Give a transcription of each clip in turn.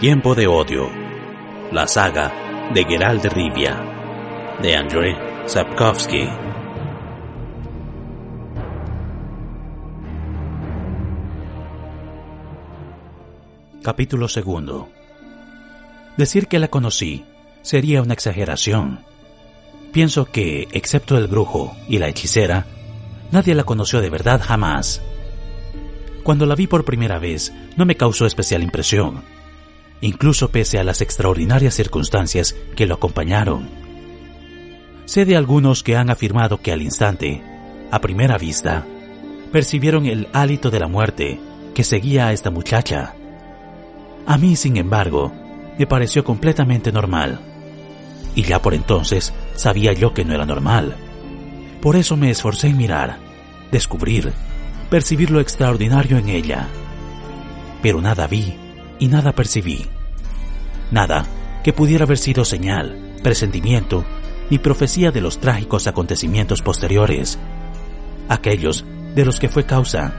Tiempo de odio. La saga de Geralt de Rivia. De André Sapkowski. Capítulo segundo. Decir que la conocí sería una exageración. Pienso que, excepto el brujo y la hechicera, nadie la conoció de verdad jamás. Cuando la vi por primera vez, no me causó especial impresión, incluso pese a las extraordinarias circunstancias que lo acompañaron. Sé de algunos que han afirmado que al instante, a primera vista, percibieron el hálito de la muerte que seguía a esta muchacha. A mí, sin embargo, me pareció completamente normal. Y ya por entonces sabía yo que no era normal. Por eso me esforcé en mirar, descubrir, percibir lo extraordinario en ella. Pero nada vi y nada percibí. Nada que pudiera haber sido señal, presentimiento ni profecía de los trágicos acontecimientos posteriores, aquellos de los que fue causa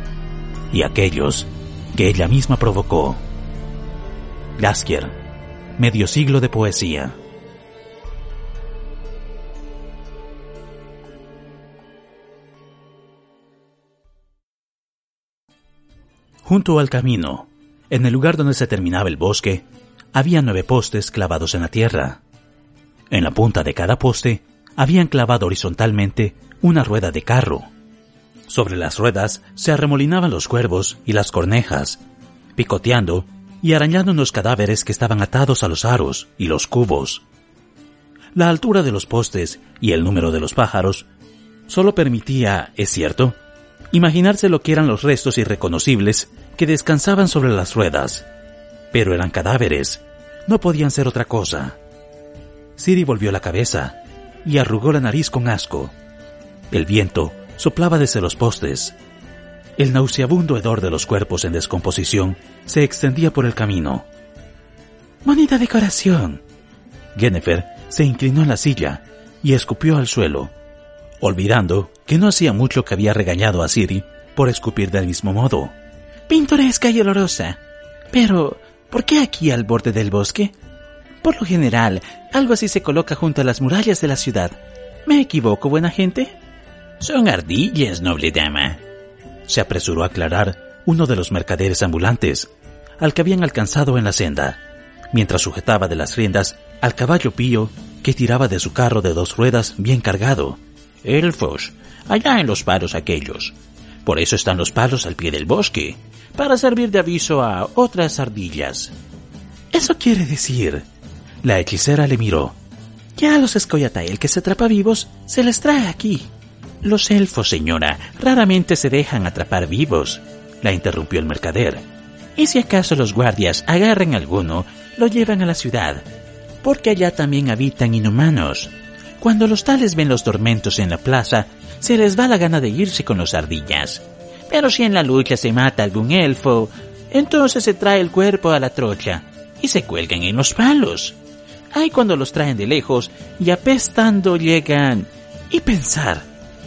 y aquellos que ella misma provocó. Gaskier, medio siglo de poesía. Junto al camino, en el lugar donde se terminaba el bosque, había nueve postes clavados en la tierra. En la punta de cada poste habían clavado horizontalmente una rueda de carro. Sobre las ruedas se arremolinaban los cuervos y las cornejas, picoteando y arañando los cadáveres que estaban atados a los aros y los cubos. La altura de los postes y el número de los pájaros solo permitía, es cierto, imaginarse lo que eran los restos irreconocibles que descansaban sobre las ruedas. Pero eran cadáveres, no podían ser otra cosa. Siri volvió la cabeza y arrugó la nariz con asco. El viento soplaba desde los postes. El nauseabundo hedor de los cuerpos en descomposición se extendía por el camino. Bonita decoración. Jennifer se inclinó en la silla y escupió al suelo, olvidando que no hacía mucho que había regañado a Siri por escupir del mismo modo. Pintoresca y olorosa. Pero, ¿por qué aquí al borde del bosque? Por lo general, algo así se coloca junto a las murallas de la ciudad. ¿Me equivoco, buena gente? Son ardillas, noble dama. Se apresuró a aclarar uno de los mercaderes ambulantes, al que habían alcanzado en la senda, mientras sujetaba de las riendas al caballo pío que tiraba de su carro de dos ruedas bien cargado. Elfos, allá en los palos aquellos. Por eso están los palos al pie del bosque, para servir de aviso a otras ardillas. Eso quiere decir. La hechicera le miró. Ya a los Escoyatael que se atrapa vivos se les trae aquí. Los elfos, señora, raramente se dejan atrapar vivos, la interrumpió el mercader. Y si acaso los guardias agarran alguno, lo llevan a la ciudad, porque allá también habitan inhumanos. Cuando los tales ven los tormentos en la plaza, se les va la gana de irse con los ardillas. Pero si en la lucha se mata algún elfo, entonces se trae el cuerpo a la trocha y se cuelgan en los palos. Ay, cuando los traen de lejos y apestando llegan. Y pensar,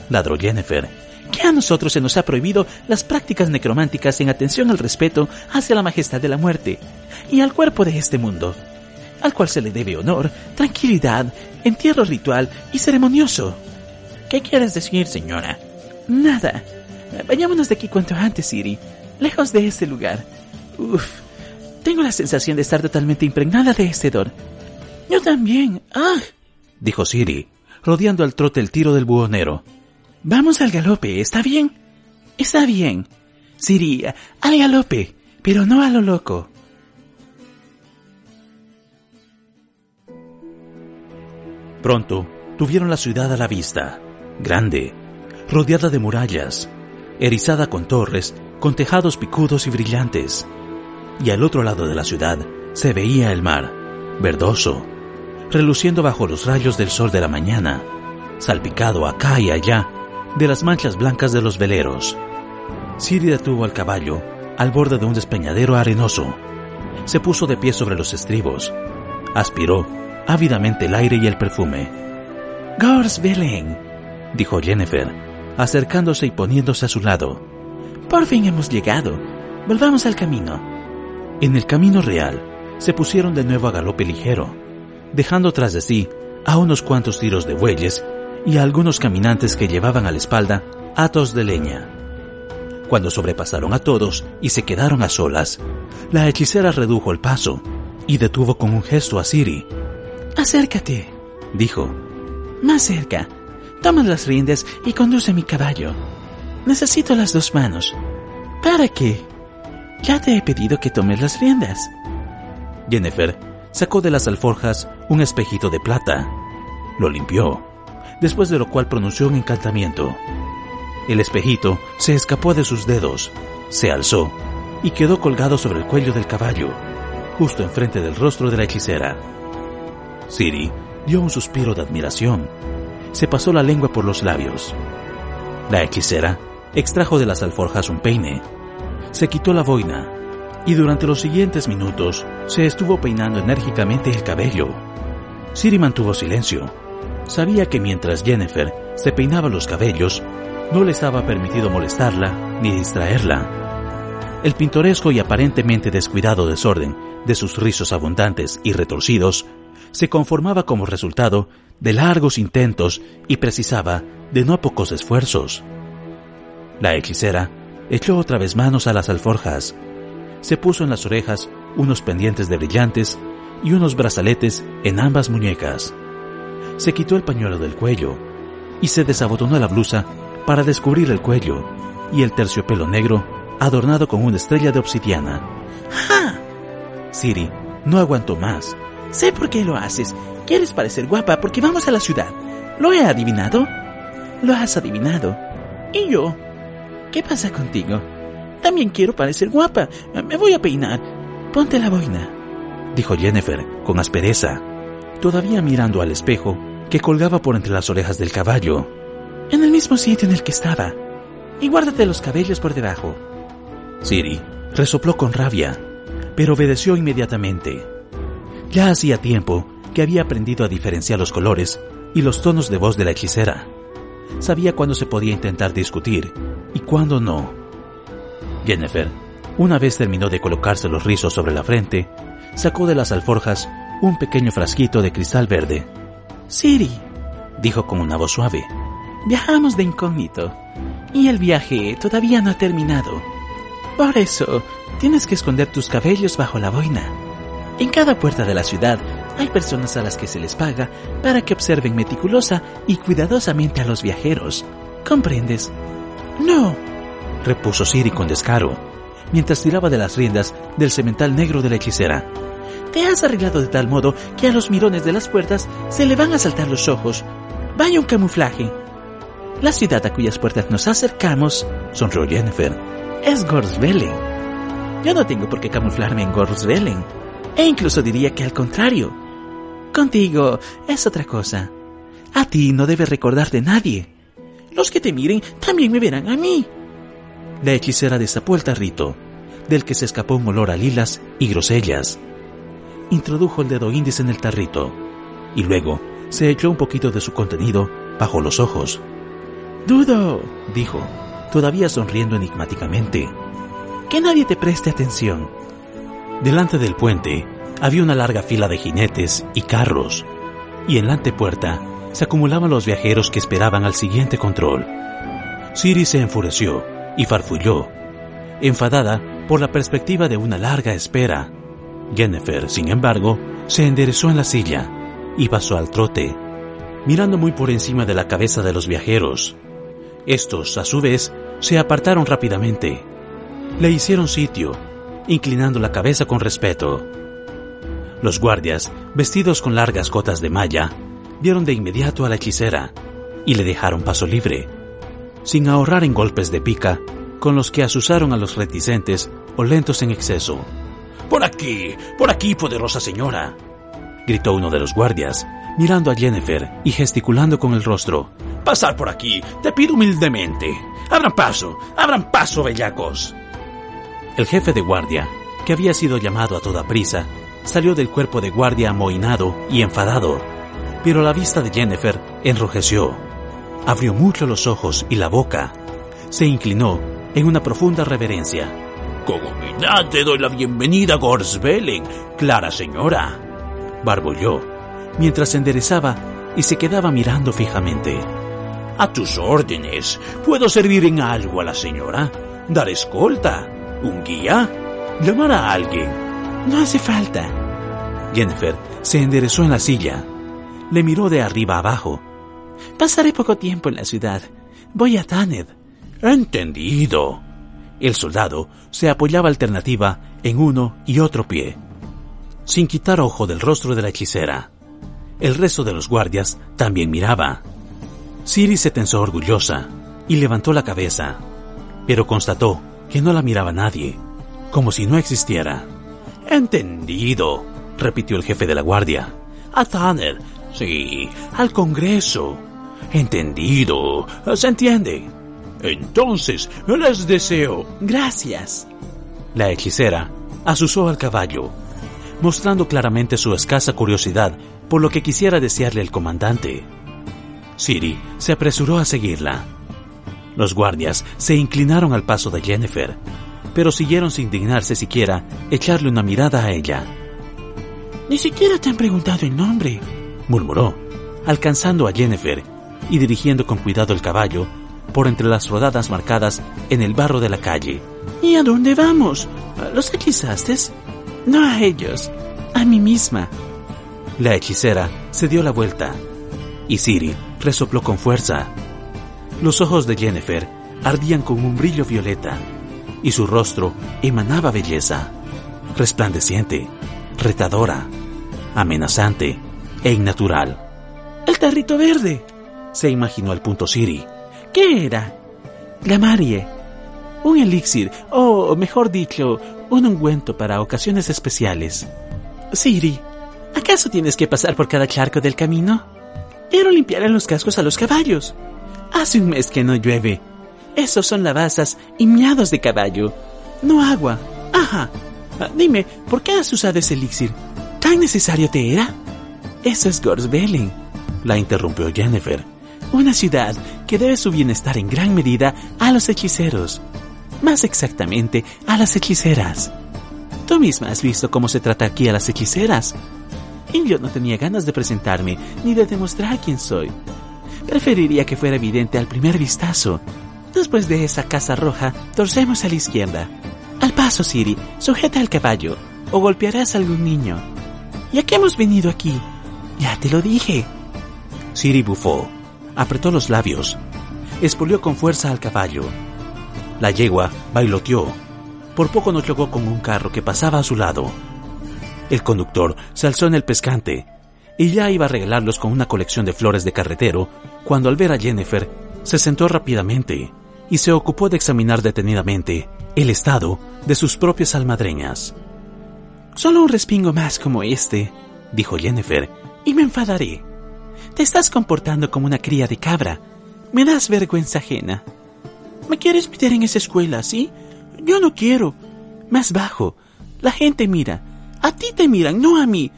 ladró Jennifer, que a nosotros se nos ha prohibido las prácticas necrománticas en atención al respeto hacia la majestad de la muerte y al cuerpo de este mundo, al cual se le debe honor, tranquilidad, entierro ritual y ceremonioso. ¿Qué quieres decir, señora? Nada. Vayámonos de aquí cuanto antes, Siri, lejos de este lugar. Uf, tengo la sensación de estar totalmente impregnada de este hedor. Yo también. ¡Ah! dijo Siri, rodeando al trote el tiro del buhonero. Vamos al galope, ¿está bien? Está bien. Siri, al galope, pero no a lo loco. Pronto tuvieron la ciudad a la vista, grande, rodeada de murallas, erizada con torres, con tejados picudos y brillantes. Y al otro lado de la ciudad se veía el mar, verdoso, reluciendo bajo los rayos del sol de la mañana, salpicado acá y allá de las manchas blancas de los veleros. Siri detuvo al caballo al borde de un despeñadero arenoso. Se puso de pie sobre los estribos. Aspiró ávidamente el aire y el perfume. Gors dijo Jennifer, acercándose y poniéndose a su lado. Por fin hemos llegado. Volvamos al camino. En el camino real, se pusieron de nuevo a galope ligero, dejando tras de sí a unos cuantos tiros de bueyes y a algunos caminantes que llevaban a la espalda atos de leña. Cuando sobrepasaron a todos y se quedaron a solas, la hechicera redujo el paso y detuvo con un gesto a Siri. Acércate, dijo. Más cerca. Toma las riendas y conduce mi caballo. Necesito las dos manos. ¿Para qué? Ya te he pedido que tomes las riendas. Jennifer sacó de las alforjas un espejito de plata. Lo limpió, después de lo cual pronunció un encantamiento. El espejito se escapó de sus dedos, se alzó y quedó colgado sobre el cuello del caballo, justo enfrente del rostro de la hechicera. Siri dio un suspiro de admiración. Se pasó la lengua por los labios. La hechicera extrajo de las alforjas un peine, se quitó la boina y durante los siguientes minutos se estuvo peinando enérgicamente el cabello. Siri mantuvo silencio. Sabía que mientras Jennifer se peinaba los cabellos, no le estaba permitido molestarla ni distraerla. El pintoresco y aparentemente descuidado desorden de sus rizos abundantes y retorcidos se conformaba como resultado de largos intentos y precisaba de no pocos esfuerzos. La hechicera echó otra vez manos a las alforjas, se puso en las orejas unos pendientes de brillantes y unos brazaletes en ambas muñecas. Se quitó el pañuelo del cuello y se desabotonó la blusa para descubrir el cuello y el terciopelo negro adornado con una estrella de obsidiana. ¡Ja! Siri no aguantó más. Sé por qué lo haces. Quieres parecer guapa porque vamos a la ciudad. ¿Lo he adivinado? Lo has adivinado. ¿Y yo? ¿Qué pasa contigo? También quiero parecer guapa. Me voy a peinar. Ponte la boina, dijo Jennifer con aspereza, todavía mirando al espejo que colgaba por entre las orejas del caballo. En el mismo sitio en el que estaba. Y guárdate los cabellos por debajo. Siri resopló con rabia, pero obedeció inmediatamente. Ya hacía tiempo que había aprendido a diferenciar los colores y los tonos de voz de la hechicera. Sabía cuándo se podía intentar discutir y cuándo no. Jennifer, una vez terminó de colocarse los rizos sobre la frente, sacó de las alforjas un pequeño frasquito de cristal verde. Siri, dijo con una voz suave, viajamos de incógnito y el viaje todavía no ha terminado. Por eso, tienes que esconder tus cabellos bajo la boina. En cada puerta de la ciudad hay personas a las que se les paga para que observen meticulosa y cuidadosamente a los viajeros. ¿Comprendes? No, repuso Siri con descaro, mientras tiraba de las riendas del cemental negro de la hechicera. Te has arreglado de tal modo que a los mirones de las puertas se le van a saltar los ojos. Vaya un camuflaje. La ciudad a cuyas puertas nos acercamos, sonrió Jennifer, es Gorsvelen. Yo no tengo por qué camuflarme en Gorsvelen. E incluso diría que al contrario. Contigo es otra cosa. A ti no debes recordar de nadie. Los que te miren también me verán a mí. La hechicera destapó el tarrito, del que se escapó un olor a lilas y grosellas. Introdujo el dedo índice en el tarrito y luego se echó un poquito de su contenido bajo los ojos. Dudo, dijo, todavía sonriendo enigmáticamente. Que nadie te preste atención. Delante del puente había una larga fila de jinetes y carros, y en la antepuerta se acumulaban los viajeros que esperaban al siguiente control. Siri se enfureció y farfulló, enfadada por la perspectiva de una larga espera. Jennifer, sin embargo, se enderezó en la silla y pasó al trote, mirando muy por encima de la cabeza de los viajeros. Estos, a su vez, se apartaron rápidamente. Le hicieron sitio, inclinando la cabeza con respeto. Los guardias, vestidos con largas cotas de malla, vieron de inmediato a la hechicera y le dejaron paso libre, sin ahorrar en golpes de pica con los que asusaron a los reticentes o lentos en exceso. Por aquí, por aquí, poderosa señora, gritó uno de los guardias, mirando a Jennifer y gesticulando con el rostro. Pasar por aquí, te pido humildemente. Abran paso, abran paso, bellacos. El jefe de guardia, que había sido llamado a toda prisa, salió del cuerpo de guardia amohinado y enfadado, pero la vista de Jennifer enrojeció. Abrió mucho los ojos y la boca. Se inclinó en una profunda reverencia. Con humildad te doy la bienvenida a Gorsbelen, clara señora. Barbolló, mientras se enderezaba y se quedaba mirando fijamente. A tus órdenes. ¿Puedo servir en algo a la señora? ¿Dar escolta? ¿Un guía? ¿Llamar a alguien? No hace falta. Jennifer se enderezó en la silla. Le miró de arriba abajo. Pasaré poco tiempo en la ciudad. Voy a Taned. Entendido. El soldado se apoyaba alternativa en uno y otro pie, sin quitar ojo del rostro de la hechicera. El resto de los guardias también miraba. Siri se tensó orgullosa y levantó la cabeza, pero constató que no la miraba nadie, como si no existiera. Entendido, repitió el jefe de la guardia. A Tanner, sí, al Congreso. Entendido, se entiende. Entonces, les deseo. Gracias. La hechicera asusó al caballo, mostrando claramente su escasa curiosidad por lo que quisiera desearle el comandante. Siri se apresuró a seguirla. Los guardias se inclinaron al paso de Jennifer, pero siguieron sin dignarse siquiera echarle una mirada a ella. Ni siquiera te han preguntado el nombre, murmuró, alcanzando a Jennifer y dirigiendo con cuidado el caballo por entre las rodadas marcadas en el barro de la calle. ¿Y a dónde vamos? ¿Los hechizaste? No a ellos, a mí misma. La hechicera se dio la vuelta y Siri resopló con fuerza. Los ojos de Jennifer ardían con un brillo violeta y su rostro emanaba belleza, resplandeciente, retadora, amenazante e innatural. El tarrito verde, se imaginó al punto Siri. ¿Qué era? La Marie. Un elixir, o mejor dicho, un ungüento para ocasiones especiales. Siri, ¿acaso tienes que pasar por cada charco del camino? Quiero limpiar en los cascos a los caballos. Hace un mes que no llueve. Esos son lavazas y miados de caballo. No agua. Ajá. Ah, dime, ¿por qué has usado ese elixir? ¿Tan necesario te era? Eso es Gorsbelen. La interrumpió Jennifer. Una ciudad que debe su bienestar en gran medida a los hechiceros. Más exactamente, a las hechiceras. Tú misma has visto cómo se trata aquí a las hechiceras. Y yo no tenía ganas de presentarme ni de demostrar quién soy. Preferiría que fuera evidente al primer vistazo. Después de esa casa roja, torcemos a la izquierda. Al paso, Siri, sujeta al caballo, o golpearás a algún niño. ¿Y a qué hemos venido aquí? Ya te lo dije. Siri bufó, apretó los labios, espolió con fuerza al caballo. La yegua bailoteó. Por poco no chocó con un carro que pasaba a su lado. El conductor se alzó en el pescante y ya iba a regalarlos con una colección de flores de carretero cuando al ver a Jennifer se sentó rápidamente y se ocupó de examinar detenidamente el estado de sus propias almadreñas. Solo un respingo más como este, dijo Jennifer, y me enfadaré. Te estás comportando como una cría de cabra. Me das vergüenza ajena. ¿Me quieres meter en esa escuela, sí? Yo no quiero. Más bajo. La gente mira. A ti te miran, no a mí.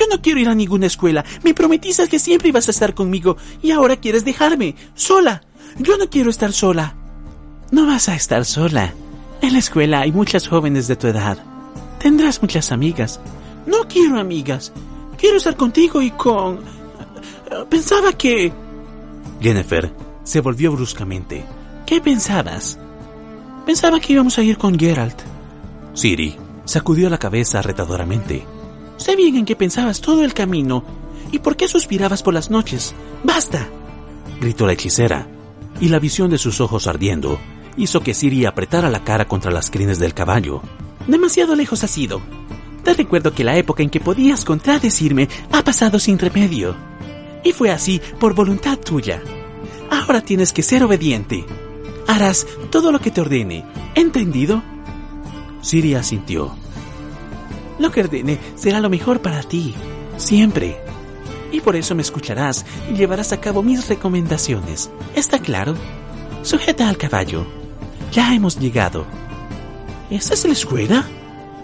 Yo no quiero ir a ninguna escuela. Me prometiste que siempre ibas a estar conmigo y ahora quieres dejarme, sola. Yo no quiero estar sola. No vas a estar sola. En la escuela hay muchas jóvenes de tu edad. Tendrás muchas amigas. No quiero amigas. Quiero estar contigo y con... Pensaba que... Jennifer se volvió bruscamente. ¿Qué pensabas? Pensaba que íbamos a ir con Geralt. Siri sacudió la cabeza retadoramente. Sé bien en qué pensabas todo el camino y por qué suspirabas por las noches. ¡Basta! gritó la hechicera, y la visión de sus ojos ardiendo hizo que Siri apretara la cara contra las crines del caballo. Demasiado lejos has ido. Te recuerdo que la época en que podías contradecirme ha pasado sin remedio. Y fue así por voluntad tuya. Ahora tienes que ser obediente. Harás todo lo que te ordene. ¿Entendido? Siri asintió. Lo que ordene será lo mejor para ti. Siempre. Y por eso me escucharás y llevarás a cabo mis recomendaciones. ¿Está claro? Sujeta al caballo. Ya hemos llegado. ¿Esa es la escuela?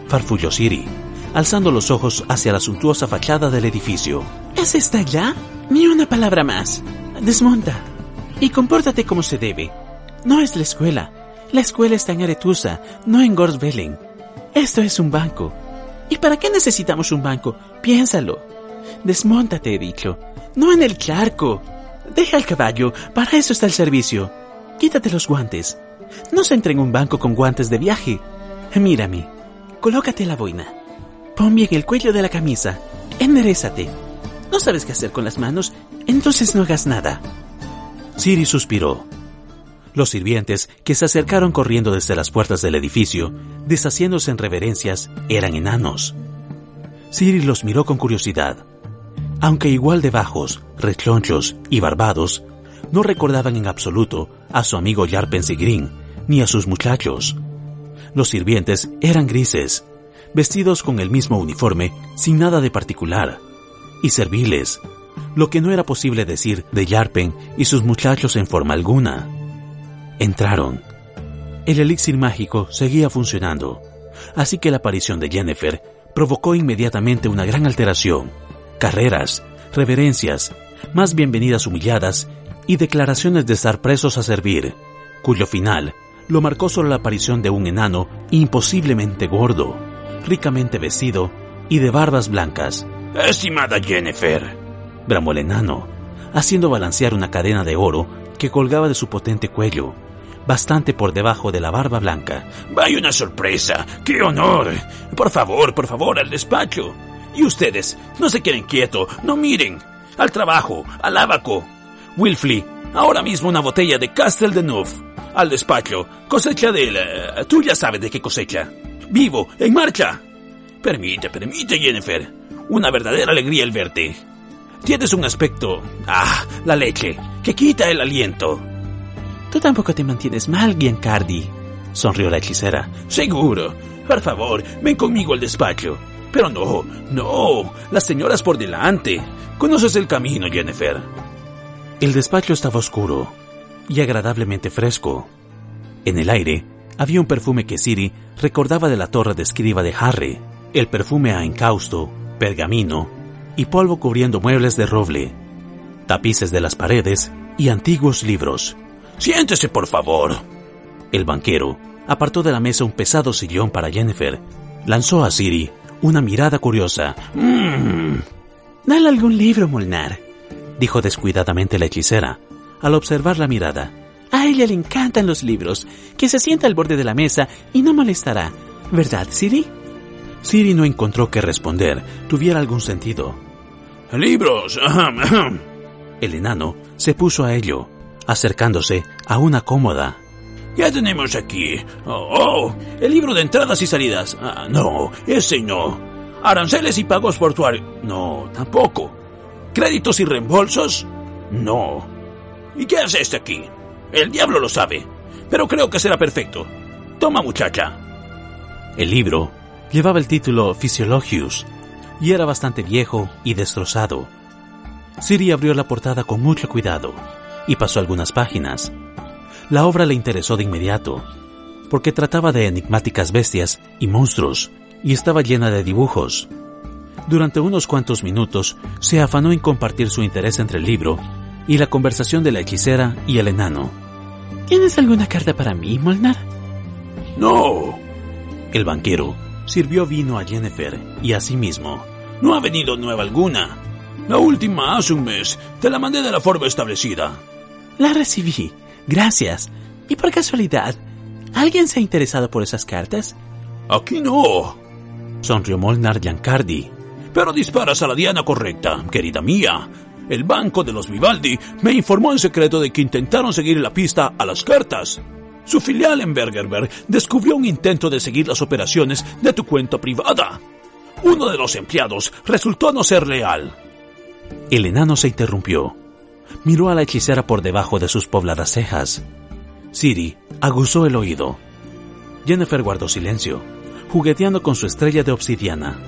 Farfulló Siri, alzando los ojos hacia la suntuosa fachada del edificio. ¿Es esta ya? Ni una palabra más. Desmonta. Y compórtate como se debe. No es la escuela. La escuela está en Aretusa, no en Gorsbellen. Esto es un banco. ¿Y para qué necesitamos un banco? Piénsalo. Desmóntate, he dicho. No en el charco. Deja el caballo, para eso está el servicio. Quítate los guantes. No se entre en un banco con guantes de viaje. Mírame. Colócate la boina. Pon bien el cuello de la camisa. Enderezate. ¿No sabes qué hacer con las manos? Entonces no hagas nada. Siri suspiró. Los sirvientes, que se acercaron corriendo desde las puertas del edificio, deshaciéndose en reverencias, eran enanos. Siri los miró con curiosidad. Aunque igual de bajos, rechonchos y barbados, no recordaban en absoluto a su amigo Yarpen Green ni a sus muchachos. Los sirvientes eran grises, vestidos con el mismo uniforme, sin nada de particular, y serviles, lo que no era posible decir de Yarpen y sus muchachos en forma alguna. Entraron. El elixir mágico seguía funcionando, así que la aparición de Jennifer provocó inmediatamente una gran alteración, carreras, reverencias, más bienvenidas humilladas y declaraciones de estar presos a servir, cuyo final lo marcó solo la aparición de un enano imposiblemente gordo, ricamente vestido y de barbas blancas. Estimada Jennifer, bramó el enano, haciendo balancear una cadena de oro que colgaba de su potente cuello, bastante por debajo de la barba blanca. ¡Vaya una sorpresa! ¡Qué honor! Por favor, por favor, al despacho. Y ustedes, no se queden quietos, no miren. Al trabajo, al abaco. Wilfly, ahora mismo una botella de Castel de Neuf. Al despacho, cosecha de... La... Tú ya sabes de qué cosecha. Vivo, en marcha. Permite, permite, Jennifer. Una verdadera alegría el verte. Tienes un aspecto... Ah, la leche, que quita el aliento. Tú tampoco te mantienes mal, Giancardi. Sonrió la hechicera. Seguro. Por favor, ven conmigo al despacho. Pero no, no, las señoras por delante. Conoces el camino, Jennifer. El despacho estaba oscuro y agradablemente fresco. En el aire había un perfume que Siri recordaba de la torre de escriba de Harry, el perfume a encausto, pergamino y polvo cubriendo muebles de roble, tapices de las paredes y antiguos libros. Siéntese, por favor. El banquero apartó de la mesa un pesado sillón para Jennifer. Lanzó a Siri una mirada curiosa. Mmm. Dale algún libro, Molnar, dijo descuidadamente la hechicera, al observar la mirada. A ella le encantan los libros. Que se sienta al borde de la mesa y no molestará. ¿Verdad, Siri? Siri no encontró que responder tuviera algún sentido. Libros. El enano se puso a ello, acercándose a una cómoda. Ya tenemos aquí. Oh, oh, el libro de entradas y salidas. Ah, no, ese no. Aranceles y pagos portuarios. No, tampoco. ¿Créditos y reembolsos? No. ¿Y qué hace este aquí? El diablo lo sabe. Pero creo que será perfecto. Toma, muchacha. El libro llevaba el título Physiologius y era bastante viejo y destrozado. Siri abrió la portada con mucho cuidado y pasó algunas páginas. La obra le interesó de inmediato, porque trataba de enigmáticas bestias y monstruos, y estaba llena de dibujos. Durante unos cuantos minutos se afanó en compartir su interés entre el libro y la conversación de la hechicera y el enano. ¿Tienes alguna carta para mí, Molnar? No. El banquero sirvió vino a Jennifer y a sí mismo. No ha venido nueva alguna. La última hace un mes. Te la mandé de la forma establecida. La recibí. Gracias. Y por casualidad, ¿alguien se ha interesado por esas cartas? Aquí no. Sonrió Molnar Giancardi. Pero disparas a la diana correcta, querida mía. El banco de los Vivaldi me informó en secreto de que intentaron seguir la pista a las cartas. Su filial en Bergerberg descubrió un intento de seguir las operaciones de tu cuenta privada. Uno de los empleados resultó no ser leal. El enano se interrumpió. Miró a la hechicera por debajo de sus pobladas cejas. Siri aguzó el oído. Jennifer guardó silencio, jugueteando con su estrella de obsidiana.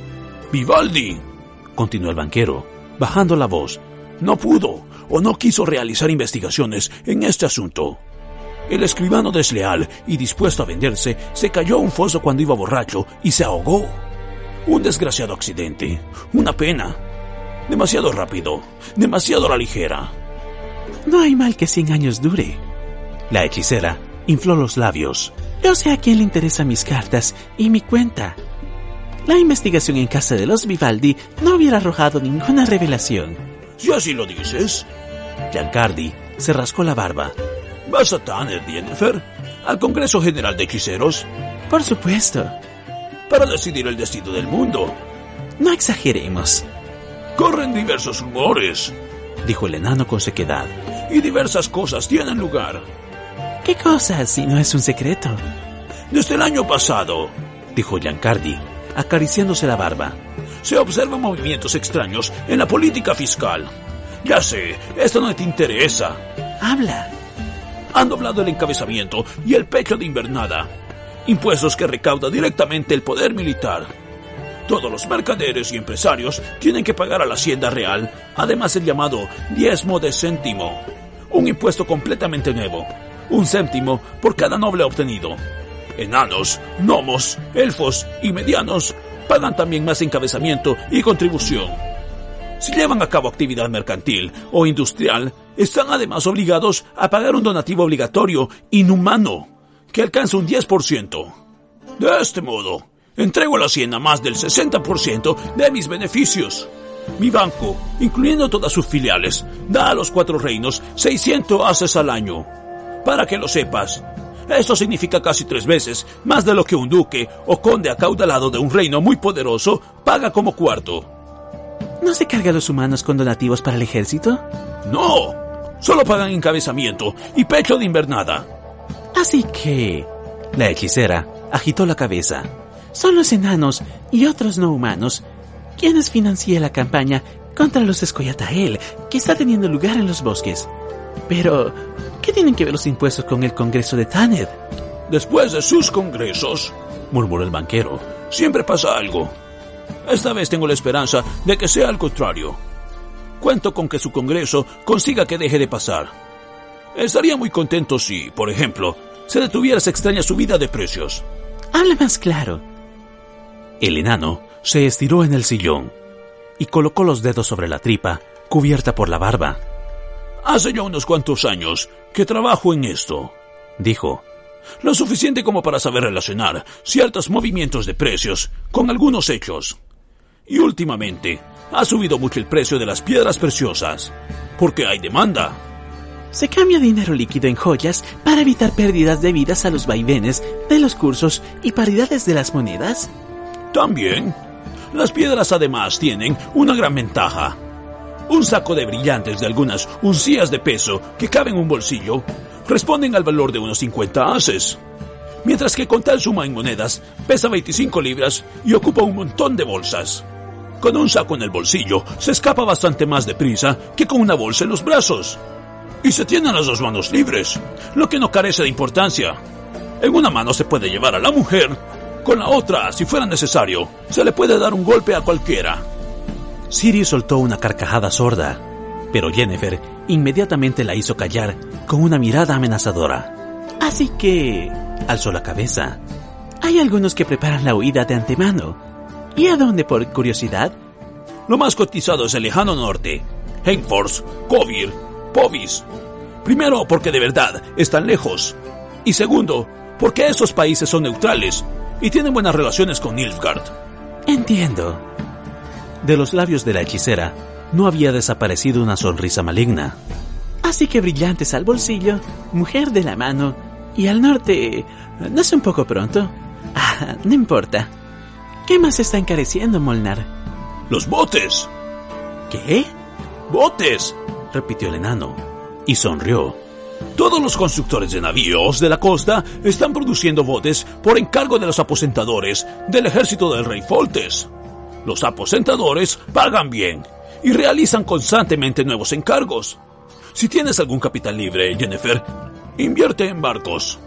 Vivaldi, continuó el banquero, bajando la voz, no pudo o no quiso realizar investigaciones en este asunto. El escribano desleal y dispuesto a venderse se cayó a un foso cuando iba borracho y se ahogó. Un desgraciado accidente, una pena. Demasiado rápido, demasiado a la ligera. No hay mal que cien años dure. La hechicera infló los labios. Yo sé a quién le interesan mis cartas y mi cuenta. La investigación en casa de los Vivaldi no hubiera arrojado ninguna revelación. Si así lo dices. Giancardi se rascó la barba. ¿Vas a Tanner, Jennifer? ¿Al Congreso General de Hechiceros? Por supuesto. Para decidir el destino del mundo. No exageremos. Corren diversos rumores, dijo el enano con sequedad. Y diversas cosas tienen lugar. ¿Qué cosas si no es un secreto? Desde el año pasado, dijo Giancardi, acariciándose la barba, se observan movimientos extraños en la política fiscal. Ya sé, esto no te interesa. Habla. Han doblado el encabezamiento y el pecho de invernada. Impuestos que recauda directamente el poder militar. Todos los mercaderes y empresarios tienen que pagar a la hacienda real, además el llamado diezmo de céntimo, un impuesto completamente nuevo, un céntimo por cada noble obtenido. Enanos, gnomos, elfos y medianos pagan también más encabezamiento y contribución. Si llevan a cabo actividad mercantil o industrial, están además obligados a pagar un donativo obligatorio inhumano, que alcanza un 10%. De este modo, entrego a la hacienda más del 60% de mis beneficios. Mi banco, incluyendo todas sus filiales, da a los cuatro reinos 600 haces al año. Para que lo sepas, esto significa casi tres veces más de lo que un duque o conde acaudalado de un reino muy poderoso paga como cuarto. ¿No se carga a los humanos con donativos para el ejército? No, solo pagan encabezamiento y pecho de invernada. Así que... La hechicera agitó la cabeza. Son los enanos y otros no humanos quienes financian la campaña contra los Escoyatael que está teniendo lugar en los bosques. Pero, ¿qué tienen que ver los impuestos con el Congreso de Taned? Después de sus congresos, murmuró el banquero, siempre pasa algo. Esta vez tengo la esperanza de que sea al contrario. Cuento con que su Congreso consiga que deje de pasar. Estaría muy contento si, por ejemplo, se detuviera esa extraña subida de precios. Habla más claro. El enano se estiró en el sillón y colocó los dedos sobre la tripa, cubierta por la barba. Hace ya unos cuantos años que trabajo en esto, dijo. Lo suficiente como para saber relacionar ciertos movimientos de precios con algunos hechos. Y últimamente ha subido mucho el precio de las piedras preciosas, porque hay demanda. Se cambia dinero líquido en joyas para evitar pérdidas debidas a los vaivenes de los cursos y paridades de las monedas. También, las piedras además tienen una gran ventaja. Un saco de brillantes de algunas uncías de peso que caben en un bolsillo responden al valor de unos 50 haces. Mientras que con tal suma en monedas pesa 25 libras y ocupa un montón de bolsas. Con un saco en el bolsillo se escapa bastante más deprisa que con una bolsa en los brazos. Y se tienen las dos manos libres, lo que no carece de importancia. En una mano se puede llevar a la mujer, con la otra, si fuera necesario, se le puede dar un golpe a cualquiera. Siri soltó una carcajada sorda, pero Jennifer inmediatamente la hizo callar con una mirada amenazadora. Así que... alzó la cabeza. Hay algunos que preparan la huida de antemano. ¿Y a dónde, por curiosidad? Lo más cotizado es el lejano norte. Heimfors, Kovir, Povis. Primero, porque de verdad están lejos. Y segundo, porque esos países son neutrales y tienen buenas relaciones con Nilfgaard. Entiendo. De los labios de la hechicera no había desaparecido una sonrisa maligna. Así que brillantes al bolsillo, mujer de la mano, y al norte... ¿No es un poco pronto? Ah, no importa. ¿Qué más está encareciendo, Molnar? Los botes. ¿Qué? Botes, repitió el enano, y sonrió. Todos los constructores de navíos de la costa están produciendo botes por encargo de los aposentadores del ejército del rey Foltes. Los aposentadores pagan bien y realizan constantemente nuevos encargos. Si tienes algún capital libre, Jennifer, invierte en barcos.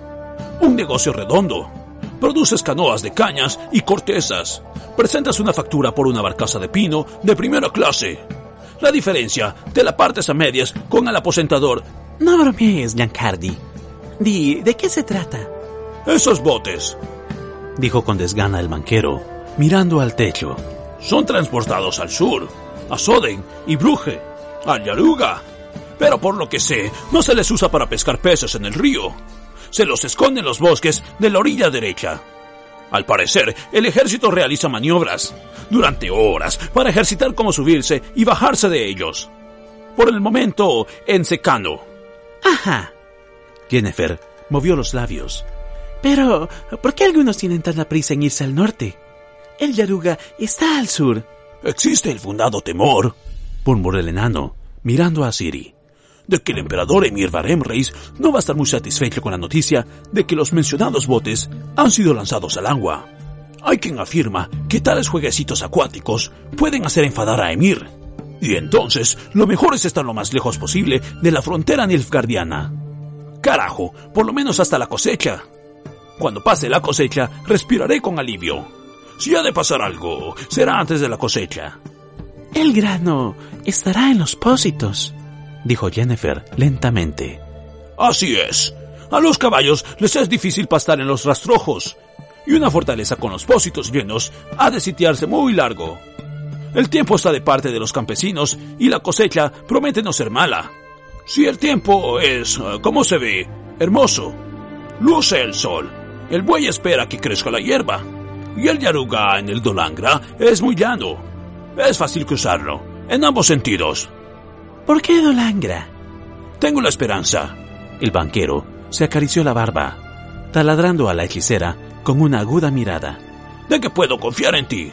Un negocio redondo. Produces canoas de cañas y cortezas. Presentas una factura por una barcaza de pino de primera clase. La diferencia te la partes a medias con el aposentador. No bromees, Giancardi. Di, ¿de qué se trata? Esos botes, dijo con desgana el banquero, mirando al techo. Son transportados al sur, a Soden y Bruje, a Yaruga. Pero por lo que sé, no se les usa para pescar peces en el río. se los esconde en los bosques de la orilla derecha. Al parecer, el ejército realiza maniobras durante horas para ejercitar cómo subirse y bajarse de ellos. Por el momento, en secano. Ajá. Jennifer movió los labios. Pero, ¿por qué algunos tienen tanta prisa en irse al norte? El Yaruga está al sur. Existe el fundado temor, murmuró el enano, mirando a Siri, de que el emperador Emir Barem Reis no va a estar muy satisfecho con la noticia de que los mencionados botes han sido lanzados al agua. Hay quien afirma que tales jueguecitos acuáticos pueden hacer enfadar a Emir. Y entonces, lo mejor es estar lo más lejos posible de la frontera nilfgaardiana. Carajo, por lo menos hasta la cosecha. Cuando pase la cosecha, respiraré con alivio. Si ha de pasar algo, será antes de la cosecha. El grano estará en los pósitos, dijo Jennifer lentamente. Así es. A los caballos les es difícil pastar en los rastrojos, y una fortaleza con los pósitos llenos ha de sitiarse muy largo. El tiempo está de parte de los campesinos y la cosecha promete no ser mala. Si el tiempo es, como se ve, hermoso, luce el sol, el buey espera que crezca la hierba y el Yaruga en el Dolangra es muy llano. Es fácil cruzarlo, en ambos sentidos. ¿Por qué Dolangra? Tengo la esperanza. El banquero se acarició la barba, taladrando a la hechicera con una aguda mirada. ¿De que puedo confiar en ti?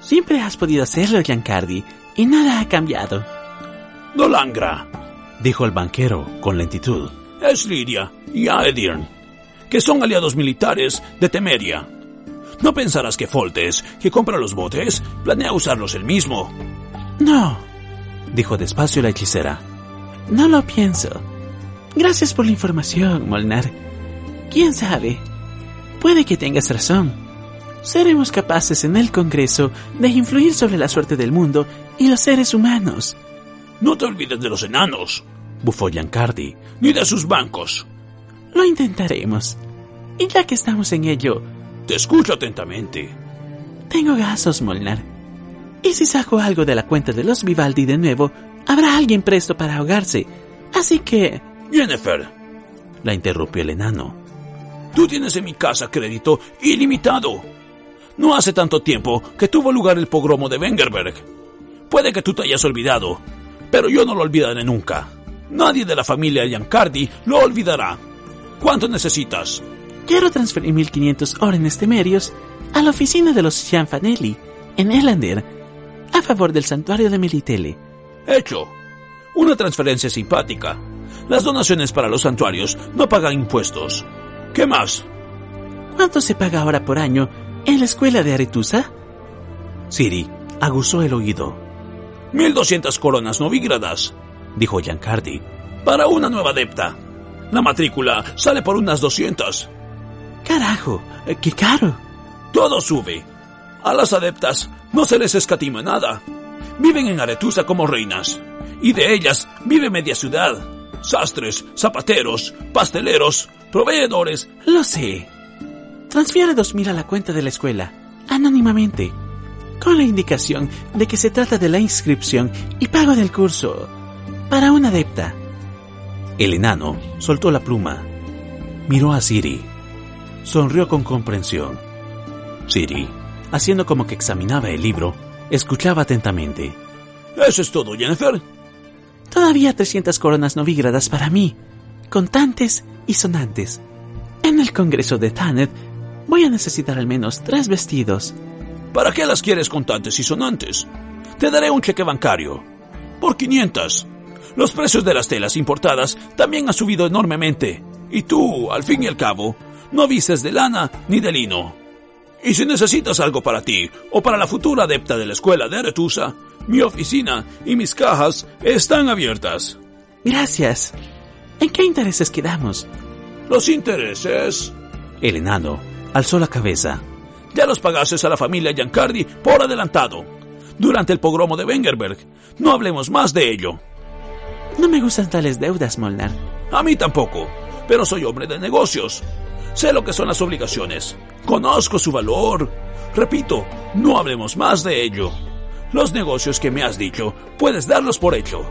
Siempre has podido hacerlo, Giancardi, y nada ha cambiado. Dolangra, dijo el banquero con lentitud. Es Lidia y Aedirn, que son aliados militares de Temeria. No pensarás que Foltes, que compra los botes, planea usarlos él mismo. No, dijo despacio la hechicera. No lo pienso. Gracias por la información, Molnar. ¿Quién sabe? Puede que tengas razón. Seremos capaces en el Congreso de influir sobre la suerte del mundo y los seres humanos. No te olvides de los enanos, bufó Giancardi, ni de sus bancos. Lo intentaremos. Y ya que estamos en ello, te escucho atentamente. Tengo gasos, Molnar. Y si saco algo de la cuenta de los Vivaldi de nuevo, habrá alguien presto para ahogarse. Así que... Jennifer. La interrumpió el enano. Tú tienes en mi casa crédito ilimitado. No hace tanto tiempo que tuvo lugar el pogromo de Wengerberg. Puede que tú te hayas olvidado, pero yo no lo olvidaré nunca. Nadie de la familia Giancardi lo olvidará. ¿Cuánto necesitas? Quiero transferir 1500 órdenes temerios a la oficina de los Gianfanelli, en Elander, a favor del santuario de Melitele. Hecho. Una transferencia simpática. Las donaciones para los santuarios no pagan impuestos. ¿Qué más? ¿Cuánto se paga ahora por año en la escuela de Aretusa? Siri aguzó el oído. 1200 coronas novígradas, dijo Giancardi. Para una nueva adepta. La matrícula sale por unas 200. Carajo, eh, qué caro. Todo sube. A las adeptas no se les escatima nada. Viven en Aretusa como reinas. Y de ellas vive media ciudad. Sastres, zapateros, pasteleros, proveedores. Lo sé. Transfiere dos mil a la cuenta de la escuela, anónimamente, con la indicación de que se trata de la inscripción y pago del curso para una adepta. El enano soltó la pluma, miró a Siri sonrió con comprensión. Siri, haciendo como que examinaba el libro, escuchaba atentamente. ¿Eso es todo, Jennifer? Todavía 300 coronas novígradas para mí, contantes y sonantes. En el Congreso de Tannet voy a necesitar al menos tres vestidos. ¿Para qué las quieres contantes y sonantes? Te daré un cheque bancario. Por 500. Los precios de las telas importadas también han subido enormemente. Y tú, al fin y al cabo, no vistes de lana ni de lino. Y si necesitas algo para ti o para la futura adepta de la escuela de Aretusa, mi oficina y mis cajas están abiertas. Gracias. ¿En qué intereses quedamos? Los intereses. El enano alzó la cabeza. Ya los pagases a la familia Giancardi por adelantado. Durante el pogromo de Wengerberg. No hablemos más de ello. No me gustan tales deudas, Molnar. A mí tampoco, pero soy hombre de negocios Sé lo que son las obligaciones. Conozco su valor. Repito, no hablemos más de ello. Los negocios que me has dicho, puedes darlos por hecho.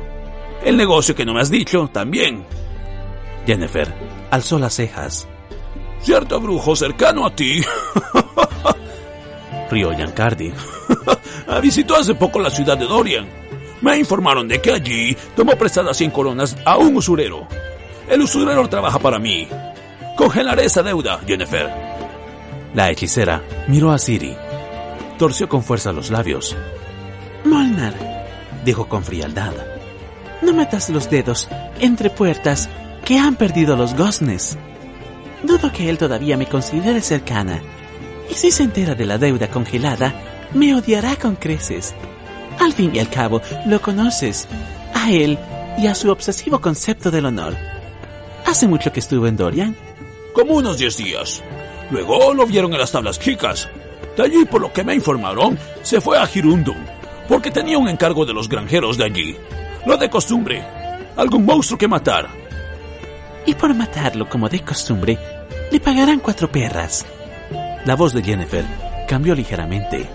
El negocio que no me has dicho, también. Jennifer alzó las cejas. Cierto brujo cercano a ti. Rió Giancardi. Visitó hace poco la ciudad de Dorian. Me informaron de que allí tomó prestadas 100 coronas a un usurero. El usurero trabaja para mí. Congelaré esa deuda, Jennifer. La hechicera miró a Siri. Torció con fuerza los labios. Molnar, dijo con frialdad. No metas los dedos entre puertas que han perdido los goznes. Dudo que él todavía me considere cercana. Y si se entera de la deuda congelada, me odiará con creces. Al fin y al cabo, lo conoces. A él y a su obsesivo concepto del honor. ¿Hace mucho que estuvo en Dorian? Como unos diez días. Luego lo vieron en las tablas chicas. De allí, por lo que me informaron, se fue a Girundum, porque tenía un encargo de los granjeros de allí. Lo de costumbre. Algún monstruo que matar. Y por matarlo como de costumbre, le pagarán cuatro perras. La voz de Jennifer cambió ligeramente.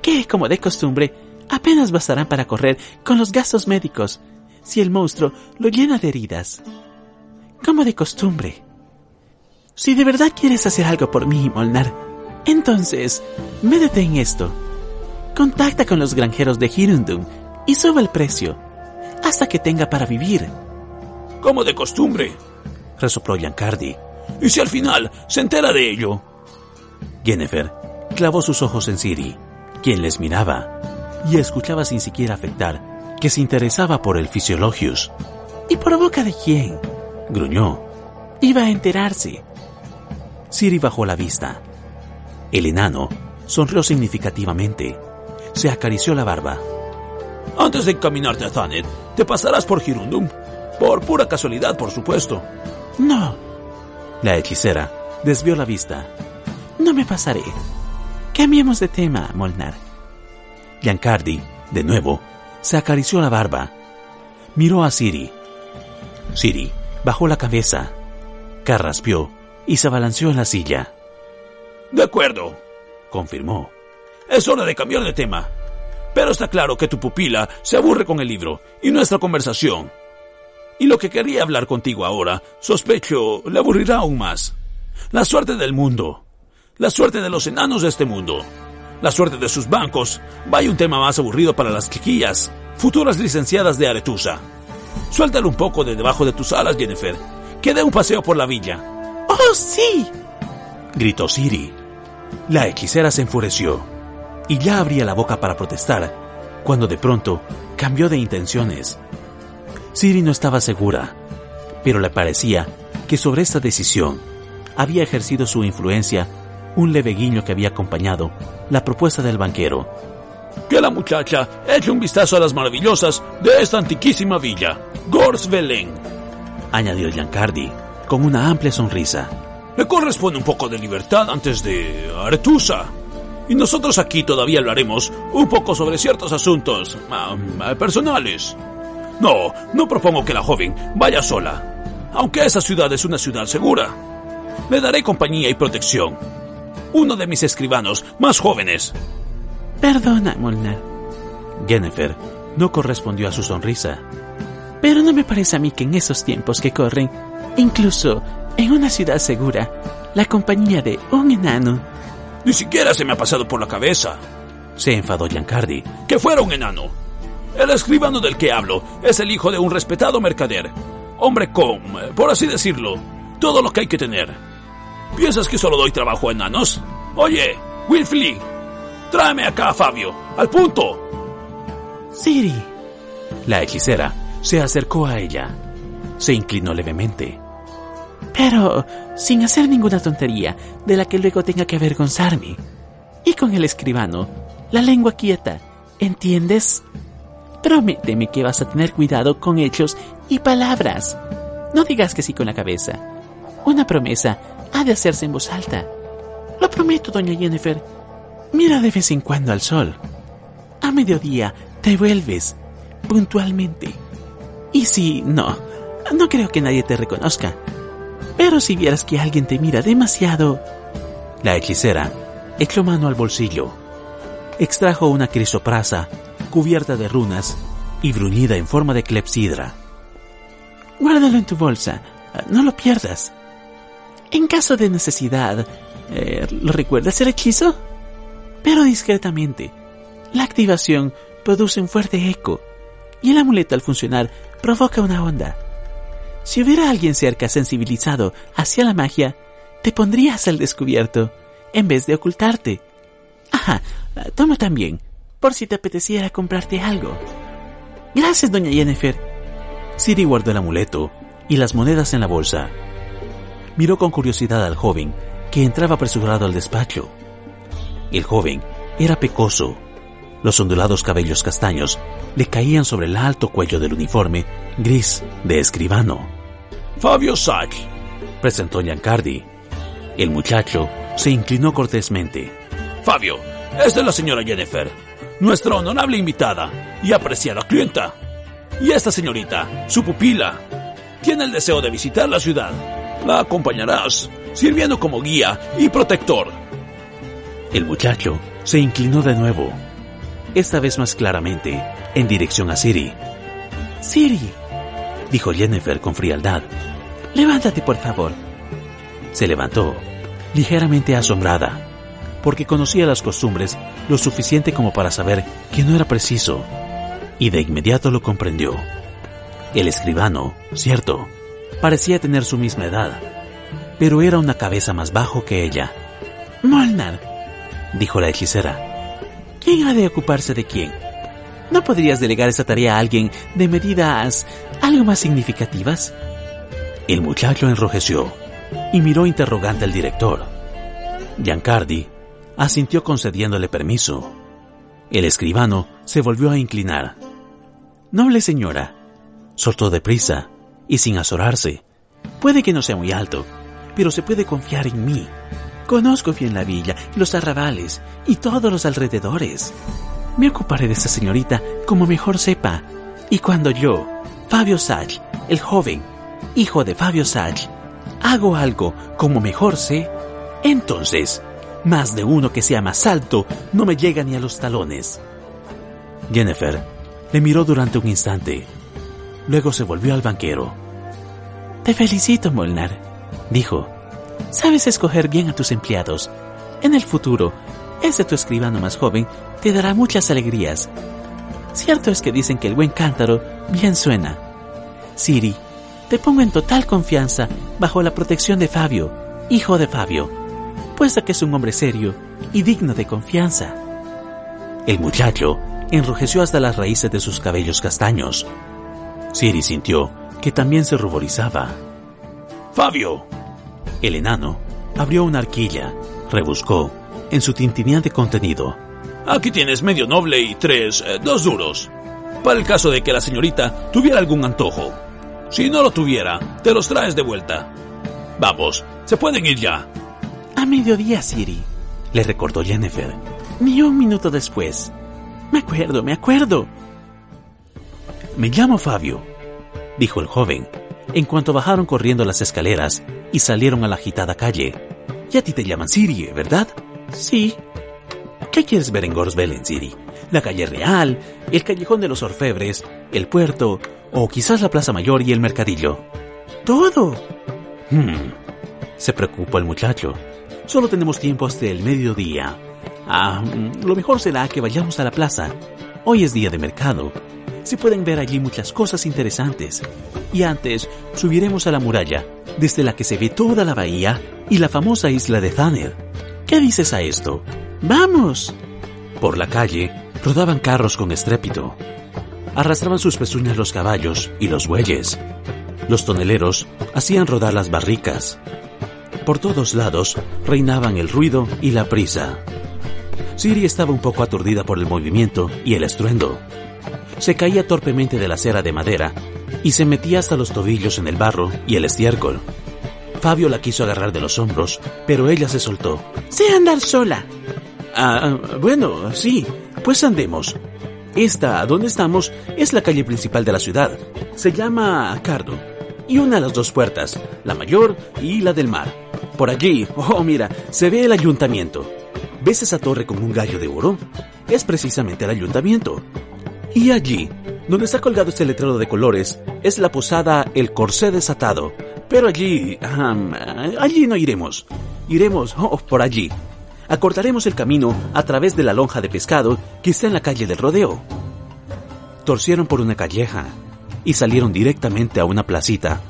Que, como de costumbre, apenas bastarán para correr con los gastos médicos si el monstruo lo llena de heridas. Como de costumbre. Si de verdad quieres hacer algo por mí, Molnar, entonces, médete en esto. Contacta con los granjeros de Hirundum y sube el precio hasta que tenga para vivir. Como de costumbre, resopló Giancardi. ¿Y si al final se entera de ello? Jennifer clavó sus ojos en Siri, quien les miraba y escuchaba sin siquiera afectar que se interesaba por el Fisiologius. ¿Y por boca de quién? gruñó. Iba a enterarse. Siri bajó la vista. El enano sonrió significativamente. Se acarició la barba. Antes de encaminarte a Thanet, te pasarás por Girundum. Por pura casualidad, por supuesto. No. La hechicera desvió la vista. No me pasaré. Cambiemos de tema, Molnar. Giancardi, de nuevo, se acarició la barba. Miró a Siri. Siri bajó la cabeza, carraspeó y se balanceó en la silla. De acuerdo, confirmó. Es hora de cambiar de tema. Pero está claro que tu pupila se aburre con el libro y nuestra conversación. Y lo que quería hablar contigo ahora, sospecho, le aburrirá aún más. La suerte del mundo. La suerte de los enanos de este mundo. La suerte de sus bancos. Vaya un tema más aburrido para las chiquillas, futuras licenciadas de Aretusa. Suéltalo un poco de debajo de tus alas, Jennifer. Que dé un paseo por la villa. ¡Oh, sí! gritó Siri. La hechicera se enfureció y ya abría la boca para protestar, cuando de pronto cambió de intenciones. Siri no estaba segura, pero le parecía que sobre esta decisión había ejercido su influencia un leve guiño que había acompañado la propuesta del banquero. Que la muchacha eche un vistazo a las maravillosas de esta antiquísima villa, Gorsvelen, añadió Giancardi con una amplia sonrisa. Le corresponde un poco de libertad antes de Aretusa. Y nosotros aquí todavía hablaremos un poco sobre ciertos asuntos uh, personales. No, no propongo que la joven vaya sola, aunque esa ciudad es una ciudad segura. Le daré compañía y protección. Uno de mis escribanos más jóvenes. Perdona, Molnar. Jennifer no correspondió a su sonrisa. Pero no me parece a mí que en esos tiempos que corren, incluso en una ciudad segura, la compañía de un enano ni siquiera se me ha pasado por la cabeza. Se enfadó Giancardi. Que fuera un enano. El escribano del que hablo es el hijo de un respetado mercader. Hombre con, por así decirlo, todo lo que hay que tener. ¿Piensas que solo doy trabajo a enanos? Oye, Wilfly, tráeme acá a Fabio. Al punto. Siri. La hechicera se acercó a ella. Se inclinó levemente. Pero sin hacer ninguna tontería de la que luego tenga que avergonzarme. Y con el escribano, la lengua quieta, ¿entiendes? Prométeme que vas a tener cuidado con hechos y palabras. No digas que sí con la cabeza. Una promesa ha de hacerse en voz alta. Lo prometo, doña Jennifer. Mira de vez en cuando al sol. A mediodía te vuelves, puntualmente. Y si no, no creo que nadie te reconozca. Pero si vieras que alguien te mira demasiado... La hechicera echó mano al bolsillo. Extrajo una crisoprasa cubierta de runas y bruñida en forma de clepsidra. Guárdalo en tu bolsa. No lo pierdas. En caso de necesidad, eh, ¿lo recuerdas el hechizo? Pero discretamente. La activación produce un fuerte eco y el amuleto al funcionar provoca una onda. Si hubiera alguien cerca sensibilizado hacia la magia, te pondrías al descubierto en vez de ocultarte. Ajá, toma también, por si te apeteciera comprarte algo. Gracias, doña Jennifer. Siri guardó el amuleto y las monedas en la bolsa. Miró con curiosidad al joven que entraba apresurado al despacho. El joven era pecoso. Los ondulados cabellos castaños le caían sobre el alto cuello del uniforme gris de escribano. Fabio Sach, presentó Giancardi. El muchacho se inclinó cortésmente. Fabio, esta es la señora Jennifer, nuestra honorable invitada y apreciada clienta. Y esta señorita, su pupila, tiene el deseo de visitar la ciudad. La acompañarás, sirviendo como guía y protector. El muchacho se inclinó de nuevo, esta vez más claramente, en dirección a Siri. Siri, dijo Jennifer con frialdad. Levántate, por favor. Se levantó, ligeramente asombrada, porque conocía las costumbres lo suficiente como para saber que no era preciso, y de inmediato lo comprendió. El escribano, cierto, parecía tener su misma edad, pero era una cabeza más bajo que ella. Molnar, dijo la hechicera. ¿Quién ha de ocuparse de quién? ¿No podrías delegar esa tarea a alguien de medidas algo más significativas? El muchacho enrojeció y miró interrogante al director. Giancardi asintió concediéndole permiso. El escribano se volvió a inclinar. Noble señora, soltó deprisa y sin azorarse. Puede que no sea muy alto, pero se puede confiar en mí. Conozco bien la villa, los arrabales y todos los alrededores. Me ocuparé de esa señorita como mejor sepa. Y cuando yo, Fabio Sach, el joven, hijo de Fabio Sach, hago algo como mejor sé, entonces, más de uno que sea más alto no me llega ni a los talones. Jennifer le miró durante un instante. Luego se volvió al banquero. Te felicito, Molnar, dijo. Sabes escoger bien a tus empleados. En el futuro, ese tu escribano más joven te dará muchas alegrías. Cierto es que dicen que el buen cántaro bien suena. Siri, te pongo en total confianza bajo la protección de Fabio, hijo de Fabio, puesto que es un hombre serio y digno de confianza. El muchacho enrojeció hasta las raíces de sus cabellos castaños. Siri sintió que también se ruborizaba. Fabio. El enano abrió una arquilla, rebuscó en su tintineante contenido. Aquí tienes medio noble y tres, eh, dos duros. Para el caso de que la señorita tuviera algún antojo. Si no lo tuviera, te los traes de vuelta. Vamos, se pueden ir ya. A mediodía, Siri, le recordó Jennifer. Ni un minuto después. Me acuerdo, me acuerdo. Me llamo Fabio, dijo el joven, en cuanto bajaron corriendo las escaleras y salieron a la agitada calle. Y a ti te llaman Siri, ¿verdad? Sí. ¿Qué quieres ver en Gorsbellen, Siri? ¿La calle real, el callejón de los orfebres, el puerto, o quizás la plaza mayor y el mercadillo? Todo. Hmm. Se preocupó el muchacho. Solo tenemos tiempo hasta el mediodía. Ah, lo mejor será que vayamos a la plaza. Hoy es día de mercado. Se pueden ver allí muchas cosas interesantes. Y antes subiremos a la muralla, desde la que se ve toda la bahía y la famosa isla de Thaner. ¿Qué dices a esto? ¡Vamos! Por la calle rodaban carros con estrépito. Arrastraban sus pezuñas los caballos y los bueyes. Los toneleros hacían rodar las barricas. Por todos lados reinaban el ruido y la prisa. Siri estaba un poco aturdida por el movimiento y el estruendo. Se caía torpemente de la acera de madera y se metía hasta los tobillos en el barro y el estiércol. Fabio la quiso agarrar de los hombros, pero ella se soltó. Sé andar sola. Ah, bueno, sí, pues andemos. Esta, donde estamos, es la calle principal de la ciudad. Se llama Cardo. Y una de las dos puertas, la mayor y la del mar. Por allí, oh mira, se ve el ayuntamiento. ¿Ves esa torre con un gallo de oro? Es precisamente el ayuntamiento. Y allí, donde está colgado este letrero de colores, es la posada El Corsé Desatado, Pero allí... allí no iremos. Iremos oh, por allí. Acortaremos el camino a través de la lonja de pescado que está en la calle del rodeo. Torcieron por una calleja y salieron directamente a una placita,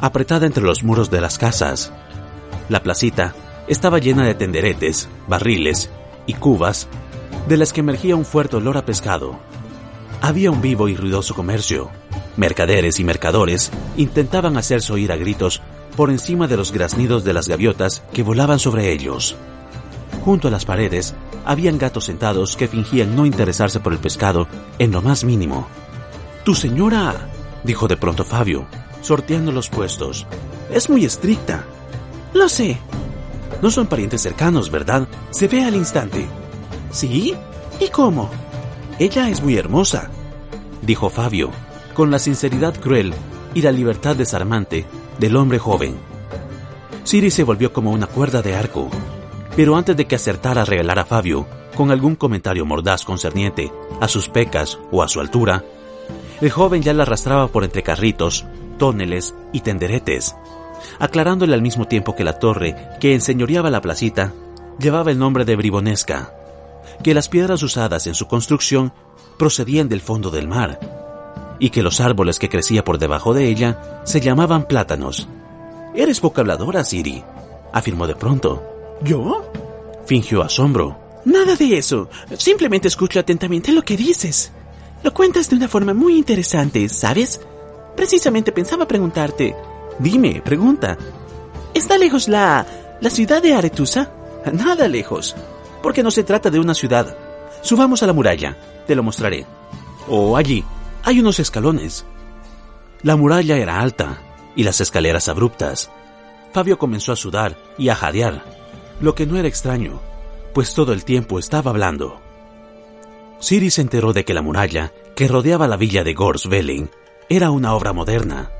apretada entre los muros de las casas. La placita estaba llena de tenderetes, barriles y cubas, de las que emergía un fuerte olor a pescado. Había un vivo y ruidoso comercio. Mercaderes y mercadores intentaban hacerse oír a gritos por encima de los graznidos de las gaviotas que volaban sobre ellos. Junto a las paredes habían gatos sentados que fingían no interesarse por el pescado en lo más mínimo. Tu señora, dijo de pronto Fabio, sorteando los puestos, es muy estricta. Lo sé. No son parientes cercanos, ¿verdad? Se ve al instante. ¿Sí? ¿Y cómo? Ella es muy hermosa, dijo Fabio, con la sinceridad cruel y la libertad desarmante del hombre joven. Siri se volvió como una cuerda de arco, pero antes de que acertara a regalar a Fabio con algún comentario mordaz concerniente a sus pecas o a su altura, el joven ya la arrastraba por entre carritos, tóneles y tenderetes, aclarándole al mismo tiempo que la torre que enseñoreaba la placita llevaba el nombre de Bribonesca, que las piedras usadas en su construcción procedían del fondo del mar, y que los árboles que crecía por debajo de ella se llamaban plátanos. Eres poca habladora, Siri, afirmó de pronto. ¿Yo? fingió asombro. Nada de eso. Simplemente escucho atentamente lo que dices. Lo cuentas de una forma muy interesante, ¿sabes? Precisamente pensaba preguntarte. Dime, pregunta. ¿Está lejos la... la ciudad de Aretusa? Nada lejos. Porque no se trata de una ciudad. Subamos a la muralla. Te lo mostraré. O allí. Hay unos escalones. La muralla era alta y las escaleras abruptas. Fabio comenzó a sudar y a jadear, lo que no era extraño, pues todo el tiempo estaba hablando. Siri se enteró de que la muralla que rodeaba la villa de Gorsvelling era una obra moderna,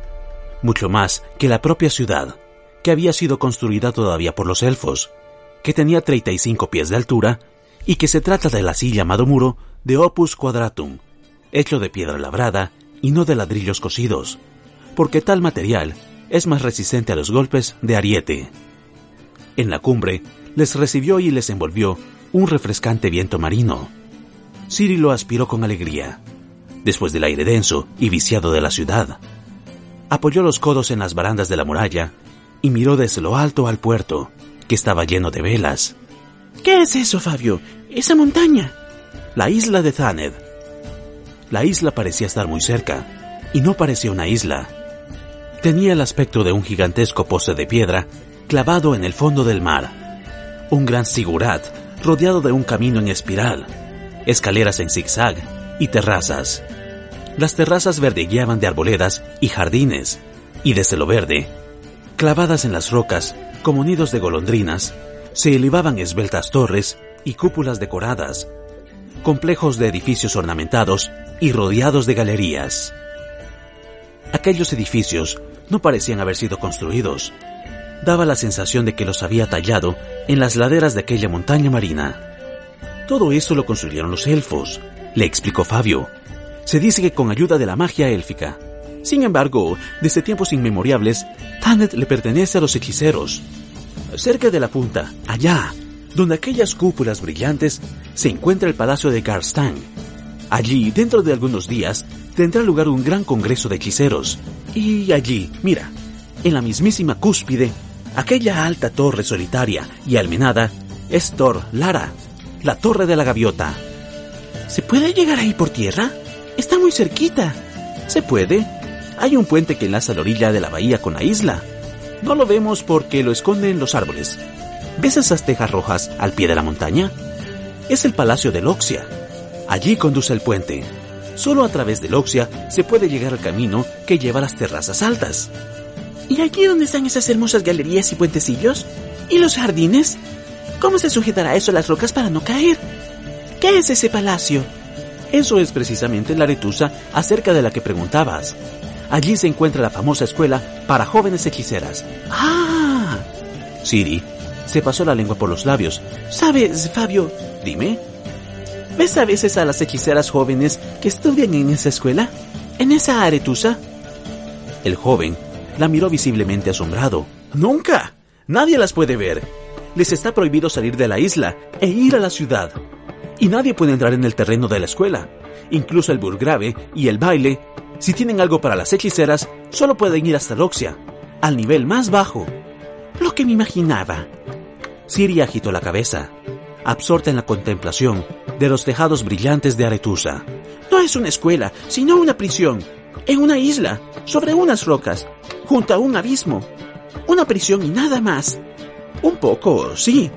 mucho más que la propia ciudad, que había sido construida todavía por los elfos, que tenía 35 pies de altura y que se trata del así llamado muro de Opus Quadratum, hecho de piedra labrada y no de ladrillos cocidos, porque tal material es más resistente a los golpes de ariete. En la cumbre les recibió y les envolvió un refrescante viento marino. Siri lo aspiró con alegría, después del aire denso y viciado de la ciudad. Apoyó los codos en las barandas de la muralla y miró desde lo alto al puerto, que estaba lleno de velas. ¿Qué es eso, Fabio? Esa montaña. La isla de Thaned. La isla parecía estar muy cerca, y no parecía una isla. Tenía el aspecto de un gigantesco poste de piedra clavado en el fondo del mar. Un gran sigurat rodeado de un camino en espiral, escaleras en zigzag y terrazas. Las terrazas verdegueaban de arboledas y jardines, y desde lo verde, clavadas en las rocas como nidos de golondrinas, se elevaban esbeltas torres y cúpulas decoradas, complejos de edificios ornamentados y rodeados de galerías. Aquellos edificios no parecían haber sido construidos. Daba la sensación de que los había tallado en las laderas de aquella montaña marina. Todo eso lo construyeron los elfos, le explicó Fabio. Se dice que con ayuda de la magia élfica. Sin embargo, desde tiempos inmemoriales, Tannet le pertenece a los hechiceros. Cerca de la punta, allá, donde aquellas cúpulas brillantes, se encuentra el palacio de Garstang. Allí, dentro de algunos días, tendrá lugar un gran congreso de hechiceros. Y allí, mira, en la mismísima cúspide, aquella alta torre solitaria y almenada, es Tor Lara, la torre de la gaviota. ¿Se puede llegar ahí por tierra? Está muy cerquita. Se puede. Hay un puente que enlaza la orilla de la bahía con la isla. No lo vemos porque lo esconden los árboles. ¿Ves esas tejas rojas al pie de la montaña? Es el Palacio de Loxia. Allí conduce el puente. Solo a través de Loxia se puede llegar al camino que lleva a las terrazas altas. ¿Y aquí dónde están esas hermosas galerías y puentecillos? ¿Y los jardines? ¿Cómo se sujetará eso a las rocas para no caer? ¿Qué es ese palacio? Eso es precisamente la aretusa acerca de la que preguntabas. Allí se encuentra la famosa escuela para jóvenes hechiceras. ¡Ah! Siri se pasó la lengua por los labios. ¿Sabes, Fabio? Dime. ¿Ves a veces a las hechiceras jóvenes que estudian en esa escuela? ¿En esa aretusa? El joven la miró visiblemente asombrado. ¡Nunca! Nadie las puede ver. Les está prohibido salir de la isla e ir a la ciudad. Y nadie puede entrar en el terreno de la escuela. Incluso el burgrave y el baile, si tienen algo para las hechiceras, solo pueden ir hasta Loxia, al nivel más bajo. Lo que me imaginaba. Siri agitó la cabeza, absorta en la contemplación de los tejados brillantes de Aretusa. No es una escuela, sino una prisión, en una isla, sobre unas rocas, junto a un abismo. Una prisión y nada más. Un poco, sí,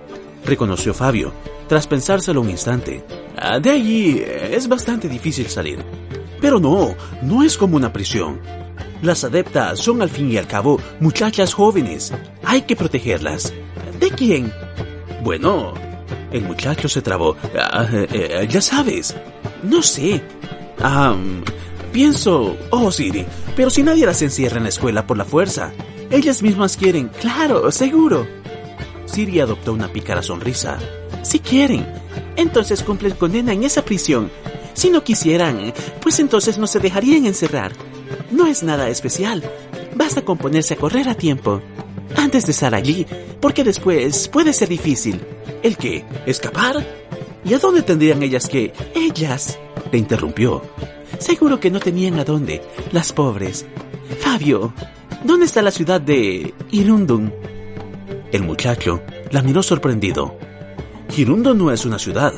reconoció Fabio, tras pensárselo un instante. Ah, de allí es bastante difícil salir. Pero no, no es como una prisión. Las adeptas son al fin y al cabo muchachas jóvenes. Hay que protegerlas. ¿De quién? Bueno, el muchacho se trabó. Ah, eh, eh, ya sabes. No sé. Ah, pienso... Oh, Siri, pero si nadie las encierra en la escuela por la fuerza. Ellas mismas quieren. Claro, seguro. Siri adoptó una pícara sonrisa. Si quieren. Entonces cumplen condena en esa prisión. Si no quisieran, pues entonces no se dejarían encerrar. No es nada especial. Basta con ponerse a correr a tiempo. Antes de estar allí, porque después puede ser difícil. ¿El qué? ¿Escapar? ¿Y a dónde tendrían ellas que? Ellas. Te interrumpió. Seguro que no tenían a dónde. Las pobres. Fabio, ¿dónde está la ciudad de Irundun? El muchacho la miró sorprendido. Girundo no es una ciudad,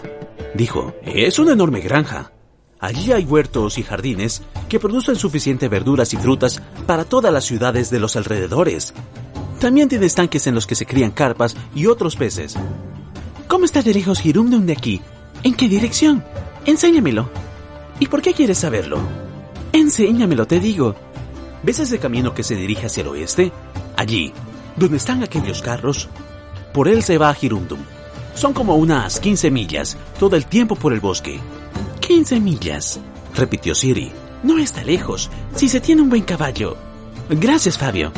dijo. Es una enorme granja. Allí hay huertos y jardines que producen suficiente verduras y frutas para todas las ciudades de los alrededores. También tiene estanques en los que se crían carpas y otros peces. ¿Cómo está de lejos Girundum de aquí? ¿En qué dirección? Enséñamelo. ¿Y por qué quieres saberlo? Enséñamelo, te digo. ¿Ves ese camino que se dirige hacia el oeste? Allí, donde están aquellos carros. Por él se va a Girundum. Son como unas 15 millas, todo el tiempo por el bosque. 15 millas, repitió Siri. No está lejos, si se tiene un buen caballo. Gracias, Fabio.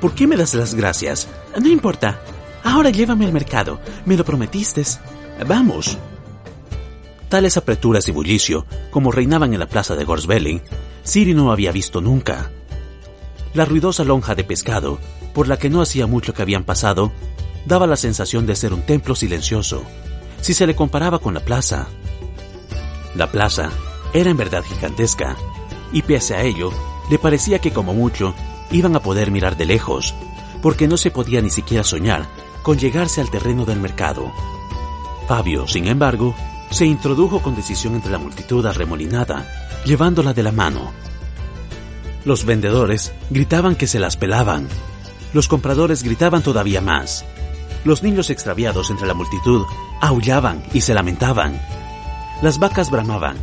¿Por qué me das las gracias? No importa. Ahora llévame al mercado. Me lo prometiste. Vamos. Tales apreturas y bullicio, como reinaban en la plaza de Gorsbelling, Siri no había visto nunca. La ruidosa lonja de pescado, por la que no hacía mucho que habían pasado, daba la sensación de ser un templo silencioso, si se le comparaba con la plaza. La plaza era en verdad gigantesca, y pese a ello, le parecía que como mucho iban a poder mirar de lejos, porque no se podía ni siquiera soñar con llegarse al terreno del mercado. Fabio, sin embargo, se introdujo con decisión entre la multitud arremolinada, llevándola de la mano. Los vendedores gritaban que se las pelaban. Los compradores gritaban todavía más. Los niños extraviados entre la multitud aullaban y se lamentaban. Las vacas bramaban,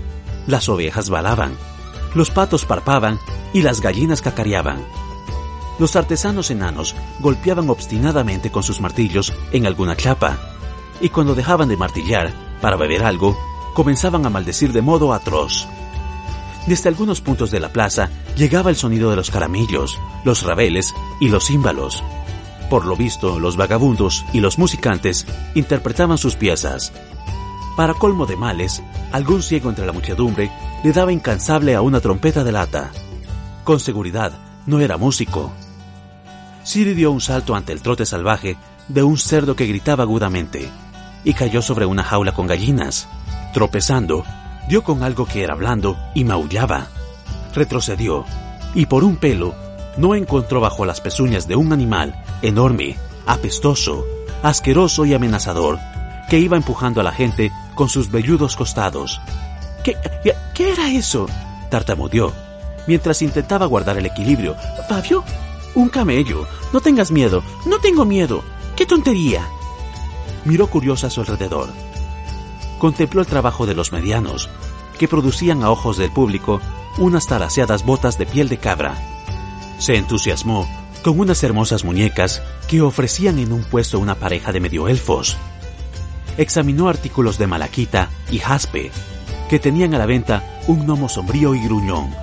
las ovejas balaban, los patos parpaban y las gallinas cacareaban. Los artesanos enanos golpeaban obstinadamente con sus martillos en alguna chapa, y cuando dejaban de martillar para beber algo, comenzaban a maldecir de modo atroz. Desde algunos puntos de la plaza llegaba el sonido de los caramillos, los rabeles y los címbalos. Por lo visto, los vagabundos y los musicantes interpretaban sus piezas. Para colmo de males, algún ciego entre la muchedumbre le daba incansable a una trompeta de lata. Con seguridad, no era músico. Siri dio un salto ante el trote salvaje de un cerdo que gritaba agudamente y cayó sobre una jaula con gallinas. Tropezando, dio con algo que era blando y maullaba. Retrocedió y por un pelo no encontró bajo las pezuñas de un animal enorme, apestoso, asqueroso y amenazador que iba empujando a la gente con sus velludos costados. ¿Qué, qué era eso? tartamudeó, mientras intentaba guardar el equilibrio. ¿Fabio? Un camello. No tengas miedo. No tengo miedo. ¡Qué tontería! Miró curiosa a su alrededor. Contempló el trabajo de los medianos, que producían a ojos del público unas taraseadas botas de piel de cabra. Se entusiasmó con unas hermosas muñecas que ofrecían en un puesto una pareja de medioelfos. Examinó artículos de malaquita y jaspe, que tenían a la venta un gnomo sombrío y gruñón.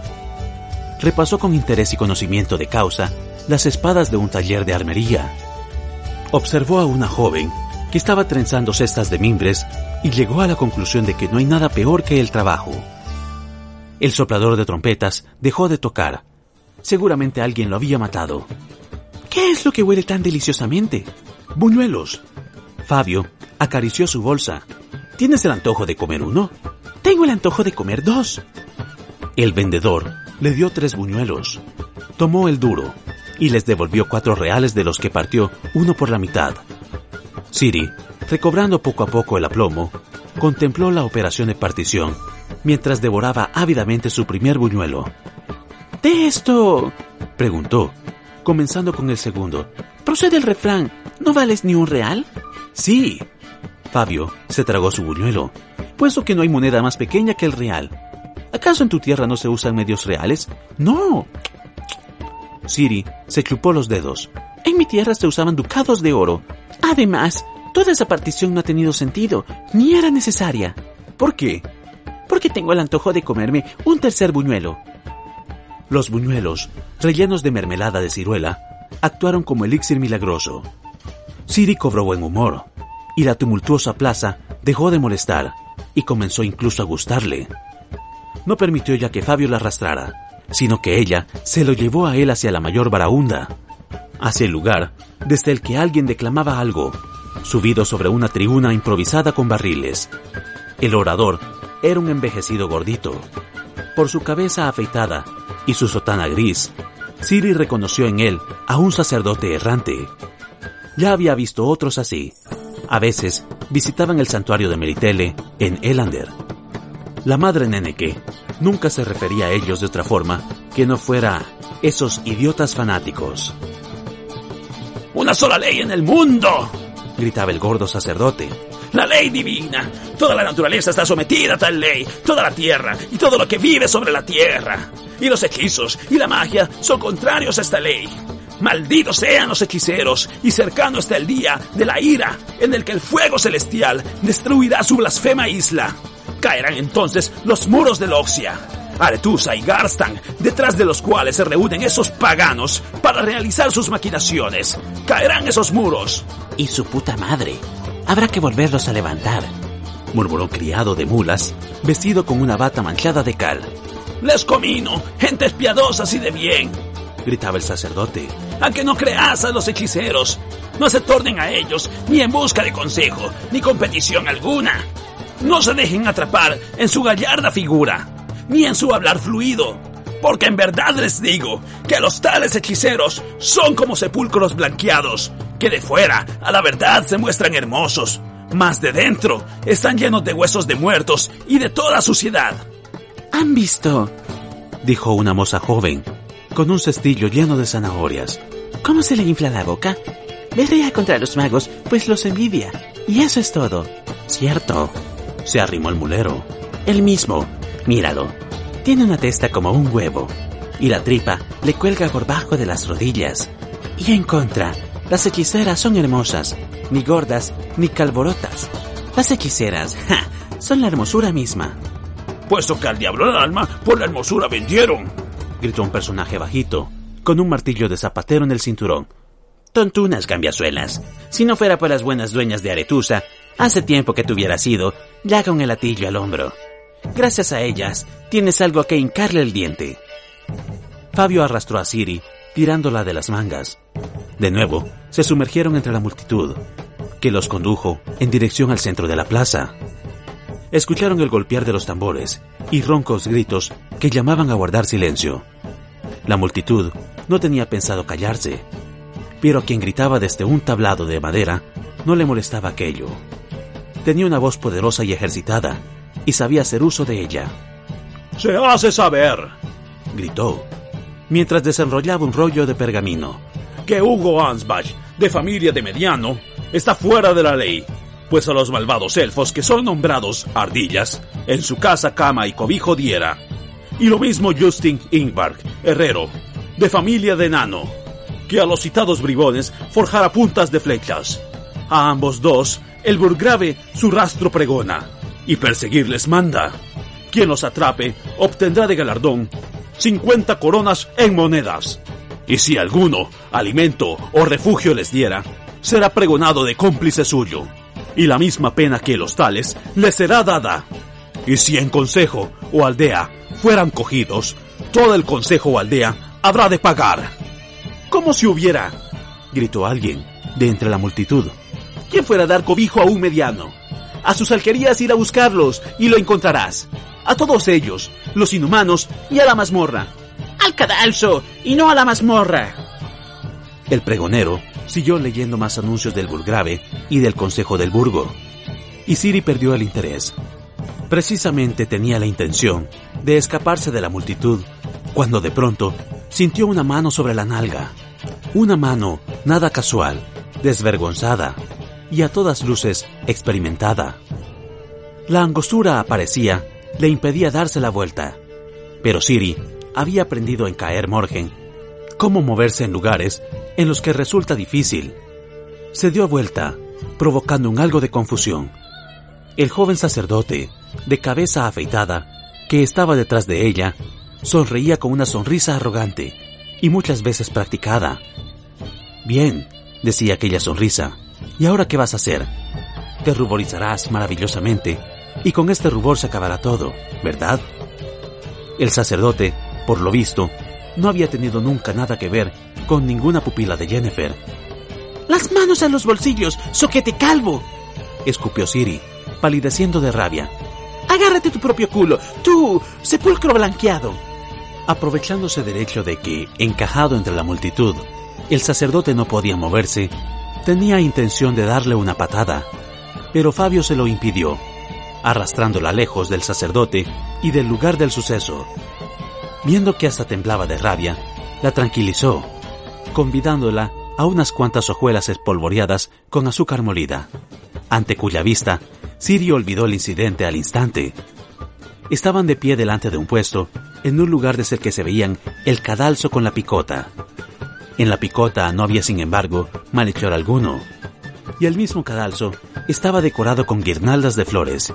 Repasó con interés y conocimiento de causa las espadas de un taller de armería. Observó a una joven que estaba trenzando cestas de mimbres y llegó a la conclusión de que no hay nada peor que el trabajo. El soplador de trompetas dejó de tocar. Seguramente alguien lo había matado. ¿Qué es lo que huele tan deliciosamente? Buñuelos. Fabio acarició su bolsa. ¿Tienes el antojo de comer uno? Tengo el antojo de comer dos. El vendedor le dio tres buñuelos. Tomó el duro y les devolvió cuatro reales de los que partió uno por la mitad. Siri, recobrando poco a poco el aplomo, contempló la operación de partición mientras devoraba ávidamente su primer buñuelo. ¿De esto? preguntó, comenzando con el segundo. ¿Procede el refrán? ¿No vales ni un real? Sí. Fabio se tragó su buñuelo, puesto que no hay moneda más pequeña que el real. ¿Acaso en tu tierra no se usan medios reales? No. Siri se chupó los dedos. En mi tierra se usaban ducados de oro. Además, toda esa partición no ha tenido sentido, ni era necesaria. ¿Por qué? Porque tengo el antojo de comerme un tercer buñuelo. Los buñuelos, rellenos de mermelada de ciruela, actuaron como elixir milagroso. Siri cobró buen humor, y la tumultuosa plaza dejó de molestar, y comenzó incluso a gustarle. No permitió ya que Fabio la arrastrara, sino que ella se lo llevó a él hacia la mayor baraunda, hacia el lugar desde el que alguien declamaba algo, subido sobre una tribuna improvisada con barriles. El orador era un envejecido gordito. Por su cabeza afeitada y su sotana gris, Siri reconoció en él a un sacerdote errante. Ya había visto otros así. A veces visitaban el santuario de Meritele en Elander. La madre Neneke nunca se refería a ellos de otra forma que no fuera esos idiotas fanáticos. ¡Una sola ley en el mundo! gritaba el gordo sacerdote. La ley divina. Toda la naturaleza está sometida a tal ley. Toda la tierra y todo lo que vive sobre la tierra. Y los hechizos y la magia son contrarios a esta ley. Malditos sean los hechiceros, y cercano está el día de la ira, en el que el fuego celestial destruirá su blasfema isla. Caerán entonces los muros de Loxia, Aretusa y Garstan, detrás de los cuales se reúnen esos paganos para realizar sus maquinaciones. Caerán esos muros. Y su puta madre. Habrá que volverlos a levantar. Murmuró un criado de mulas, vestido con una bata manchada de cal. Les comino, gentes piadosas y de bien. Gritaba el sacerdote. A que no creas a los hechiceros. No se tornen a ellos, ni en busca de consejo, ni competición alguna. No se dejen atrapar en su gallarda figura, ni en su hablar fluido, porque en verdad les digo que los tales hechiceros son como sepulcros blanqueados, que de fuera a la verdad se muestran hermosos, mas de dentro están llenos de huesos de muertos y de toda suciedad. ¿Han visto? dijo una moza joven, con un cestillo lleno de zanahorias. ¿Cómo se le infla la boca? Berrea contra los magos, pues los envidia. Y eso es todo. Cierto, se arrimó el mulero. El mismo. Míralo. Tiene una testa como un huevo. Y la tripa le cuelga por bajo de las rodillas. Y en contra, las hechiceras son hermosas, ni gordas, ni calborotas. Las hechiceras, ja, son la hermosura misma. Puesto que al diablo el alma por la hermosura vendieron. Gritó un personaje bajito, con un martillo de zapatero en el cinturón. Tontunas cambiasuelas. Si no fuera por las buenas dueñas de Aretusa, hace tiempo que te hubieras ido, ya con el atillo al hombro. Gracias a ellas, tienes algo que hincarle el diente. Fabio arrastró a Siri, tirándola de las mangas. De nuevo, se sumergieron entre la multitud, que los condujo en dirección al centro de la plaza. Escucharon el golpear de los tambores y roncos gritos que llamaban a guardar silencio. La multitud no tenía pensado callarse, pero a quien gritaba desde un tablado de madera no le molestaba aquello. Tenía una voz poderosa y ejercitada, y sabía hacer uso de ella. Se hace saber, gritó, mientras desenrollaba un rollo de pergamino, que Hugo Ansbach, de familia de Mediano, está fuera de la ley, pues a los malvados elfos que son nombrados ardillas, en su casa, cama y cobijo diera. Y lo mismo Justin Ingvark, herrero, de familia de Nano, que a los citados bribones forjara puntas de flechas. A ambos dos, el burgrave su rastro pregona, y perseguirles manda. Quien los atrape obtendrá de galardón 50 coronas en monedas. Y si alguno alimento o refugio les diera, será pregonado de cómplice suyo, y la misma pena que los tales les será dada. Y si en consejo o aldea fueran cogidos, todo el consejo o aldea habrá de pagar. ¿Cómo si hubiera? gritó alguien de entre la multitud. ¿Quién fuera a dar cobijo a un mediano? A sus alquerías ir a buscarlos y lo encontrarás. A todos ellos, los inhumanos y a la mazmorra. Al cadalso y no a la mazmorra. El pregonero siguió leyendo más anuncios del Burgrave y del Consejo del Burgo. Y Siri perdió el interés. Precisamente tenía la intención de escaparse de la multitud cuando de pronto sintió una mano sobre la nalga. Una mano nada casual, desvergonzada y a todas luces experimentada. La angostura aparecía, le impedía darse la vuelta, pero Siri había aprendido en caer Morgen cómo moverse en lugares en los que resulta difícil. Se dio vuelta, provocando un algo de confusión. El joven sacerdote, de cabeza afeitada, que estaba detrás de ella, sonreía con una sonrisa arrogante y muchas veces practicada. Bien, decía aquella sonrisa, ¿y ahora qué vas a hacer? Te ruborizarás maravillosamente y con este rubor se acabará todo, ¿verdad? El sacerdote, por lo visto, no había tenido nunca nada que ver con ninguna pupila de Jennifer. ¡Las manos en los bolsillos, soquete calvo! escupió Siri, palideciendo de rabia. Agárrate tu propio culo, tú, sepulcro blanqueado. Aprovechándose del hecho de que, encajado entre la multitud, el sacerdote no podía moverse, tenía intención de darle una patada, pero Fabio se lo impidió, arrastrándola lejos del sacerdote y del lugar del suceso. Viendo que hasta temblaba de rabia, la tranquilizó, convidándola a unas cuantas hojuelas espolvoreadas con azúcar molida, ante cuya vista Sirio olvidó el incidente al instante. Estaban de pie delante de un puesto, en un lugar desde el que se veían el cadalso con la picota. En la picota no había, sin embargo, malhechor alguno, y el mismo cadalso estaba decorado con guirnaldas de flores,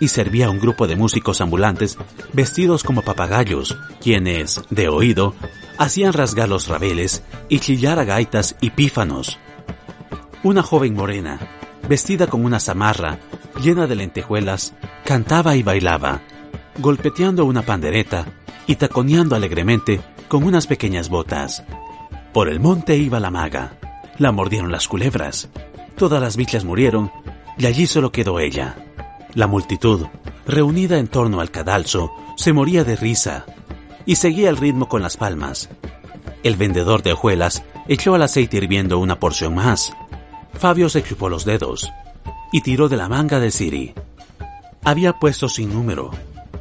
y servía a un grupo de músicos ambulantes vestidos como papagayos, quienes, de oído, hacían rasgar los rabeles y chillar a gaitas y pífanos. Una joven morena, vestida con una zamarra llena de lentejuelas, cantaba y bailaba, golpeteando una pandereta y taconeando alegremente con unas pequeñas botas. Por el monte iba la maga. La mordieron las culebras. Todas las bichas murieron y allí solo quedó ella. La multitud, reunida en torno al cadalso, se moría de risa y seguía el ritmo con las palmas. El vendedor de hojuelas echó al aceite hirviendo una porción más. Fabio se chupó los dedos y tiró de la manga de Siri. Había puesto sin número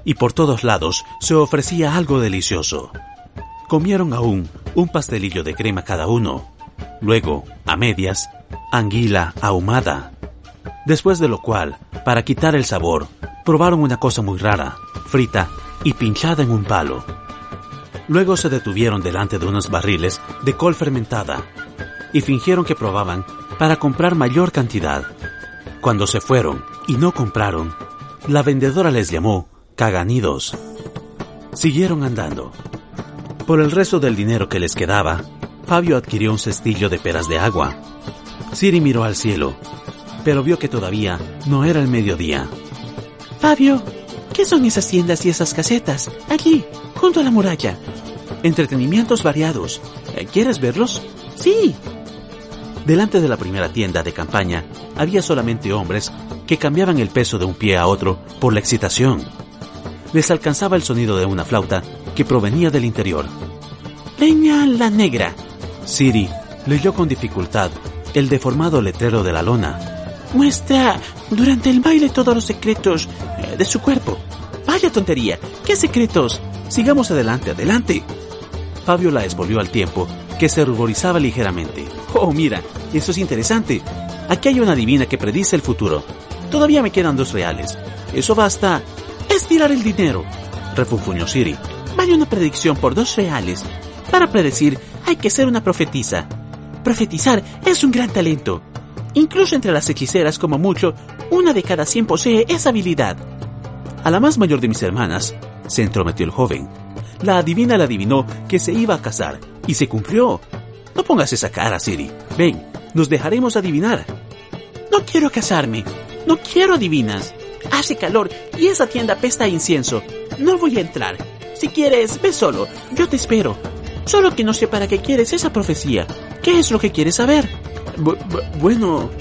y por todos lados se ofrecía algo delicioso. Comieron aún un pastelillo de crema cada uno, luego, a medias, anguila ahumada. Después de lo cual, para quitar el sabor, probaron una cosa muy rara, frita y pinchada en un palo. Luego se detuvieron delante de unos barriles de col fermentada y fingieron que probaban para comprar mayor cantidad. Cuando se fueron y no compraron, la vendedora les llamó caganidos. Siguieron andando. Por el resto del dinero que les quedaba, Fabio adquirió un cestillo de peras de agua. Siri miró al cielo, pero vio que todavía no era el mediodía. Fabio, ¿qué son esas tiendas y esas casetas? Allí, junto a la muralla. Entretenimientos variados. ¿Quieres verlos? Sí. Delante de la primera tienda de campaña había solamente hombres que cambiaban el peso de un pie a otro por la excitación. Les alcanzaba el sonido de una flauta que provenía del interior. Leña la negra. Siri leyó con dificultad el deformado letrero de la lona. Muestra durante el baile todos los secretos eh, de su cuerpo. Vaya tontería. ¿Qué secretos? Sigamos adelante, adelante. Fabio la esvolvió al tiempo, que se ruborizaba ligeramente. Oh, mira, eso es interesante. Aquí hay una divina que predice el futuro. Todavía me quedan dos reales. Eso basta. Estirar el dinero, refunfuñó Siri. Vale una predicción por dos reales. Para predecir hay que ser una profetisa. Profetizar es un gran talento. Incluso entre las hechiceras, como mucho, una de cada cien posee esa habilidad. A la más mayor de mis hermanas, se entrometió el joven. La adivina la adivinó que se iba a casar, y se cumplió. No pongas esa cara, Siri. Ven, nos dejaremos adivinar. No quiero casarme. No quiero adivinas. Hace calor y esa tienda pesta incienso. No voy a entrar. Si quieres, ve solo. Yo te espero. Solo que no sé para qué quieres esa profecía. ¿Qué es lo que quieres saber? bueno,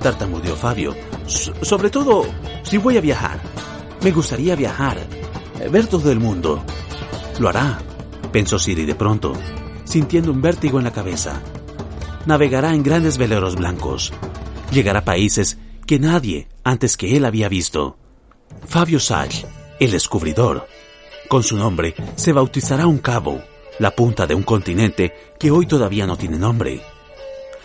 tartamudeó Fabio. sobre todo, si voy a viajar. Me gustaría viajar, ver todo el mundo. Lo hará, pensó Siri de pronto, sintiendo un vértigo en la cabeza. Navegará en grandes veleros blancos. Llegará a países que nadie antes que él había visto. Fabio Sage, el descubridor. Con su nombre se bautizará un cabo, la punta de un continente que hoy todavía no tiene nombre.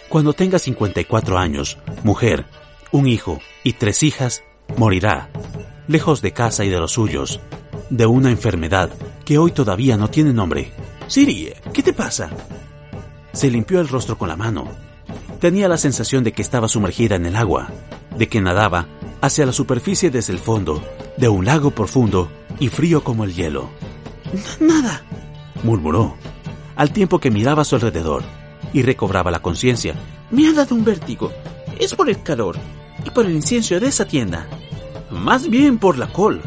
Cuando tenga 54 años, mujer, un hijo y tres hijas, morirá, lejos de casa y de los suyos, de una enfermedad que hoy todavía no tiene nombre. Siri, ¿qué te pasa? Se limpió el rostro con la mano. Tenía la sensación de que estaba sumergida en el agua, de que nadaba hacia la superficie desde el fondo de un lago profundo y frío como el hielo. Nada, murmuró, al tiempo que miraba a su alrededor y recobraba la conciencia. Me ha dado un vértigo. Es por el calor y por el incienso de esa tienda. Más bien por la col,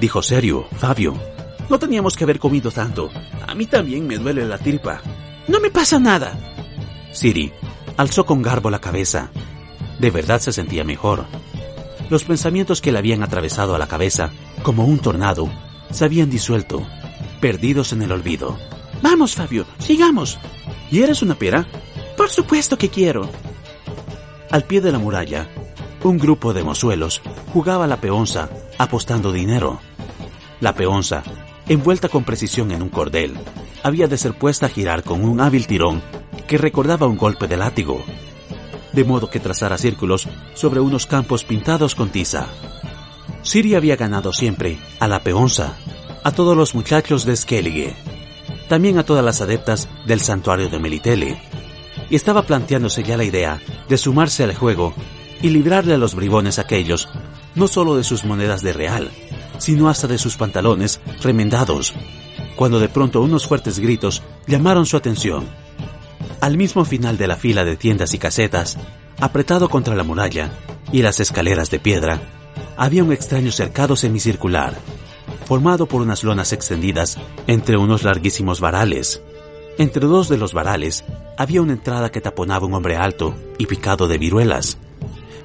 dijo serio Fabio. No teníamos que haber comido tanto. A mí también me duele la tripa. No me pasa nada. Siri alzó con garbo la cabeza. De verdad se sentía mejor. Los pensamientos que le habían atravesado a la cabeza, como un tornado, se habían disuelto, perdidos en el olvido. Vamos, Fabio, sigamos. ¿Y eres una pera? Por supuesto que quiero. Al pie de la muralla, un grupo de mozuelos jugaba a la peonza apostando dinero. La peonza, envuelta con precisión en un cordel, había de ser puesta a girar con un hábil tirón que recordaba un golpe de látigo, de modo que trazara círculos sobre unos campos pintados con tiza. Siri había ganado siempre a la peonza, a todos los muchachos de Skellige también a todas las adeptas del santuario de Melitele, y estaba planteándose ya la idea de sumarse al juego y librarle a los bribones aquellos, no solo de sus monedas de real, sino hasta de sus pantalones remendados, cuando de pronto unos fuertes gritos llamaron su atención. Al mismo final de la fila de tiendas y casetas, apretado contra la muralla y las escaleras de piedra, había un extraño cercado semicircular, formado por unas lonas extendidas entre unos larguísimos varales. Entre dos de los varales había una entrada que taponaba un hombre alto y picado de viruelas,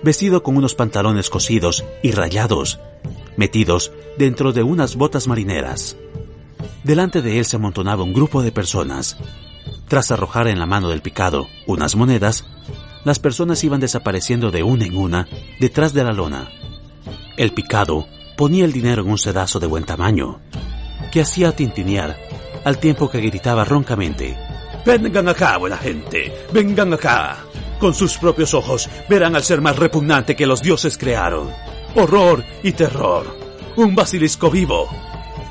vestido con unos pantalones cosidos y rayados, metidos dentro de unas botas marineras. Delante de él se amontonaba un grupo de personas. Tras arrojar en la mano del picado unas monedas, las personas iban desapareciendo de una en una detrás de la lona. El picado ponía el dinero en un sedazo de buen tamaño, que hacía tintinear, al tiempo que gritaba roncamente. Vengan acá, buena gente, vengan acá. Con sus propios ojos verán al ser más repugnante que los dioses crearon. Horror y terror. Un basilisco vivo.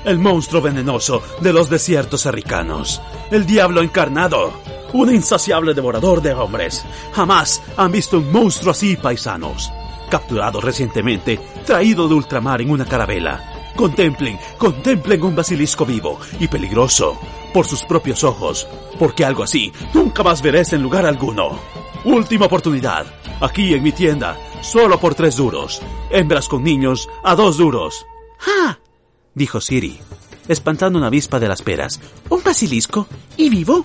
El monstruo venenoso de los desiertos serricanos. El diablo encarnado. Un insaciable devorador de hombres. Jamás han visto un monstruo así, paisanos capturado recientemente, traído de ultramar en una carabela. Contemplen, contemplen un basilisco vivo y peligroso por sus propios ojos, porque algo así nunca más veréis en lugar alguno. Última oportunidad, aquí en mi tienda, solo por tres duros. Hembras con niños a dos duros. ¡Ah! dijo Siri, espantando una avispa de las peras. ¿Un basilisco? ¿Y vivo?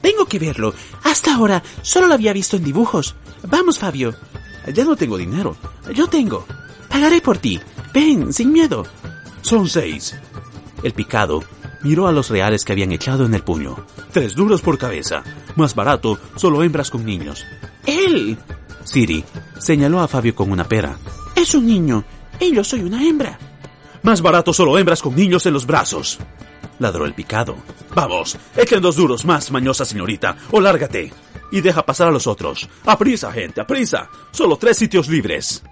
Tengo que verlo. Hasta ahora solo lo había visto en dibujos. Vamos, Fabio. Ya no tengo dinero. Yo tengo. Pagaré por ti. Ven, sin miedo. Son seis. El picado miró a los reales que habían echado en el puño. Tres duros por cabeza. Más barato, solo hembras con niños. ¡Él! Siri señaló a Fabio con una pera. Es un niño. Y yo soy una hembra. Más barato solo hembras con niños en los brazos. Ladró el picado. Vamos, echen dos duros más, mañosa señorita, o lárgate y deja pasar a los otros. ¡Aprisa, gente, aprisa! Solo tres sitios libres.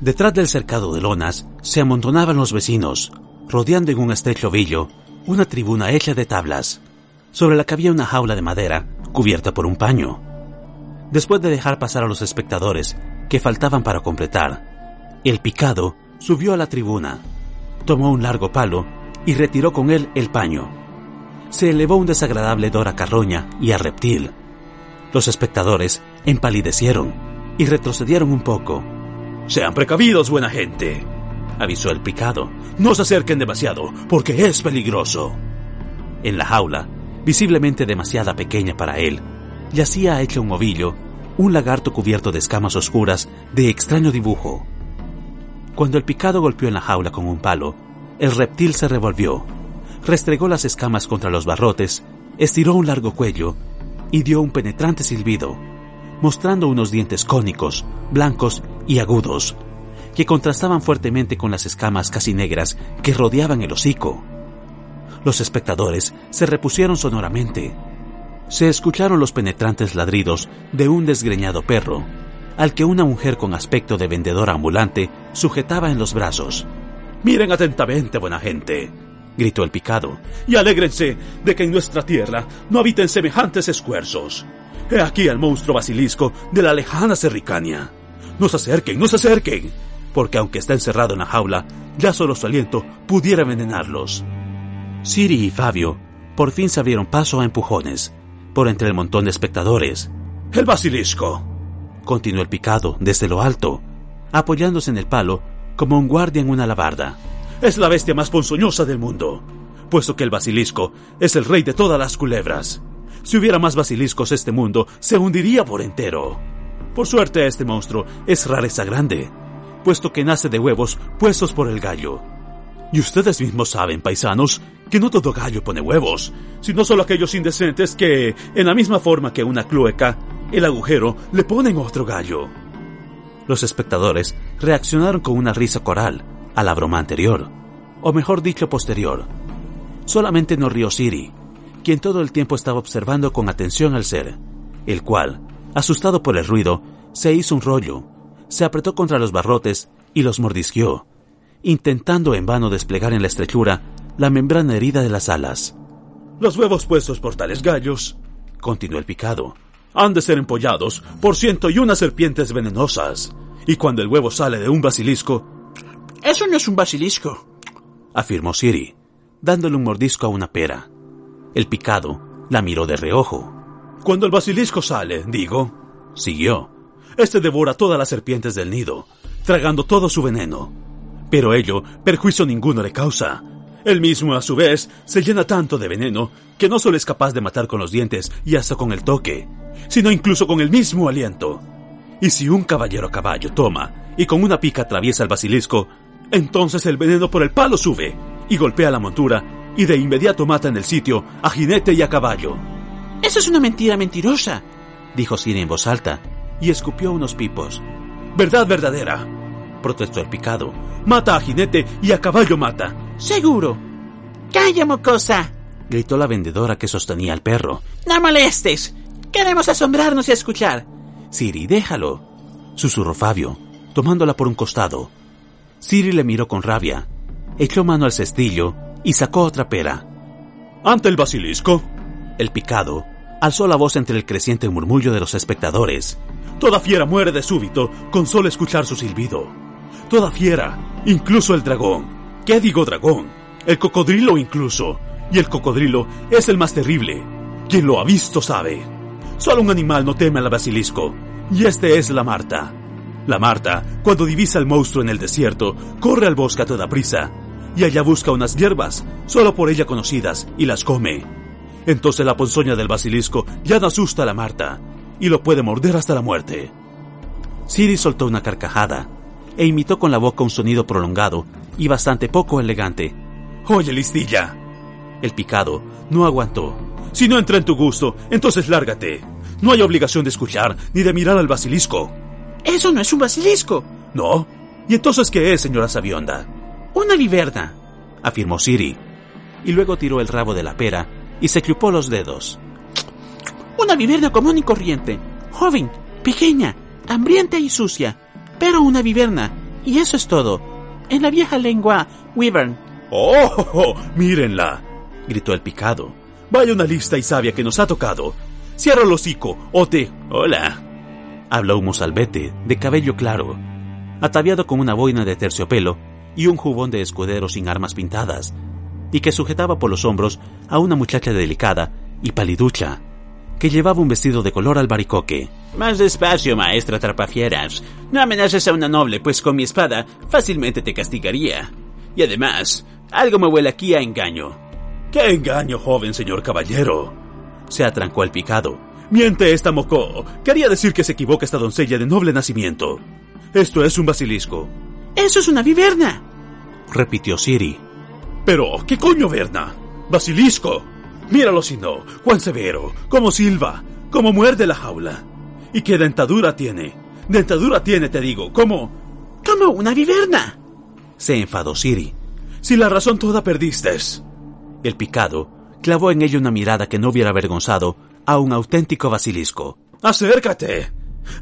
Detrás del cercado de lonas se amontonaban los vecinos, rodeando en un estrecho villo una tribuna hecha de tablas, sobre la que había una jaula de madera cubierta por un paño. Después de dejar pasar a los espectadores que faltaban para completar, el picado subió a la tribuna, tomó un largo palo y retiró con él el paño. Se elevó un desagradable dor a carroña y a reptil, los espectadores empalidecieron y retrocedieron un poco. Sean precavidos, buena gente, avisó el picado. No se acerquen demasiado, porque es peligroso. En la jaula, visiblemente demasiada pequeña para él, yacía hecho un ovillo, un lagarto cubierto de escamas oscuras de extraño dibujo. Cuando el picado golpeó en la jaula con un palo, el reptil se revolvió, restregó las escamas contra los barrotes, estiró un largo cuello y dio un penetrante silbido, mostrando unos dientes cónicos, blancos y agudos, que contrastaban fuertemente con las escamas casi negras que rodeaban el hocico. Los espectadores se repusieron sonoramente. Se escucharon los penetrantes ladridos de un desgreñado perro, al que una mujer con aspecto de vendedora ambulante sujetaba en los brazos. Miren atentamente, buena gente, gritó el picado, y alégrense de que en nuestra tierra no habiten semejantes esfuerzos. He aquí al monstruo basilisco de la lejana Serricania. No se acerquen, no se acerquen, porque aunque está encerrado en la jaula, ya solo su aliento pudiera envenenarlos. Siri y Fabio por fin se abrieron paso a empujones, por entre el montón de espectadores. ¡El basilisco! Continuó el picado desde lo alto, apoyándose en el palo como un guardia en una alabarda. Es la bestia más ponzoñosa del mundo, puesto que el basilisco es el rey de todas las culebras. Si hubiera más basiliscos, este mundo se hundiría por entero. Por suerte, este monstruo es rareza grande, puesto que nace de huevos puestos por el gallo. Y ustedes mismos saben, paisanos, que no todo gallo pone huevos, sino solo aquellos indecentes que, en la misma forma que una cloaca, el agujero le ponen otro gallo. Los espectadores reaccionaron con una risa coral a la broma anterior, o mejor dicho posterior. Solamente no rió Siri, quien todo el tiempo estaba observando con atención al ser, el cual, asustado por el ruido, se hizo un rollo, se apretó contra los barrotes y los mordisqueó, intentando en vano desplegar en la estrechura la membrana herida de las alas. Los huevos puestos por tales gallos, continuó el picado, han de ser empollados por ciento y una serpientes venenosas. Y cuando el huevo sale de un basilisco... Eso no es un basilisco, afirmó Siri, dándole un mordisco a una pera. El picado la miró de reojo. Cuando el basilisco sale, digo, siguió, este devora todas las serpientes del nido, tragando todo su veneno. Pero ello perjuicio ninguno le causa. Él mismo, a su vez, se llena tanto de veneno que no solo es capaz de matar con los dientes y hasta con el toque, sino incluso con el mismo aliento. Y si un caballero a caballo toma y con una pica atraviesa el basilisco, entonces el veneno por el palo sube y golpea la montura y de inmediato mata en el sitio a jinete y a caballo. Eso es una mentira mentirosa, dijo Siri en voz alta y escupió unos pipos. Verdad verdadera, protestó el picado. Mata a jinete y a caballo mata. Seguro. Calla, mocosa, gritó la vendedora que sostenía al perro. No molestes. Queremos asombrarnos y escuchar. Siri, déjalo, susurró Fabio, tomándola por un costado. Siri le miró con rabia, echó mano al cestillo y sacó otra pera. Ante el basilisco. El picado alzó la voz entre el creciente murmullo de los espectadores. Toda fiera muere de súbito con solo escuchar su silbido. Toda fiera, incluso el dragón. ¿Qué digo dragón? El cocodrilo incluso. Y el cocodrilo es el más terrible. Quien lo ha visto sabe. Solo un animal no teme al basilisco. Y este es la Marta. La Marta, cuando divisa al monstruo en el desierto, corre al bosque a toda prisa. Y allá busca unas hierbas, solo por ella conocidas, y las come. Entonces la ponzoña del basilisco ya no asusta a la Marta, y lo puede morder hasta la muerte. Siri soltó una carcajada e imitó con la boca un sonido prolongado y bastante poco elegante. Oye, listilla. El picado no aguantó. Si no entra en tu gusto, entonces lárgate. No hay obligación de escuchar ni de mirar al basilisco. Eso no es un basilisco. ¿No? ¿Y entonces qué es, señora Sabionda? Una viverna, afirmó Siri, y luego tiró el rabo de la pera y se chupó los dedos. Una viverna común y corriente, joven, pequeña, hambrienta y sucia, pero una viverna, y eso es todo. En la vieja lengua, wyvern. ¡Oh! ¡Mírenla! gritó el picado. Vaya una lista y sabia que nos ha tocado. Cierra el hocico, o te... Hola. Habló un mozalbete, de cabello claro, ataviado con una boina de terciopelo y un jubón de escudero sin armas pintadas, y que sujetaba por los hombros a una muchacha delicada y paliducha, que llevaba un vestido de color albaricoque. Más despacio, maestra Trapafieras. No amenaces a una noble, pues con mi espada fácilmente te castigaría. Y además, algo me huele aquí a engaño. ¡Qué engaño, joven señor caballero! Se atrancó el picado. Miente esta moco. Quería decir que se equivoca esta doncella de noble nacimiento. Esto es un basilisco. Eso es una viverna, repitió Siri. Pero, ¿qué coño, Verna? Basilisco. Míralo si no, cuán severo, cómo silba, cómo muerde la jaula. ¿Y qué dentadura tiene? Dentadura tiene, te digo, ¿cómo? Como una viverna. Se enfadó Siri. Si la razón toda perdiste. El picado clavó en ella una mirada que no hubiera avergonzado a un auténtico basilisco. ¡Acércate!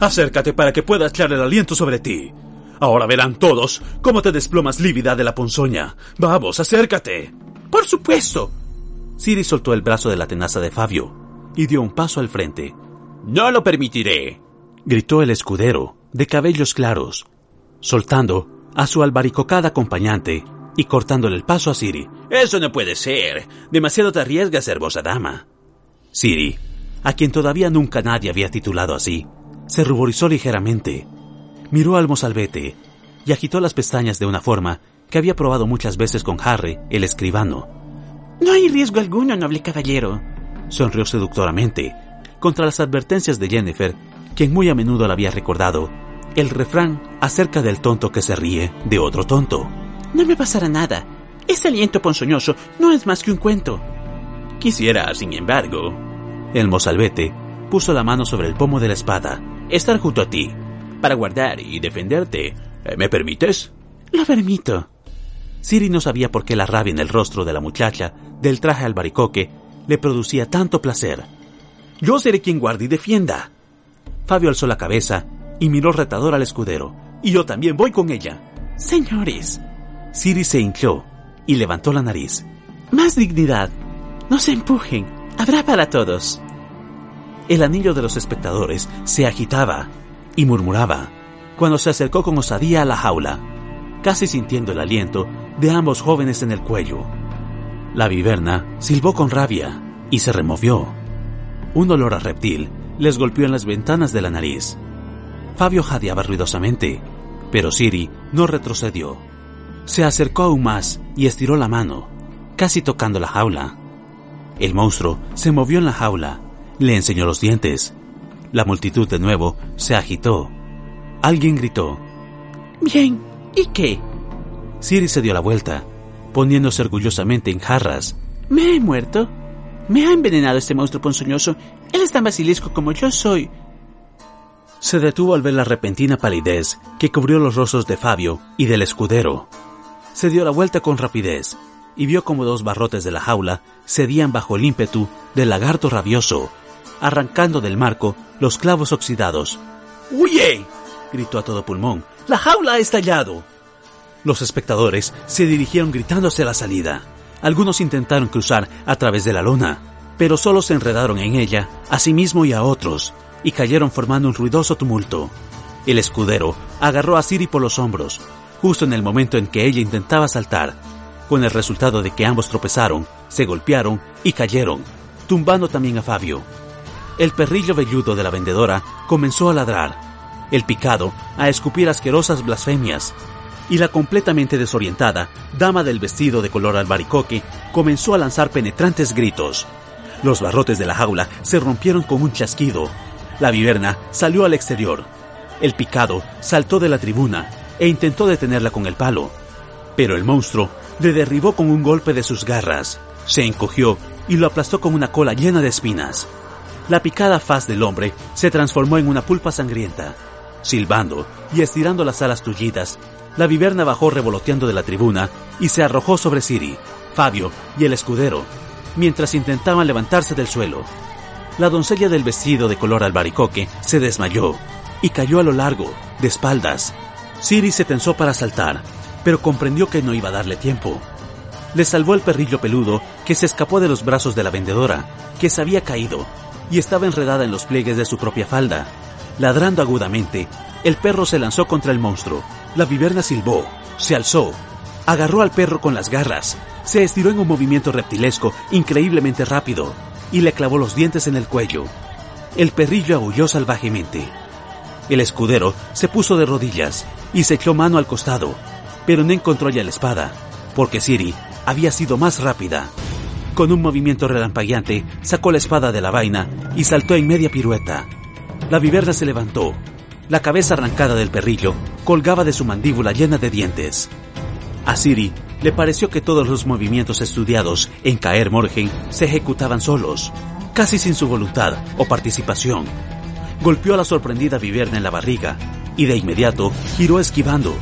Acércate para que pueda echar el aliento sobre ti. Ahora verán todos cómo te desplomas lívida de la ponzoña. Vamos, acércate. Por supuesto. Siri soltó el brazo de la tenaza de Fabio y dio un paso al frente. No lo permitiré, gritó el escudero, de cabellos claros, soltando a su albaricocada acompañante y cortándole el paso a Siri. Eso no puede ser. Demasiado te arriesgas, hermosa dama. Siri, a quien todavía nunca nadie había titulado así, se ruborizó ligeramente. Miró al mozalbete y agitó las pestañas de una forma que había probado muchas veces con Harry, el escribano. No hay riesgo alguno, noble caballero. Sonrió seductoramente, contra las advertencias de Jennifer, quien muy a menudo le había recordado el refrán acerca del tonto que se ríe de otro tonto. No me pasará nada. Ese aliento ponzoñoso no es más que un cuento. Quisiera, sin embargo. El mozalbete puso la mano sobre el pomo de la espada. Estar junto a ti, para guardar y defenderte. ¿Me permites? Lo permito. Siri no sabía por qué la rabia en el rostro de la muchacha del traje albaricoque le producía tanto placer. Yo seré quien guarde y defienda. Fabio alzó la cabeza y miró retador al escudero. Y yo también voy con ella. Señores, Siri se hinchó y levantó la nariz. Más dignidad. No se empujen. Habrá para todos. El anillo de los espectadores se agitaba y murmuraba cuando se acercó con osadía a la jaula, casi sintiendo el aliento de ambos jóvenes en el cuello. La viverna silbó con rabia y se removió. Un olor a reptil les golpeó en las ventanas de la nariz. Fabio jadeaba ruidosamente, pero Siri no retrocedió. Se acercó aún más y estiró la mano, casi tocando la jaula. El monstruo se movió en la jaula, le enseñó los dientes. La multitud de nuevo se agitó. Alguien gritó. Bien, ¿y qué? Siri se dio la vuelta, poniéndose orgullosamente en jarras. ¿Me he muerto? ¿Me ha envenenado este monstruo ponzoñoso? Él es tan basilisco como yo soy. Se detuvo al ver la repentina palidez que cubrió los rostros de Fabio y del escudero se dio la vuelta con rapidez y vio como dos barrotes de la jaula cedían bajo el ímpetu del lagarto rabioso, arrancando del marco los clavos oxidados. ¡Huye! gritó a todo pulmón. ¡La jaula ha estallado! Los espectadores se dirigieron gritando hacia la salida. Algunos intentaron cruzar a través de la lona, pero solo se enredaron en ella, a sí mismo y a otros, y cayeron formando un ruidoso tumulto. El escudero agarró a Siri por los hombros, justo en el momento en que ella intentaba saltar, con el resultado de que ambos tropezaron, se golpearon y cayeron, tumbando también a Fabio. El perrillo velludo de la vendedora comenzó a ladrar, el picado a escupir asquerosas blasfemias, y la completamente desorientada dama del vestido de color albaricoque comenzó a lanzar penetrantes gritos. Los barrotes de la jaula se rompieron con un chasquido. La viverna salió al exterior. El picado saltó de la tribuna e intentó detenerla con el palo. Pero el monstruo le derribó con un golpe de sus garras, se encogió y lo aplastó con una cola llena de espinas. La picada faz del hombre se transformó en una pulpa sangrienta. Silbando y estirando las alas tullidas, la viverna bajó revoloteando de la tribuna y se arrojó sobre Siri, Fabio y el escudero, mientras intentaban levantarse del suelo. La doncella del vestido de color albaricoque se desmayó y cayó a lo largo, de espaldas, Siri se tensó para saltar, pero comprendió que no iba a darle tiempo. Le salvó el perrillo peludo que se escapó de los brazos de la vendedora, que se había caído y estaba enredada en los pliegues de su propia falda. Ladrando agudamente, el perro se lanzó contra el monstruo. La viverna silbó, se alzó, agarró al perro con las garras, se estiró en un movimiento reptilesco increíblemente rápido y le clavó los dientes en el cuello. El perrillo aulló salvajemente. El escudero se puso de rodillas y se echó mano al costado, pero no encontró ya la espada, porque Siri había sido más rápida. Con un movimiento relampagueante, sacó la espada de la vaina y saltó en media pirueta. La viverna se levantó. La cabeza arrancada del perrillo colgaba de su mandíbula llena de dientes. A Siri le pareció que todos los movimientos estudiados en Caer Morgen se ejecutaban solos, casi sin su voluntad o participación. Golpeó a la sorprendida viverna en la barriga y de inmediato giró esquivando,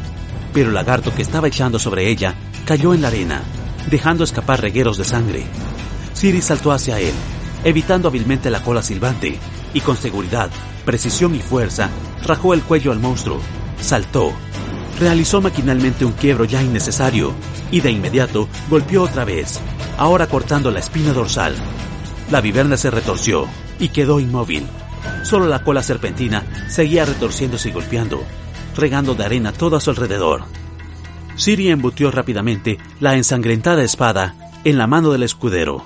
pero el lagarto que estaba echando sobre ella cayó en la arena, dejando escapar regueros de sangre. Siri saltó hacia él, evitando hábilmente la cola silbante, y con seguridad, precisión y fuerza, rajó el cuello al monstruo, saltó, realizó maquinalmente un quiebro ya innecesario, y de inmediato golpeó otra vez, ahora cortando la espina dorsal. La viverna se retorció y quedó inmóvil. Solo la cola serpentina seguía retorciéndose y golpeando, regando de arena todo a su alrededor. Siri embutió rápidamente la ensangrentada espada en la mano del escudero.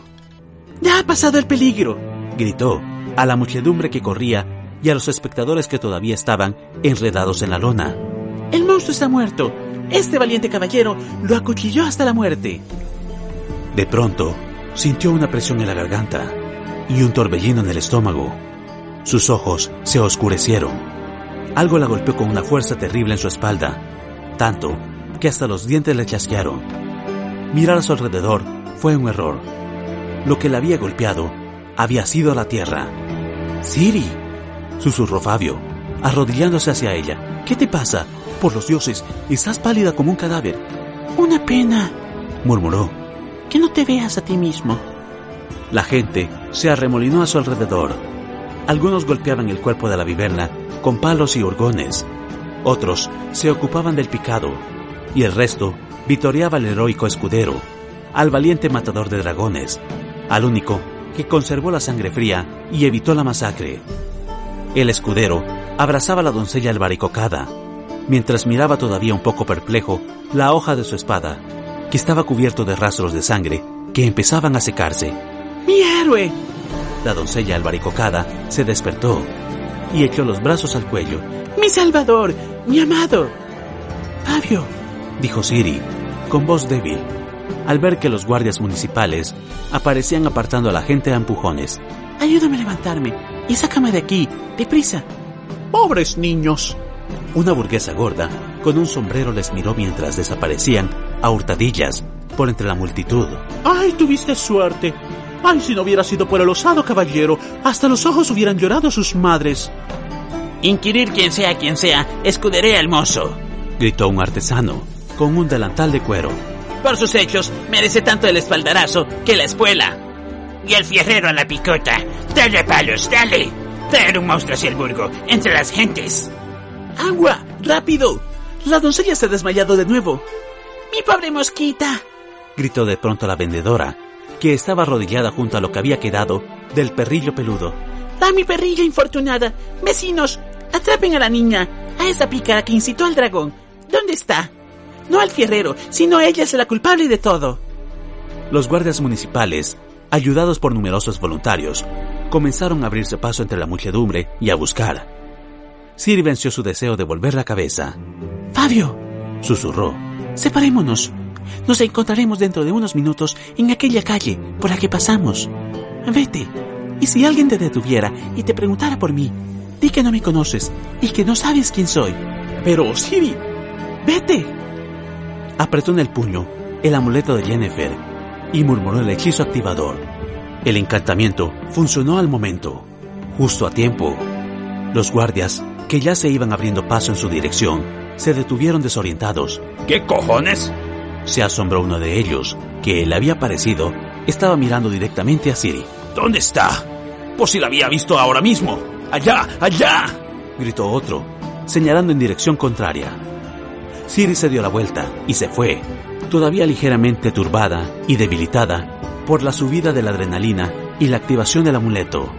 ¡Ya ha pasado el peligro! gritó a la muchedumbre que corría y a los espectadores que todavía estaban enredados en la lona. El monstruo está muerto. Este valiente caballero lo acuchilló hasta la muerte. De pronto, sintió una presión en la garganta y un torbellino en el estómago. Sus ojos se oscurecieron. Algo la golpeó con una fuerza terrible en su espalda, tanto que hasta los dientes le chasquearon. Mirar a su alrededor fue un error. Lo que la había golpeado había sido la tierra. Siri, susurró Fabio, arrodillándose hacia ella. ¿Qué te pasa? Por los dioses, estás pálida como un cadáver. Una pena, murmuró. Que no te veas a ti mismo. La gente se arremolinó a su alrededor. Algunos golpeaban el cuerpo de la viverna con palos y orgones. Otros se ocupaban del picado. Y el resto vitoreaba al heroico escudero, al valiente matador de dragones, al único que conservó la sangre fría y evitó la masacre. El escudero abrazaba a la doncella albaricocada, mientras miraba todavía un poco perplejo la hoja de su espada, que estaba cubierto de rastros de sangre que empezaban a secarse. ¡Mi héroe! La doncella albaricocada se despertó y echó los brazos al cuello. ¡Mi salvador! ¡Mi amado! Fabio, dijo Siri, con voz débil, al ver que los guardias municipales aparecían apartando a la gente a empujones. Ayúdame a levantarme y sácame de aquí, deprisa. Pobres niños. Una burguesa gorda con un sombrero les miró mientras desaparecían a hurtadillas por entre la multitud. ¡Ay, tuviste suerte! ¡Ay, si no hubiera sido por el osado caballero! Hasta los ojos hubieran llorado sus madres. Inquirir quien sea quien sea, escuderé al mozo, gritó un artesano con un delantal de cuero. Por sus hechos, merece tanto el espaldarazo que la espuela. Y el fierrero a la picota. Dale palos, dale. Traer un monstruo hacia el burgo, entre las gentes. ¡Agua! ¡Rápido! La doncella se ha desmayado de nuevo. ¡Mi pobre mosquita! gritó de pronto la vendedora, que estaba arrodillada junto a lo que había quedado del perrillo peludo. ¡Ah, mi perrilla infortunada! Vecinos, atrapen a la niña, a esa pícara que incitó al dragón. ¿Dónde está? No al fierrero, sino ella es la culpable de todo. Los guardias municipales, ayudados por numerosos voluntarios, comenzaron a abrirse paso entre la muchedumbre y a buscar. Siri venció su deseo de volver la cabeza. Fabio, susurró. Separémonos. Nos encontraremos dentro de unos minutos en aquella calle por la que pasamos. Vete. Y si alguien te detuviera y te preguntara por mí, di que no me conoces y que no sabes quién soy. Pero, Siri, vete. Apretó en el puño el amuleto de Jennifer y murmuró el hechizo activador. El encantamiento funcionó al momento, justo a tiempo. Los guardias, que ya se iban abriendo paso en su dirección, se detuvieron desorientados. ¿Qué cojones? Se asombró uno de ellos, que le había parecido, estaba mirando directamente a Siri. ¿Dónde está? Pues si la había visto ahora mismo. ¡Allá! ¡Allá! gritó otro, señalando en dirección contraria. Siri se dio la vuelta y se fue, todavía ligeramente turbada y debilitada por la subida de la adrenalina y la activación del amuleto.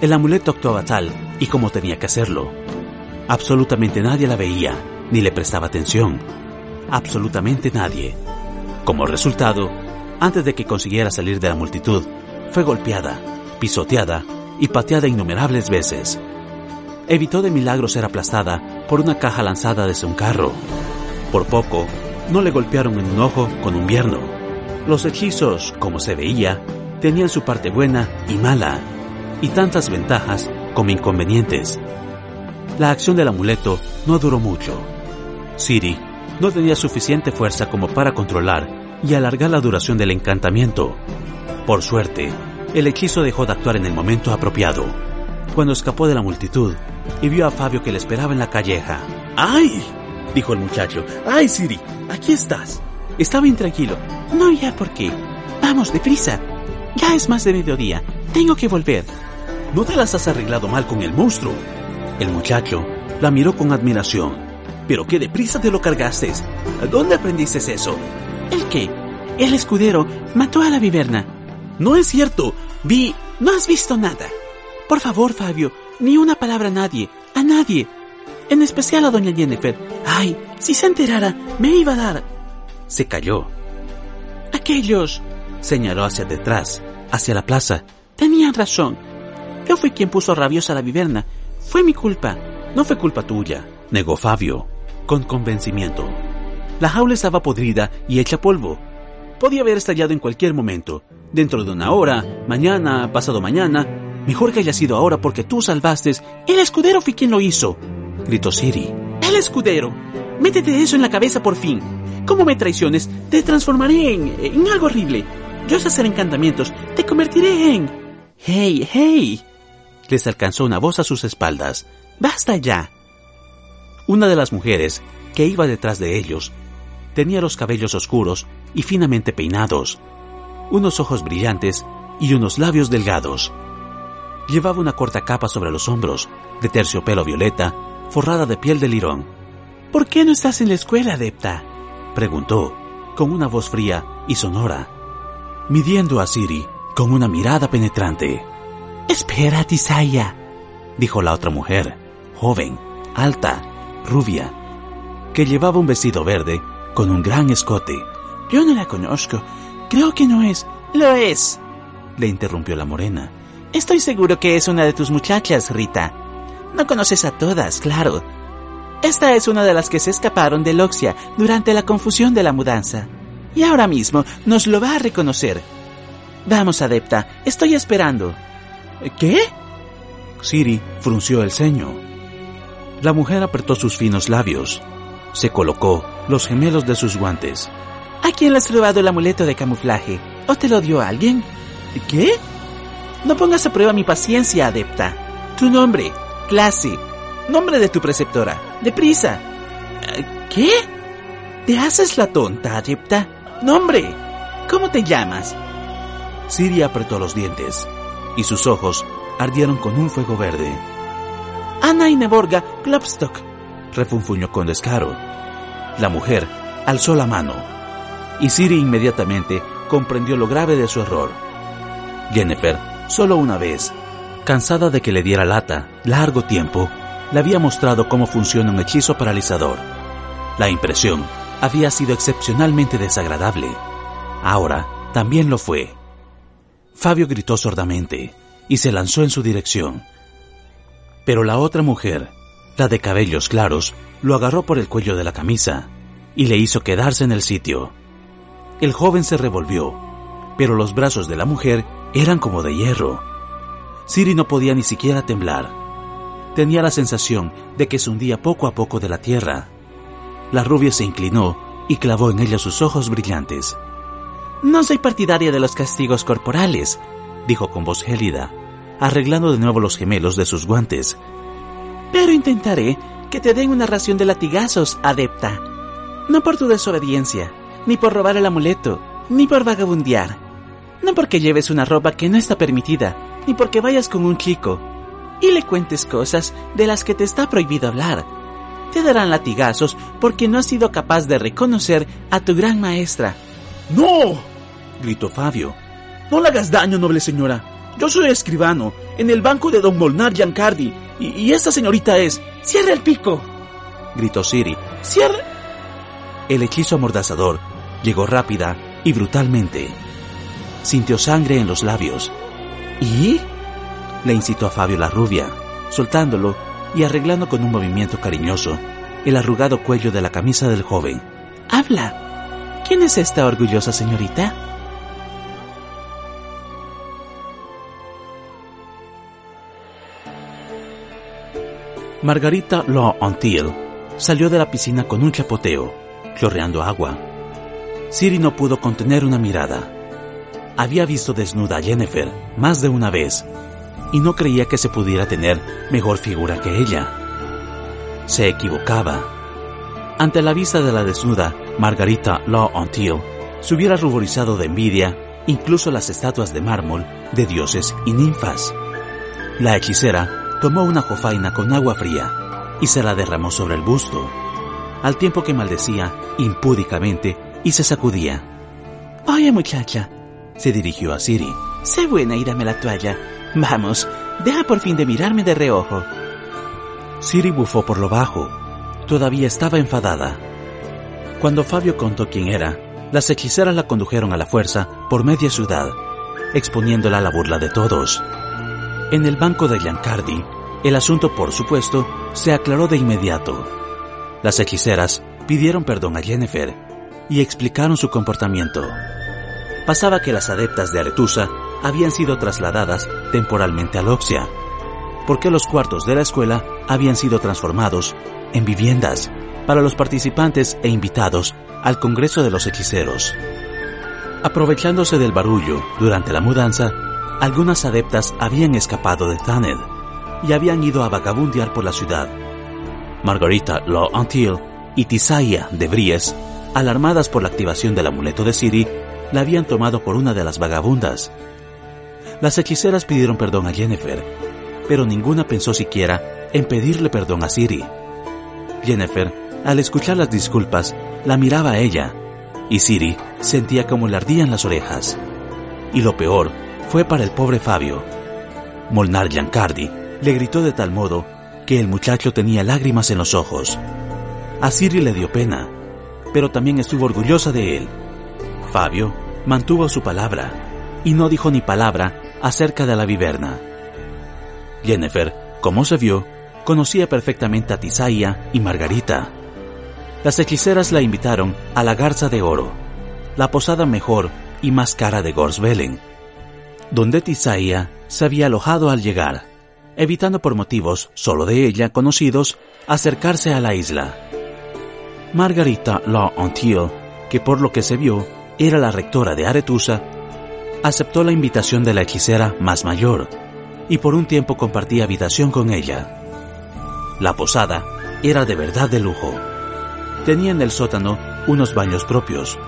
El amuleto actuaba tal y como tenía que hacerlo. Absolutamente nadie la veía, ni le prestaba atención. Absolutamente nadie. Como resultado, antes de que consiguiera salir de la multitud, fue golpeada, pisoteada y pateada innumerables veces. Evitó de milagro ser aplastada por una caja lanzada desde un carro. Por poco, no le golpearon en un ojo con un vierno. Los hechizos, como se veía, tenían su parte buena y mala, y tantas ventajas como inconvenientes. La acción del amuleto no duró mucho. Siri no tenía suficiente fuerza como para controlar y alargar la duración del encantamiento. Por suerte, el hechizo dejó de actuar en el momento apropiado, cuando escapó de la multitud y vio a Fabio que le esperaba en la calleja. ¡Ay! Dijo el muchacho. ¡Ay, Siri! Aquí estás. Estaba intranquilo. No había por qué. Vamos, deprisa. Ya es más de mediodía. Tengo que volver. No te las has arreglado mal con el monstruo. El muchacho la miró con admiración. Pero qué deprisa te lo cargaste. ¿Dónde aprendiste eso? ¿El qué? El escudero mató a la viverna. No es cierto. Vi... No has visto nada. Por favor, Fabio, ni una palabra a nadie. A nadie. En especial a doña Jennifer. Ay, si se enterara, me iba a dar. Se calló. Aquellos. Señaló hacia detrás, hacia la plaza. Tenían razón. Yo fui quien puso rabiosa a la viverna. Fue mi culpa. No fue culpa tuya, negó Fabio, con convencimiento. La jaula estaba podrida y hecha polvo. Podía haber estallado en cualquier momento, dentro de una hora, mañana, pasado mañana. Mejor que haya sido ahora porque tú salvaste. El escudero fue quien lo hizo, gritó Siri. El escudero. Métete eso en la cabeza por fin. ¿Cómo me traiciones? Te transformaré en, en algo horrible. Yo sé hacer encantamientos. Te convertiré en... ¡Hey, hey! Les alcanzó una voz a sus espaldas. ¡Basta ya! Una de las mujeres, que iba detrás de ellos, tenía los cabellos oscuros y finamente peinados, unos ojos brillantes y unos labios delgados. Llevaba una corta capa sobre los hombros, de terciopelo violeta, forrada de piel de lirón. ¿Por qué no estás en la escuela, adepta? preguntó, con una voz fría y sonora, midiendo a Siri con una mirada penetrante. Espera, Tisaya, dijo la otra mujer, joven, alta, rubia, que llevaba un vestido verde con un gran escote. Yo no la conozco. Creo que no es. Lo es, le interrumpió la morena. Estoy seguro que es una de tus muchachas, Rita. No conoces a todas, claro. Esta es una de las que se escaparon de Loxia durante la confusión de la mudanza. Y ahora mismo nos lo va a reconocer. Vamos, adepta, estoy esperando. ¿Qué? Siri frunció el ceño. La mujer apretó sus finos labios. Se colocó los gemelos de sus guantes. ¿A quién le has robado el amuleto de camuflaje? ¿O te lo dio alguien? ¿Qué? No pongas a prueba mi paciencia, adepta. Tu nombre, clase, nombre de tu preceptora. Deprisa. ¿Qué? ¿Te haces la tonta, adepta? Nombre. ¿Cómo te llamas? Siri apretó los dientes y sus ojos ardieron con un fuego verde. Ana Ineborga Klopstock, refunfuñó con descaro. La mujer alzó la mano y Siri inmediatamente comprendió lo grave de su error. Jennifer, solo una vez, cansada de que le diera lata largo tiempo, le había mostrado cómo funciona un hechizo paralizador. La impresión había sido excepcionalmente desagradable. Ahora también lo fue. Fabio gritó sordamente y se lanzó en su dirección. Pero la otra mujer, la de cabellos claros, lo agarró por el cuello de la camisa y le hizo quedarse en el sitio. El joven se revolvió, pero los brazos de la mujer eran como de hierro. Siri no podía ni siquiera temblar. Tenía la sensación de que se hundía poco a poco de la tierra. La rubia se inclinó y clavó en ella sus ojos brillantes. No soy partidaria de los castigos corporales, dijo con voz gélida, arreglando de nuevo los gemelos de sus guantes. Pero intentaré que te den una ración de latigazos, adepta. No por tu desobediencia, ni por robar el amuleto, ni por vagabundear. No porque lleves una ropa que no está permitida, ni porque vayas con un chico y le cuentes cosas de las que te está prohibido hablar. Te darán latigazos porque no has sido capaz de reconocer a tu gran maestra. ¡No! gritó Fabio. No le hagas daño, noble señora. Yo soy escribano, en el banco de don Molnar Giancardi, y, y esta señorita es... ¡Cierra el pico! gritó Siri. ¡Cierra! El hechizo amordazador llegó rápida y brutalmente. Sintió sangre en los labios. ¿Y? Le incitó a Fabio la rubia, soltándolo y arreglando con un movimiento cariñoso el arrugado cuello de la camisa del joven. Habla. ¿Quién es esta orgullosa señorita? Margarita Law Until salió de la piscina con un chapoteo, chorreando agua. Siri no pudo contener una mirada. Había visto desnuda a Jennifer más de una vez y no creía que se pudiera tener mejor figura que ella. Se equivocaba. Ante la vista de la desnuda Margarita Law Antil se hubiera ruborizado de envidia incluso las estatuas de mármol de dioses y ninfas. La hechicera tomó una jofaina con agua fría y se la derramó sobre el busto, al tiempo que maldecía impúdicamente y se sacudía. Oye muchacha, se dirigió a Siri. Sé buena y dame la toalla. Vamos, deja por fin de mirarme de reojo. Siri bufó por lo bajo. Todavía estaba enfadada. Cuando Fabio contó quién era, las hechiceras la condujeron a la fuerza por media ciudad, exponiéndola a la burla de todos. En el banco de Giancardi, el asunto, por supuesto, se aclaró de inmediato. Las hechiceras pidieron perdón a Jennifer y explicaron su comportamiento. Pasaba que las adeptas de Aretusa habían sido trasladadas temporalmente a Loxia, porque los cuartos de la escuela habían sido transformados en viviendas para los participantes e invitados al Congreso de los Hechiceros. Aprovechándose del barullo durante la mudanza, algunas adeptas habían escapado de Thaned y habían ido a vagabundear por la ciudad. Margarita Law Antil y Tisaya de Bries, alarmadas por la activación del amuleto de Siri, la habían tomado por una de las vagabundas. Las hechiceras pidieron perdón a Jennifer, pero ninguna pensó siquiera en pedirle perdón a Siri. Jennifer, al escuchar las disculpas, la miraba a ella, y Siri sentía como le ardían las orejas. Y lo peor fue para el pobre Fabio. Molnar Giancardi le gritó de tal modo que el muchacho tenía lágrimas en los ojos. A Siri le dio pena, pero también estuvo orgullosa de él. Fabio mantuvo su palabra y no dijo ni palabra acerca de la viverna. Jennifer, como se vio, conocía perfectamente a Tisaya y Margarita. Las hechiceras la invitaron a la Garza de Oro, la posada mejor y más cara de Gorsvelen, donde Tisaya se había alojado al llegar, evitando por motivos solo de ella conocidos acercarse a la isla. Margarita Law Antil, que por lo que se vio era la rectora de Aretusa, aceptó la invitación de la hechicera más mayor y por un tiempo compartía habitación con ella. La posada era de verdad de lujo. Tenía en el sótano unos baños propios,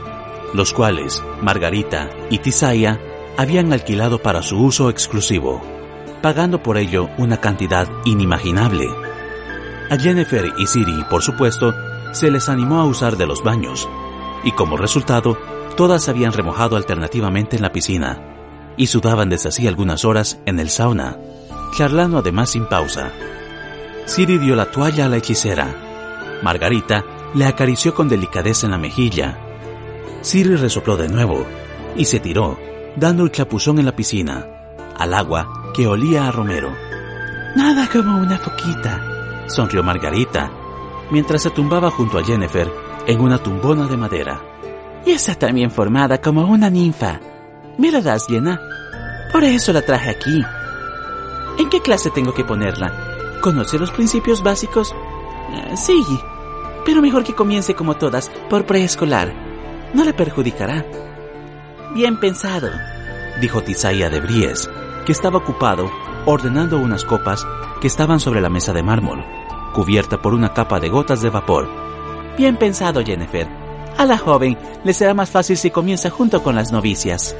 los cuales Margarita y Tisaya habían alquilado para su uso exclusivo, pagando por ello una cantidad inimaginable. A Jennifer y Siri, por supuesto, se les animó a usar de los baños, y como resultado, todas se habían remojado alternativamente en la piscina, y sudaban desde hacía algunas horas en el sauna, charlando además sin pausa. Siri dio la toalla a la hechicera. Margarita le acarició con delicadeza en la mejilla. Siri resopló de nuevo y se tiró, dando el chapuzón en la piscina, al agua que olía a romero. Nada como una foquita, sonrió Margarita, mientras se tumbaba junto a Jennifer en una tumbona de madera. Y está también formada como una ninfa. ¿Me la das llena? Por eso la traje aquí. ¿En qué clase tengo que ponerla? ¿Conoce los principios básicos? Eh, sí, pero mejor que comience como todas, por preescolar. No le perjudicará. Bien pensado, dijo Tisaya de Bries, que estaba ocupado ordenando unas copas que estaban sobre la mesa de mármol, cubierta por una capa de gotas de vapor. Bien pensado, Jennifer. A la joven le será más fácil si comienza junto con las novicias.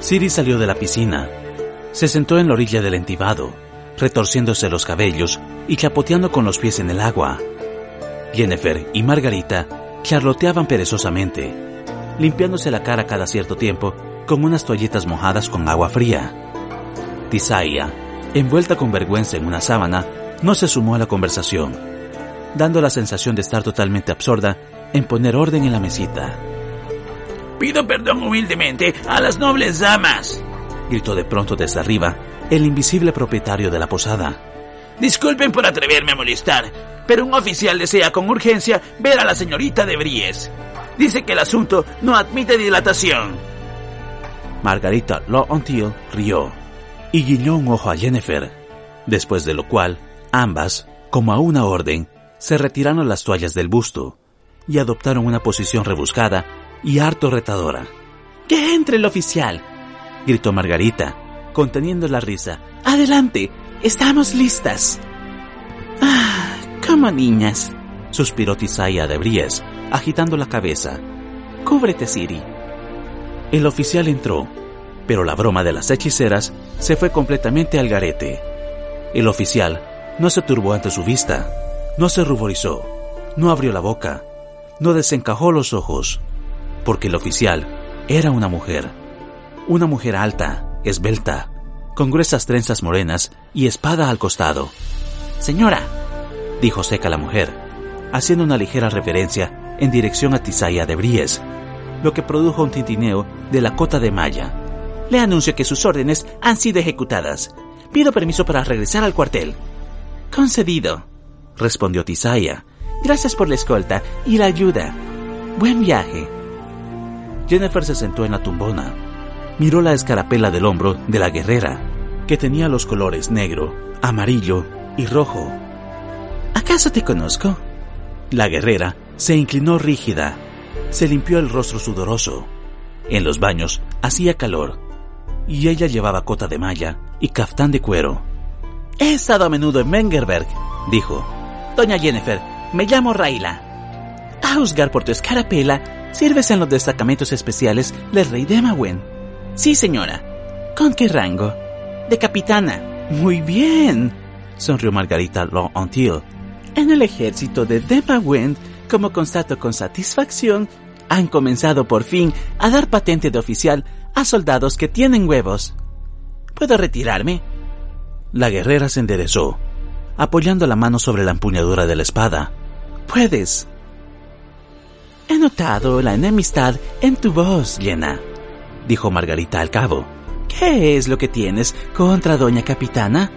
Siri salió de la piscina. Se sentó en la orilla del entibado, retorciéndose los cabellos y chapoteando con los pies en el agua. Jennifer y Margarita charloteaban perezosamente, limpiándose la cara cada cierto tiempo con unas toallitas mojadas con agua fría. Tisaya, envuelta con vergüenza en una sábana, no se sumó a la conversación, dando la sensación de estar totalmente absorta en poner orden en la mesita. Pido perdón humildemente a las nobles damas, gritó de pronto desde arriba el invisible propietario de la posada. Disculpen por atreverme a molestar, pero un oficial desea con urgencia ver a la señorita de Bries. Dice que el asunto no admite dilatación. Margarita Law rió y guiñó un ojo a Jennifer, después de lo cual ambas, Como a una orden, se retiraron las toallas del busto y adoptaron una posición rebuscada y harto retadora. ¡Que entre el oficial! gritó Margarita, conteniendo la risa. ¡Adelante! ¡Estamos listas! ¡Ah! Como niñas, suspiró Tisaya de Bries, agitando la cabeza. Cúbrete, Siri. El oficial entró, pero la broma de las hechiceras se fue completamente al garete. El oficial no se turbó ante su vista, no se ruborizó, no abrió la boca, no desencajó los ojos, porque el oficial era una mujer, una mujer alta, esbelta, con gruesas trenzas morenas y espada al costado. Señora, dijo seca la mujer, haciendo una ligera reverencia en dirección a Tisaya de Bries, lo que produjo un tintineo de la cota de malla. Le anuncio que sus órdenes han sido ejecutadas. Pido permiso para regresar al cuartel. Concedido, respondió Tisaya. Gracias por la escolta y la ayuda. Buen viaje. Jennifer se sentó en la tumbona. Miró la escarapela del hombro de la guerrera, que tenía los colores negro, amarillo y rojo. ¿Acaso te conozco? La guerrera se inclinó rígida, se limpió el rostro sudoroso. En los baños hacía calor y ella llevaba cota de malla y caftán de cuero. He estado a menudo en Mengerberg, dijo. Doña Jennifer, me llamo Raila. A juzgar por tu escarapela, sirves en los destacamentos especiales del rey de Mawen. Sí, señora. ¿Con qué rango? De capitana. Muy bien, sonrió Margarita Antil. En el ejército de Demawen, como constato con satisfacción, han comenzado por fin a dar patente de oficial a soldados que tienen huevos. ¿Puedo retirarme? La guerrera se enderezó, apoyando la mano sobre la empuñadura de la espada. Puedes. He notado la enemistad en tu voz, Llena, dijo Margarita al cabo. ¿Qué es lo que tienes contra doña capitana?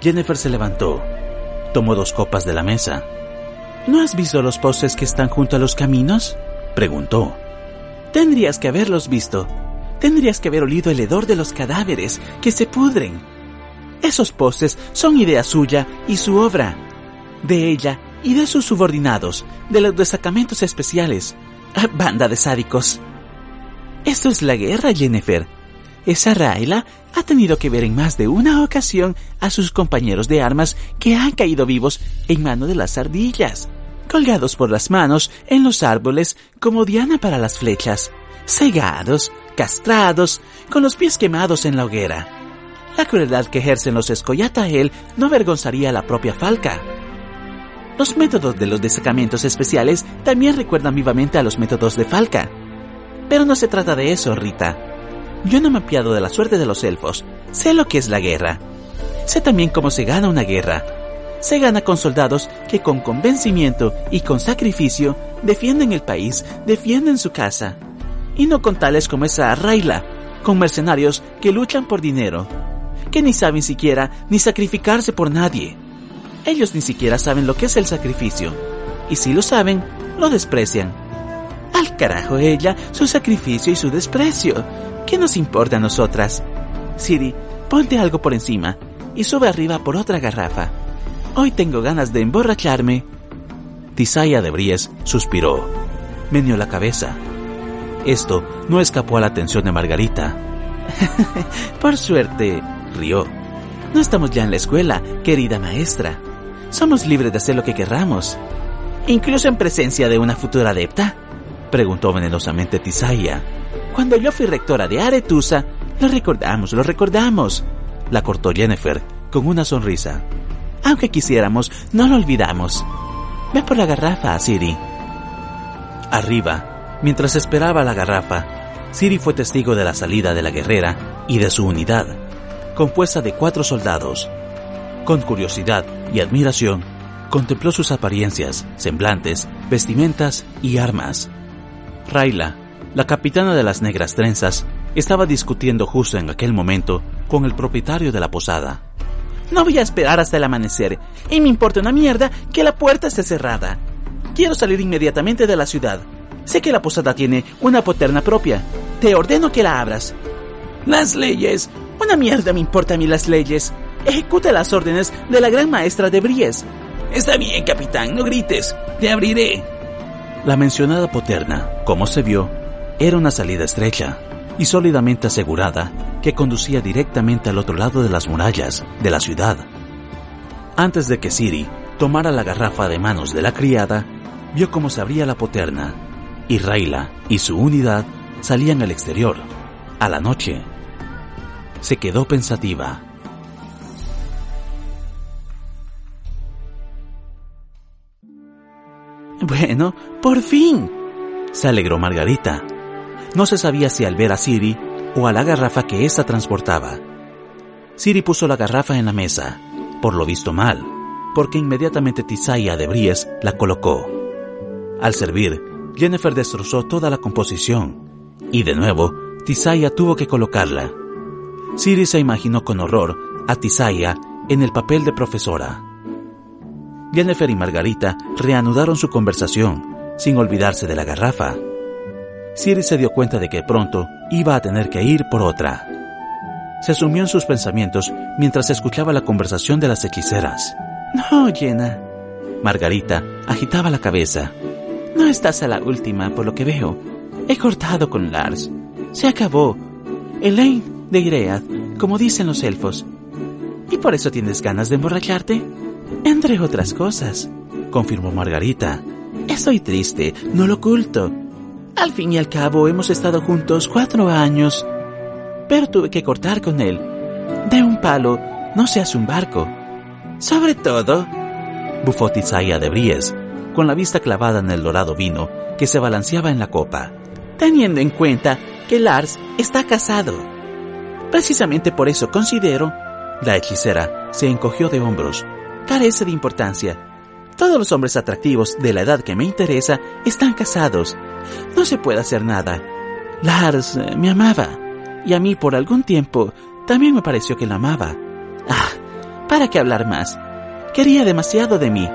Jennifer se levantó, tomó dos copas de la mesa. ¿No has visto los postes que están junto a los caminos? preguntó. Tendrías que haberlos visto. Tendrías que haber olido el hedor de los cadáveres que se pudren. Esos postes son idea suya y su obra. De ella y de sus subordinados, de los destacamentos especiales. Banda de sádicos. Esto es la guerra, Jennifer. Esa Raila ha tenido que ver en más de una ocasión a sus compañeros de armas que han caído vivos en mano de las ardillas, colgados por las manos en los árboles como diana para las flechas, cegados, castrados, con los pies quemados en la hoguera. La crueldad que ejercen los él no avergonzaría a la propia Falca. Los métodos de los destacamentos especiales también recuerdan vivamente a los métodos de Falca. Pero no se trata de eso, Rita. Yo no me apiado de la suerte de los elfos. Sé lo que es la guerra. Sé también cómo se gana una guerra. Se gana con soldados que con convencimiento y con sacrificio defienden el país, defienden su casa. Y no con tales como esa Raila, con mercenarios que luchan por dinero, que ni saben siquiera ni sacrificarse por nadie. Ellos ni siquiera saben lo que es el sacrificio. Y si lo saben, lo desprecian. Al carajo ella, su sacrificio y su desprecio. ¿Qué nos importa a nosotras? Siri, ponte algo por encima y sube arriba por otra garrafa. Hoy tengo ganas de emborracharme. Tisaya de Bries suspiró. Meneó la cabeza. Esto no escapó a la atención de Margarita. por suerte, rió. No estamos ya en la escuela, querida maestra. Somos libres de hacer lo que querramos. ¿Incluso en presencia de una futura adepta? Preguntó venenosamente Tisaya. Cuando yo fui rectora de Aretusa, lo recordamos, lo recordamos. La cortó Jennifer con una sonrisa. Aunque quisiéramos, no lo olvidamos. Ve por la garrafa, Siri. Arriba, mientras esperaba la garrafa, Siri fue testigo de la salida de la guerrera y de su unidad, compuesta de cuatro soldados. Con curiosidad y admiración, contempló sus apariencias, semblantes, vestimentas y armas. Raila, la capitana de las negras trenzas estaba discutiendo justo en aquel momento con el propietario de la posada. No voy a esperar hasta el amanecer, y me importa una mierda que la puerta esté cerrada. Quiero salir inmediatamente de la ciudad. Sé que la posada tiene una poterna propia. Te ordeno que la abras. Las leyes. Una mierda me importa a mí las leyes. Ejecute las órdenes de la gran maestra de Bries. Está bien, capitán, no grites. Te abriré. La mencionada poterna, como se vio, era una salida estrecha y sólidamente asegurada que conducía directamente al otro lado de las murallas de la ciudad. Antes de que Siri tomara la garrafa de manos de la criada, vio cómo se abría la poterna y Raila y su unidad salían al exterior, a la noche. Se quedó pensativa. Bueno, por fin. Se alegró Margarita. No se sabía si al ver a Siri o a la garrafa que ésta transportaba. Siri puso la garrafa en la mesa, por lo visto mal, porque inmediatamente Tisaya de Bries la colocó. Al servir, Jennifer destrozó toda la composición, y de nuevo, Tisaya tuvo que colocarla. Siri se imaginó con horror a Tisaya en el papel de profesora. Jennifer y Margarita reanudaron su conversación, sin olvidarse de la garrafa. Siri se dio cuenta de que pronto iba a tener que ir por otra. Se sumió en sus pensamientos mientras escuchaba la conversación de las hechiceras. No, Jenna. Margarita agitaba la cabeza. No estás a la última, por lo que veo. He cortado con Lars. Se acabó. Elaine de Ireath, como dicen los elfos. ¿Y por eso tienes ganas de emborracharte? Entre otras cosas, confirmó Margarita. Estoy triste, no lo oculto. Al fin y al cabo hemos estado juntos cuatro años. Pero tuve que cortar con él. De un palo no se hace un barco. Sobre todo, bufó Tisaya de Bries, con la vista clavada en el dorado vino que se balanceaba en la copa. Teniendo en cuenta que Lars está casado. Precisamente por eso considero... La hechicera se encogió de hombros. Carece de importancia. Todos los hombres atractivos de la edad que me interesa están casados. No se puede hacer nada. Lars eh, me amaba. Y a mí por algún tiempo también me pareció que la amaba. Ah, ¿para qué hablar más? Quería demasiado de mí.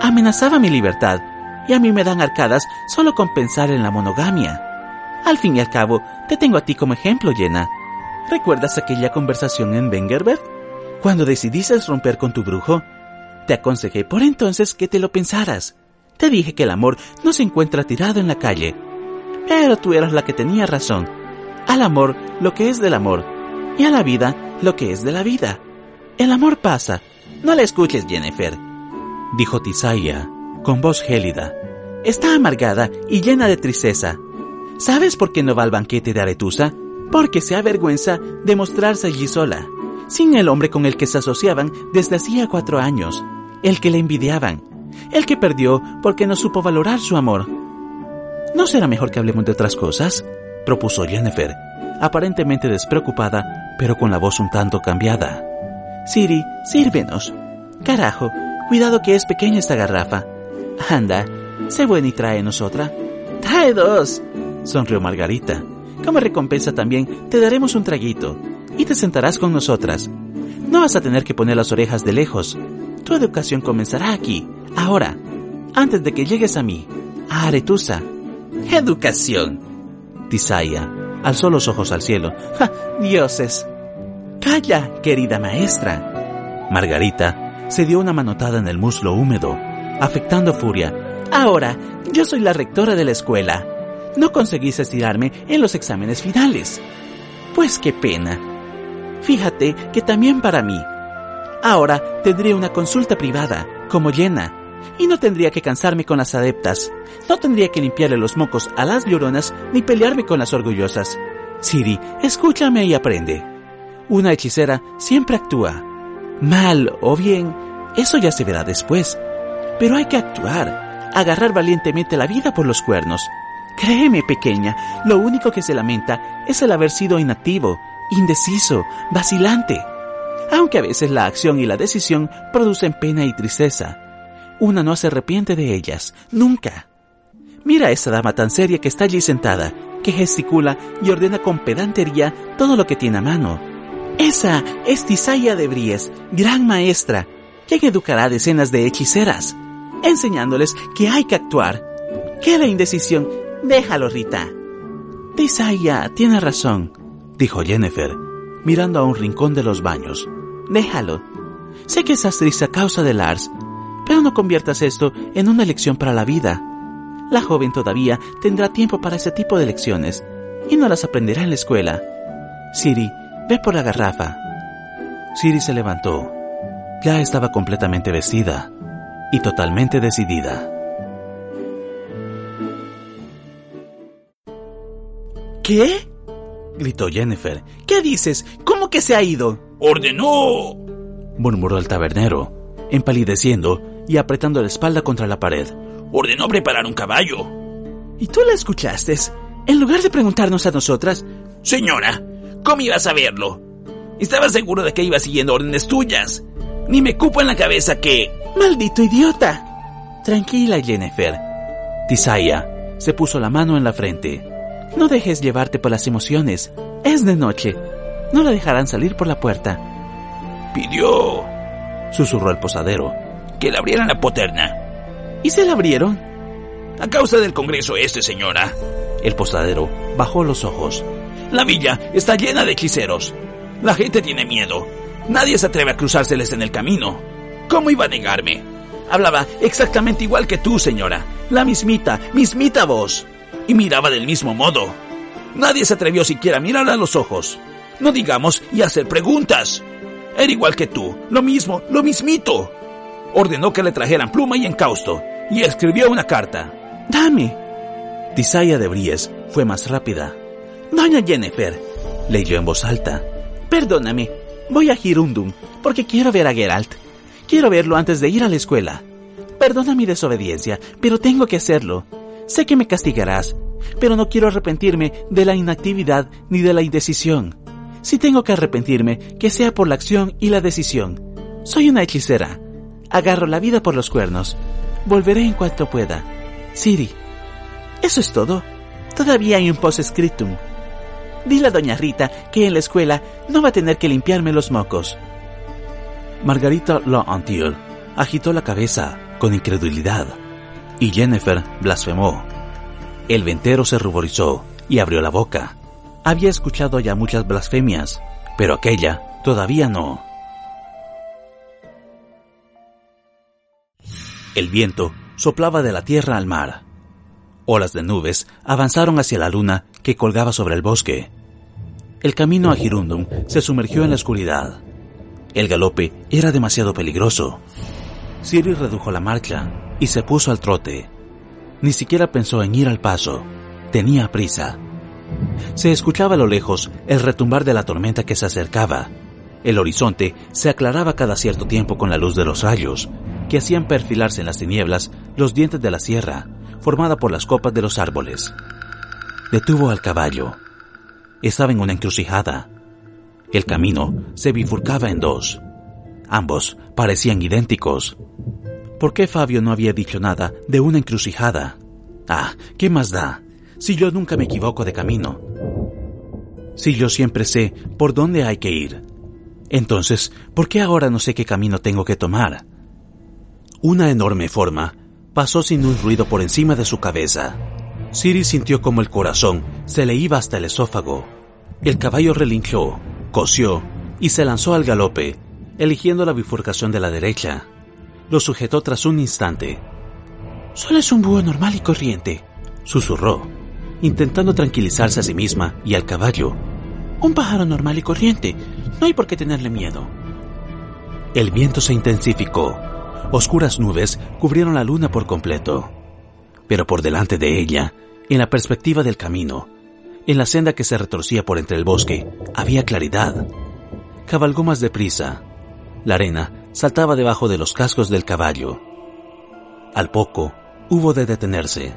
Amenazaba mi libertad. Y a mí me dan arcadas solo con pensar en la monogamia. Al fin y al cabo, te tengo a ti como ejemplo, Jenna. ¿Recuerdas aquella conversación en Wengerberg? Cuando decidiste romper con tu brujo, te aconsejé por entonces que te lo pensaras. Te dije que el amor no se encuentra tirado en la calle. Pero tú eras la que tenía razón. Al amor lo que es del amor. Y a la vida lo que es de la vida. El amor pasa. No la escuches, Jennifer. Dijo Tisaya, con voz gélida. Está amargada y llena de tristeza. ¿Sabes por qué no va al banquete de Aretusa? Porque se avergüenza de mostrarse allí sola, sin el hombre con el que se asociaban desde hacía cuatro años, el que le envidiaban, el que perdió porque no supo valorar su amor. ¿No será mejor que hablemos de otras cosas? propuso Jennifer, aparentemente despreocupada, pero con la voz un tanto cambiada. Siri, sírvenos. Carajo, cuidado que es pequeña esta garrafa. Anda, sé buena y tráenos otra. Trae dos, sonrió Margarita. Como recompensa también te daremos un traguito y te sentarás con nosotras. No vas a tener que poner las orejas de lejos. Tu educación comenzará aquí, ahora, antes de que llegues a mí, a Aretusa. Educación. Tisaya alzó los ojos al cielo. ¡Ja, dioses! Calla, querida maestra. Margarita se dio una manotada en el muslo húmedo, afectando furia. Ahora, yo soy la rectora de la escuela no conseguís estirarme en los exámenes finales. Pues qué pena. Fíjate que también para mí. Ahora tendría una consulta privada, como llena, y no tendría que cansarme con las adeptas. No tendría que limpiarle los mocos a las lloronas ni pelearme con las orgullosas. Siri, escúchame y aprende. Una hechicera siempre actúa. Mal o bien, eso ya se verá después. Pero hay que actuar, agarrar valientemente la vida por los cuernos, Créeme, pequeña, lo único que se lamenta es el haber sido inactivo, indeciso, vacilante. Aunque a veces la acción y la decisión producen pena y tristeza, una no se arrepiente de ellas, nunca. Mira a esa dama tan seria que está allí sentada, que gesticula y ordena con pedantería todo lo que tiene a mano. Esa es Tisaya de Bries, gran maestra, quien educará a decenas de hechiceras, enseñándoles que hay que actuar, la indecisión Déjalo, Rita. Tisaya tiene razón, dijo Jennifer, mirando a un rincón de los baños. Déjalo. Sé que estás triste a causa de Lars, pero no conviertas esto en una lección para la vida. La joven todavía tendrá tiempo para ese tipo de lecciones y no las aprenderá en la escuela. Siri, ve por la garrafa. Siri se levantó. Ya estaba completamente vestida y totalmente decidida. ¿Qué? gritó Jennifer. ¿Qué dices? ¿Cómo que se ha ido? ¡Ordenó! murmuró el tabernero, empalideciendo y apretando la espalda contra la pared. Ordenó preparar un caballo. ¿Y tú la escuchaste? En lugar de preguntarnos a nosotras. Señora, ¿cómo iba a saberlo? Estaba seguro de que iba siguiendo órdenes tuyas. Ni me cupo en la cabeza que... ¡Maldito idiota! Tranquila, Jennifer. Tisaya se puso la mano en la frente. No dejes llevarte por las emociones. Es de noche. No la dejarán salir por la puerta. Pidió, susurró el posadero, que le abrieran la poterna. ¿Y se la abrieron? A causa del Congreso este, señora. El posadero bajó los ojos. La villa está llena de hechiceros. La gente tiene miedo. Nadie se atreve a cruzárseles en el camino. ¿Cómo iba a negarme? Hablaba exactamente igual que tú, señora. La mismita, mismita voz. Y miraba del mismo modo. Nadie se atrevió siquiera a mirar a los ojos. No digamos y hacer preguntas. Era igual que tú, lo mismo, lo mismito. Ordenó que le trajeran pluma y encausto, y escribió una carta. ¡Dame! Tisaya de Bries fue más rápida. Doña Jennifer, leyó en voz alta. Perdóname, voy a Girundum, porque quiero ver a Geralt. Quiero verlo antes de ir a la escuela. Perdona mi desobediencia, pero tengo que hacerlo. Sé que me castigarás, pero no quiero arrepentirme de la inactividad ni de la indecisión. Si tengo que arrepentirme, que sea por la acción y la decisión. Soy una hechicera. Agarro la vida por los cuernos. Volveré en cuanto pueda. Siri. Eso es todo. Todavía hay un post-scriptum. Dile a doña Rita que en la escuela no va a tener que limpiarme los mocos. Margarita Antil agitó la cabeza con incredulidad y Jennifer blasfemó. El ventero se ruborizó y abrió la boca. Había escuchado ya muchas blasfemias, pero aquella todavía no. El viento soplaba de la tierra al mar. Olas de nubes avanzaron hacia la luna que colgaba sobre el bosque. El camino a Girundum se sumergió en la oscuridad. El galope era demasiado peligroso. Siri redujo la marcha y se puso al trote. Ni siquiera pensó en ir al paso. Tenía prisa. Se escuchaba a lo lejos el retumbar de la tormenta que se acercaba. El horizonte se aclaraba cada cierto tiempo con la luz de los rayos, que hacían perfilarse en las tinieblas los dientes de la sierra, formada por las copas de los árboles. Detuvo al caballo. Estaba en una encrucijada. El camino se bifurcaba en dos. Ambos parecían idénticos. ¿Por qué Fabio no había dicho nada de una encrucijada? Ah, ¿qué más da? Si yo nunca me equivoco de camino? Si yo siempre sé por dónde hay que ir. Entonces, ¿por qué ahora no sé qué camino tengo que tomar? Una enorme forma pasó sin un ruido por encima de su cabeza. Siri sintió como el corazón se le iba hasta el esófago. El caballo relinchó, cosió y se lanzó al galope, eligiendo la bifurcación de la derecha. Lo sujetó tras un instante. Solo es un búho normal y corriente, susurró intentando tranquilizarse a sí misma y al caballo. Un pájaro normal y corriente. No hay por qué tenerle miedo. El viento se intensificó. Oscuras nubes cubrieron la luna por completo. Pero por delante de ella, en la perspectiva del camino, en la senda que se retorcía por entre el bosque, había claridad. Cabalgó más deprisa. La arena saltaba debajo de los cascos del caballo. Al poco, hubo de detenerse.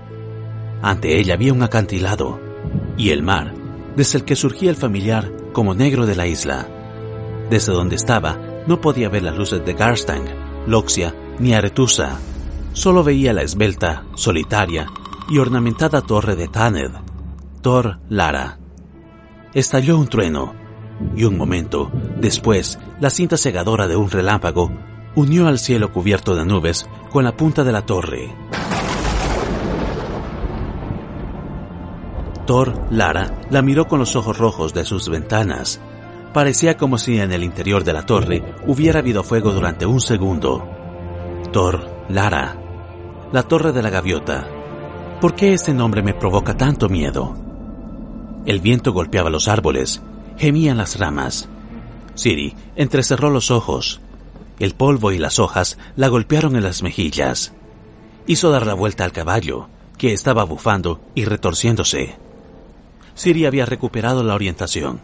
Ante ella había un acantilado y el mar, desde el que surgía el familiar como negro de la isla. Desde donde estaba, no podía ver las luces de Garstang, Loxia ni Aretusa. Solo veía la esbelta, solitaria y ornamentada torre de Taned, Thor Lara. Estalló un trueno, y un momento después, la cinta cegadora de un relámpago unió al cielo cubierto de nubes con la punta de la torre. Thor Lara la miró con los ojos rojos de sus ventanas. Parecía como si en el interior de la torre hubiera habido fuego durante un segundo. Thor, Lara. La torre de la gaviota. ¿Por qué este nombre me provoca tanto miedo? El viento golpeaba los árboles, gemían las ramas. Siri entrecerró los ojos. El polvo y las hojas la golpearon en las mejillas. Hizo dar la vuelta al caballo, que estaba bufando y retorciéndose. Siri había recuperado la orientación.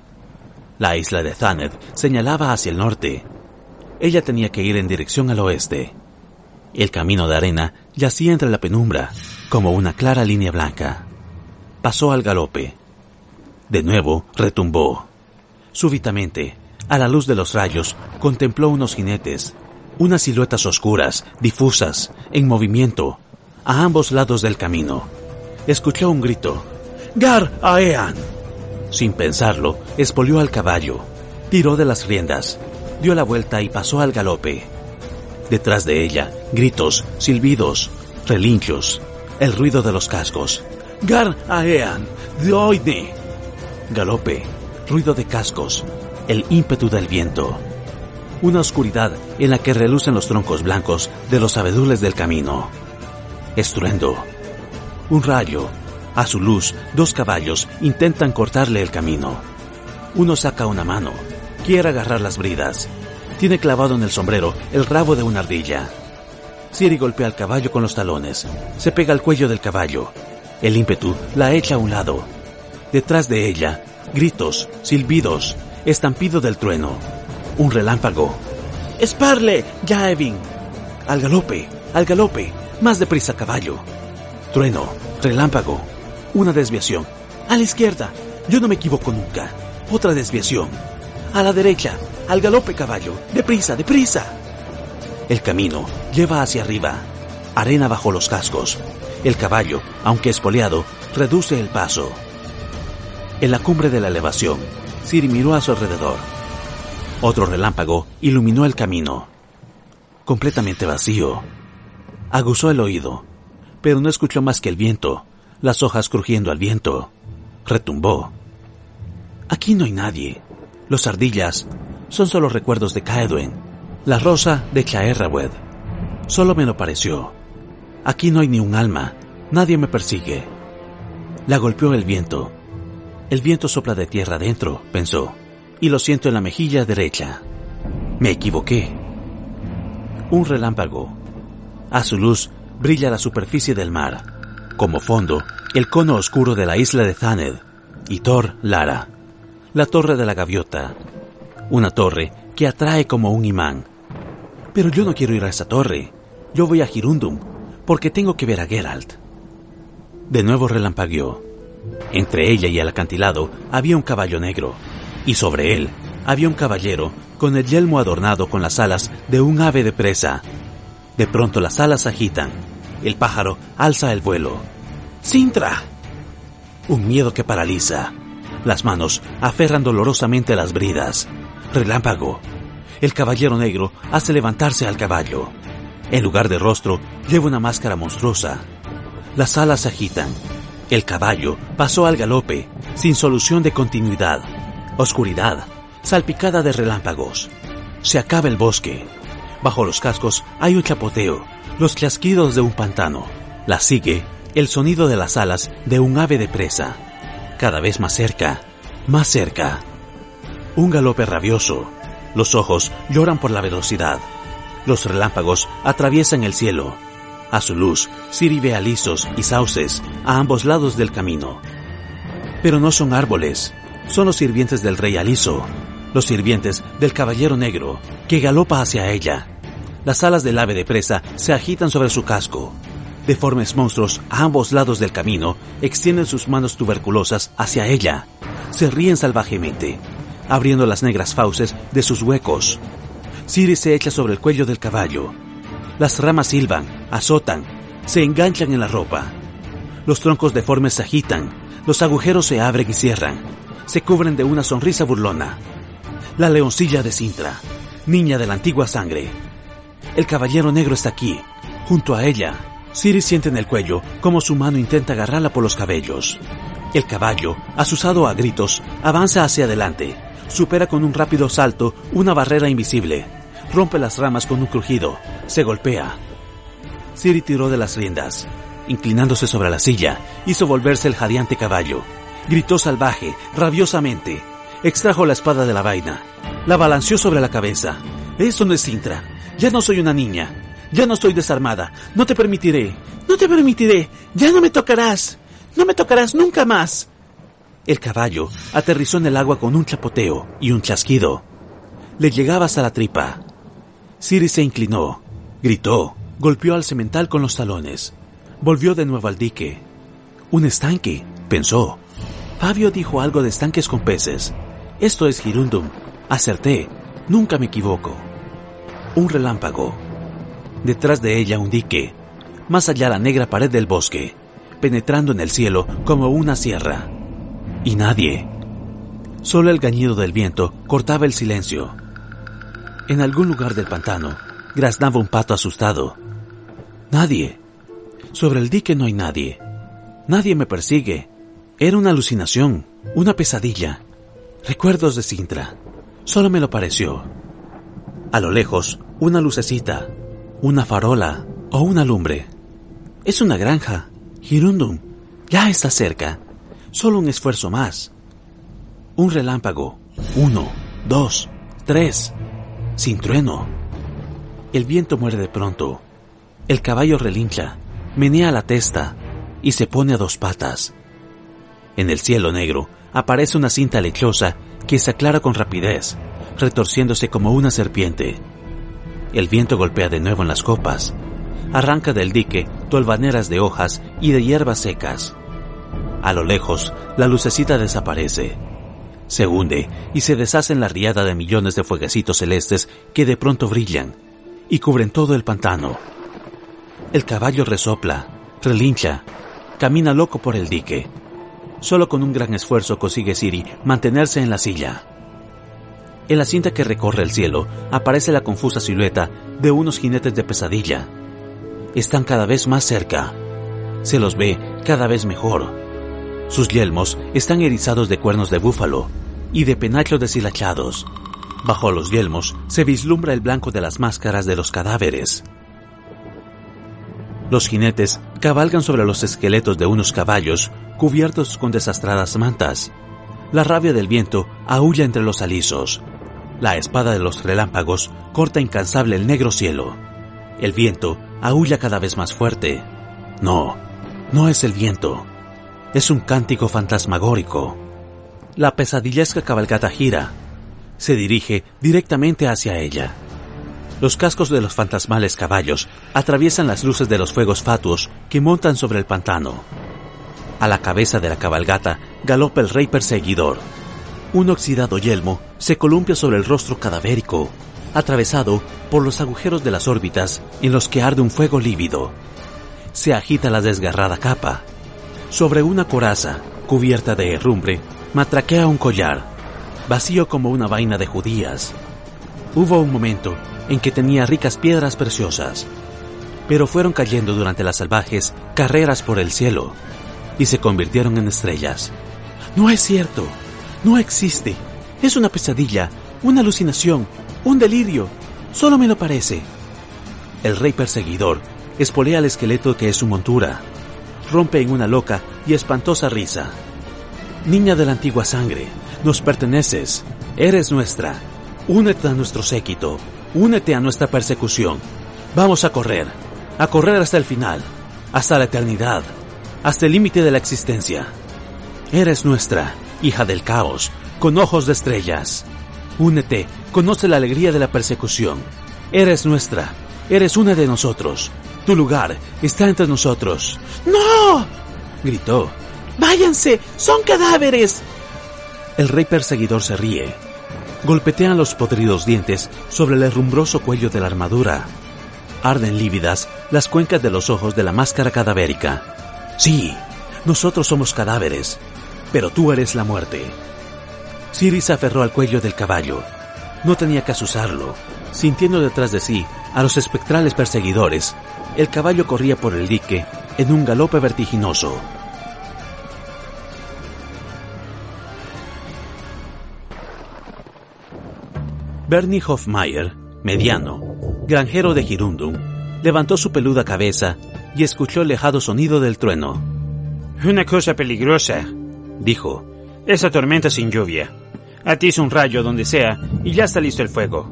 La isla de Thaned señalaba hacia el norte. Ella tenía que ir en dirección al oeste. El camino de arena yacía entre la penumbra, como una clara línea blanca. Pasó al galope. De nuevo retumbó. Súbitamente, a la luz de los rayos, contempló unos jinetes, unas siluetas oscuras, difusas, en movimiento, a ambos lados del camino. Escuchó un grito. ¡Gar Aean! Sin pensarlo, espolió al caballo, tiró de las riendas, dio la vuelta y pasó al galope. Detrás de ella, gritos, silbidos, relinchos, el ruido de los cascos. Gar Aean, Oide! Galope, ruido de cascos, el ímpetu del viento. Una oscuridad en la que relucen los troncos blancos de los abedules del camino. Estruendo. Un rayo. A su luz, dos caballos intentan cortarle el camino. Uno saca una mano. Quiere agarrar las bridas. Tiene clavado en el sombrero el rabo de una ardilla. Siri golpea al caballo con los talones. Se pega al cuello del caballo. El ímpetu la echa a un lado. Detrás de ella, gritos, silbidos, estampido del trueno. Un relámpago. ¡Esparle, Jaevin! Al galope, al galope. Más deprisa, caballo. Trueno, relámpago. Una desviación. A la izquierda. Yo no me equivoco nunca. Otra desviación. A la derecha. Al galope, caballo. Deprisa, deprisa. El camino lleva hacia arriba. Arena bajo los cascos. El caballo, aunque espoleado, reduce el paso. En la cumbre de la elevación, Siri miró a su alrededor. Otro relámpago iluminó el camino. Completamente vacío. Aguzó el oído, pero no escuchó más que el viento, las hojas crujiendo al viento. Retumbó. Aquí no hay nadie. Los ardillas son solo recuerdos de Caedwen, la rosa de Chaerrawed. Solo me lo pareció. Aquí no hay ni un alma, nadie me persigue. La golpeó el viento. El viento sopla de tierra adentro, pensó, y lo siento en la mejilla derecha. Me equivoqué. Un relámpago, a su luz brilla la superficie del mar. Como fondo, el cono oscuro de la isla de Thaned y Thor Lara. La torre de la gaviota. Una torre que atrae como un imán. Pero yo no quiero ir a esa torre. Yo voy a Girundum, porque tengo que ver a Geralt. De nuevo relampagueó. Entre ella y el acantilado había un caballo negro, y sobre él había un caballero con el yelmo adornado con las alas de un ave de presa de pronto las alas agitan. El pájaro alza el vuelo. ¡Sintra! Un miedo que paraliza. Las manos aferran dolorosamente las bridas. Relámpago. El caballero negro hace levantarse al caballo. En lugar de rostro, lleva una máscara monstruosa. Las alas se agitan. El caballo pasó al galope, sin solución de continuidad. Oscuridad, salpicada de relámpagos. Se acaba el bosque. Bajo los cascos hay un chapoteo, los chasquidos de un pantano. La sigue el sonido de las alas de un ave de presa. Cada vez más cerca, más cerca. Un galope rabioso. Los ojos lloran por la velocidad. Los relámpagos atraviesan el cielo. A su luz, Siri ve alisos y sauces a ambos lados del camino. Pero no son árboles, son los sirvientes del rey aliso, los sirvientes del caballero negro, que galopa hacia ella. Las alas del ave de presa se agitan sobre su casco. Deformes monstruos a ambos lados del camino extienden sus manos tuberculosas hacia ella. Se ríen salvajemente, abriendo las negras fauces de sus huecos. Siri se echa sobre el cuello del caballo. Las ramas silban, azotan, se enganchan en la ropa. Los troncos deformes se agitan, los agujeros se abren y cierran, se cubren de una sonrisa burlona la leoncilla de Sintra, niña de la antigua sangre. El caballero negro está aquí, junto a ella. Siri siente en el cuello como su mano intenta agarrarla por los cabellos. El caballo, asusado a gritos, avanza hacia adelante. Supera con un rápido salto una barrera invisible. Rompe las ramas con un crujido. Se golpea. Siri tiró de las riendas. Inclinándose sobre la silla, hizo volverse el jadeante caballo. Gritó salvaje, rabiosamente. Extrajo la espada de la vaina. La balanceó sobre la cabeza. Eso no es Sintra. Ya no soy una niña. Ya no estoy desarmada. No te permitiré. No te permitiré. Ya no me tocarás. No me tocarás nunca más. El caballo aterrizó en el agua con un chapoteo y un chasquido. Le llegaba hasta la tripa. Siri se inclinó, gritó, golpeó al cemental con los talones. Volvió de nuevo al dique. Un estanque, pensó. Fabio dijo algo de estanques con peces. Esto es Girundum. Acerté. Nunca me equivoco. Un relámpago. Detrás de ella un dique. Más allá la negra pared del bosque penetrando en el cielo como una sierra. Y nadie. Solo el gañido del viento cortaba el silencio. En algún lugar del pantano graznaba un pato asustado. Nadie. Sobre el dique no hay nadie. Nadie me persigue. Era una alucinación, una pesadilla. Recuerdos de Sintra. Solo me lo pareció. A lo lejos, una lucecita, una farola o una lumbre. Es una granja. Girundum, ya está cerca. Solo un esfuerzo más. Un relámpago. Uno, dos, tres. Sin trueno. El viento muere de pronto. El caballo relincha, menea la testa y se pone a dos patas. En el cielo negro aparece una cinta lechosa que se aclara con rapidez, retorciéndose como una serpiente. El viento golpea de nuevo en las copas arranca del dique tolvaneras de hojas y de hierbas secas. A lo lejos, la lucecita desaparece. Se hunde y se deshace en la riada de millones de fueguecitos celestes que de pronto brillan y cubren todo el pantano. El caballo resopla, relincha, camina loco por el dique. Solo con un gran esfuerzo consigue Siri mantenerse en la silla. En la cinta que recorre el cielo aparece la confusa silueta de unos jinetes de pesadilla están cada vez más cerca. Se los ve cada vez mejor. Sus yelmos están erizados de cuernos de búfalo y de penachos deshilachados. Bajo los yelmos se vislumbra el blanco de las máscaras de los cadáveres. Los jinetes cabalgan sobre los esqueletos de unos caballos cubiertos con desastradas mantas. La rabia del viento aúlla entre los alisos. La espada de los relámpagos corta incansable el negro cielo. El viento aúlla cada vez más fuerte. No, no es el viento. Es un cántico fantasmagórico. La pesadillesca cabalgata gira. Se dirige directamente hacia ella. Los cascos de los fantasmales caballos atraviesan las luces de los fuegos fatuos que montan sobre el pantano. A la cabeza de la cabalgata galopa el rey perseguidor. Un oxidado yelmo se columpia sobre el rostro cadavérico atravesado por los agujeros de las órbitas en los que arde un fuego lívido. Se agita la desgarrada capa. Sobre una coraza, cubierta de herrumbre, matraquea un collar, vacío como una vaina de judías. Hubo un momento en que tenía ricas piedras preciosas, pero fueron cayendo durante las salvajes carreras por el cielo y se convirtieron en estrellas. No es cierto, no existe, es una pesadilla, una alucinación, un delirio. Solo me lo parece. El rey perseguidor espolea el esqueleto que es su montura. Rompe en una loca y espantosa risa. Niña de la antigua sangre, nos perteneces. Eres nuestra. Únete a nuestro séquito. Únete a nuestra persecución. Vamos a correr. A correr hasta el final. Hasta la eternidad. Hasta el límite de la existencia. Eres nuestra, hija del caos, con ojos de estrellas. Únete, conoce la alegría de la persecución. Eres nuestra, eres una de nosotros. Tu lugar está entre nosotros. ¡No! gritó. ¡Váyanse! ¡Son cadáveres! El rey perseguidor se ríe. Golpetean los podridos dientes sobre el herrumbroso cuello de la armadura. Arden lívidas las cuencas de los ojos de la máscara cadavérica. Sí, nosotros somos cadáveres, pero tú eres la muerte. Siri se aferró al cuello del caballo. No tenía que asusarlo. Sintiendo detrás de sí a los espectrales perseguidores, el caballo corría por el dique en un galope vertiginoso. Bernie Hofmeyer, mediano, granjero de Girundum, levantó su peluda cabeza y escuchó el lejado sonido del trueno. Una cosa peligrosa, dijo. Esa tormenta sin lluvia. Atiza un rayo donde sea y ya está listo el fuego.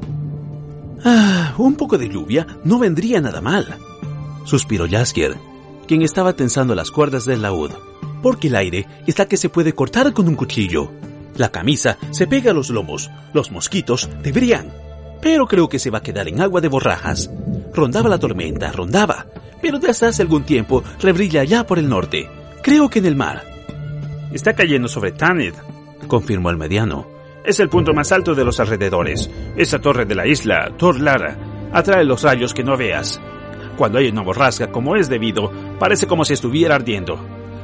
Ah, un poco de lluvia no vendría nada mal, suspiró Jaskier, quien estaba tensando las cuerdas del laúd, porque el aire está que se puede cortar con un cuchillo. La camisa se pega a los lomos, los mosquitos deberían. Pero creo que se va a quedar en agua de borrajas. Rondaba la tormenta, rondaba, pero desde hace algún tiempo rebrilla ya por el norte. Creo que en el mar. Está cayendo sobre Tanid, confirmó el mediano. Es el punto más alto de los alrededores. Esa torre de la isla, Torlara, atrae los rayos que no veas. Cuando hay una borrasca como es debido, parece como si estuviera ardiendo.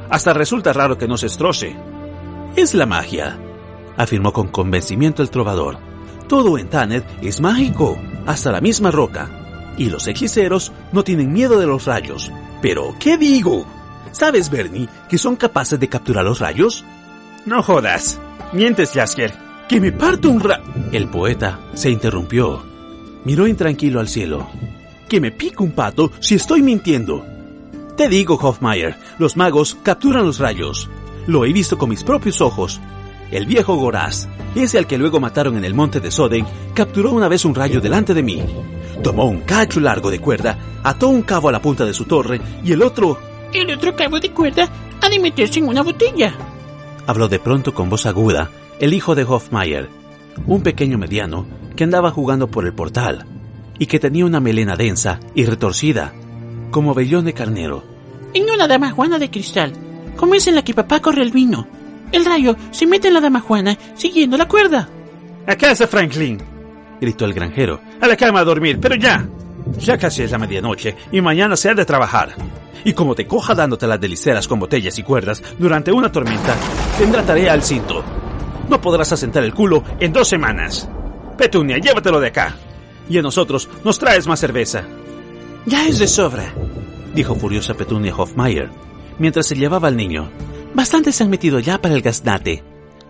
Hasta resulta raro que no se estroce. Es la magia, afirmó con convencimiento el trovador. Todo en Taned es mágico, hasta la misma roca. Y los hechiceros no tienen miedo de los rayos. Pero, ¿qué digo? ¿Sabes, Bernie, que son capaces de capturar los rayos? No jodas. Mientes, Jaskier. Que me parto un ra... El poeta se interrumpió. Miró intranquilo al cielo. Que me pica un pato si estoy mintiendo. Te digo, Hofmeyer, los magos capturan los rayos. Lo he visto con mis propios ojos. El viejo Goraz, ese al que luego mataron en el monte de Soden, capturó una vez un rayo delante de mí. Tomó un cacho largo de cuerda, ató un cabo a la punta de su torre y el otro... El otro cabo de cuerda ha de meterse en una botella. Habló de pronto con voz aguda el hijo de Hofmeyer, un pequeño mediano que andaba jugando por el portal y que tenía una melena densa y retorcida, como vellón de carnero. En una dama juana de cristal, como es en la que papá corre el vino. El rayo se mete en la dama juana siguiendo la cuerda. ¡A casa, Franklin! gritó el granjero. A la cama a dormir, pero ya. Ya casi es la medianoche y mañana se ha de trabajar. Y como te coja dándote las deliceras con botellas y cuerdas durante una tormenta, tendrá tarea al cinto. No podrás asentar el culo en dos semanas. Petunia, llévatelo de acá. Y a nosotros nos traes más cerveza. Ya es de sobra, dijo furiosa Petunia Hofmeyer, mientras se llevaba al niño. Bastante se han metido ya para el gaznate.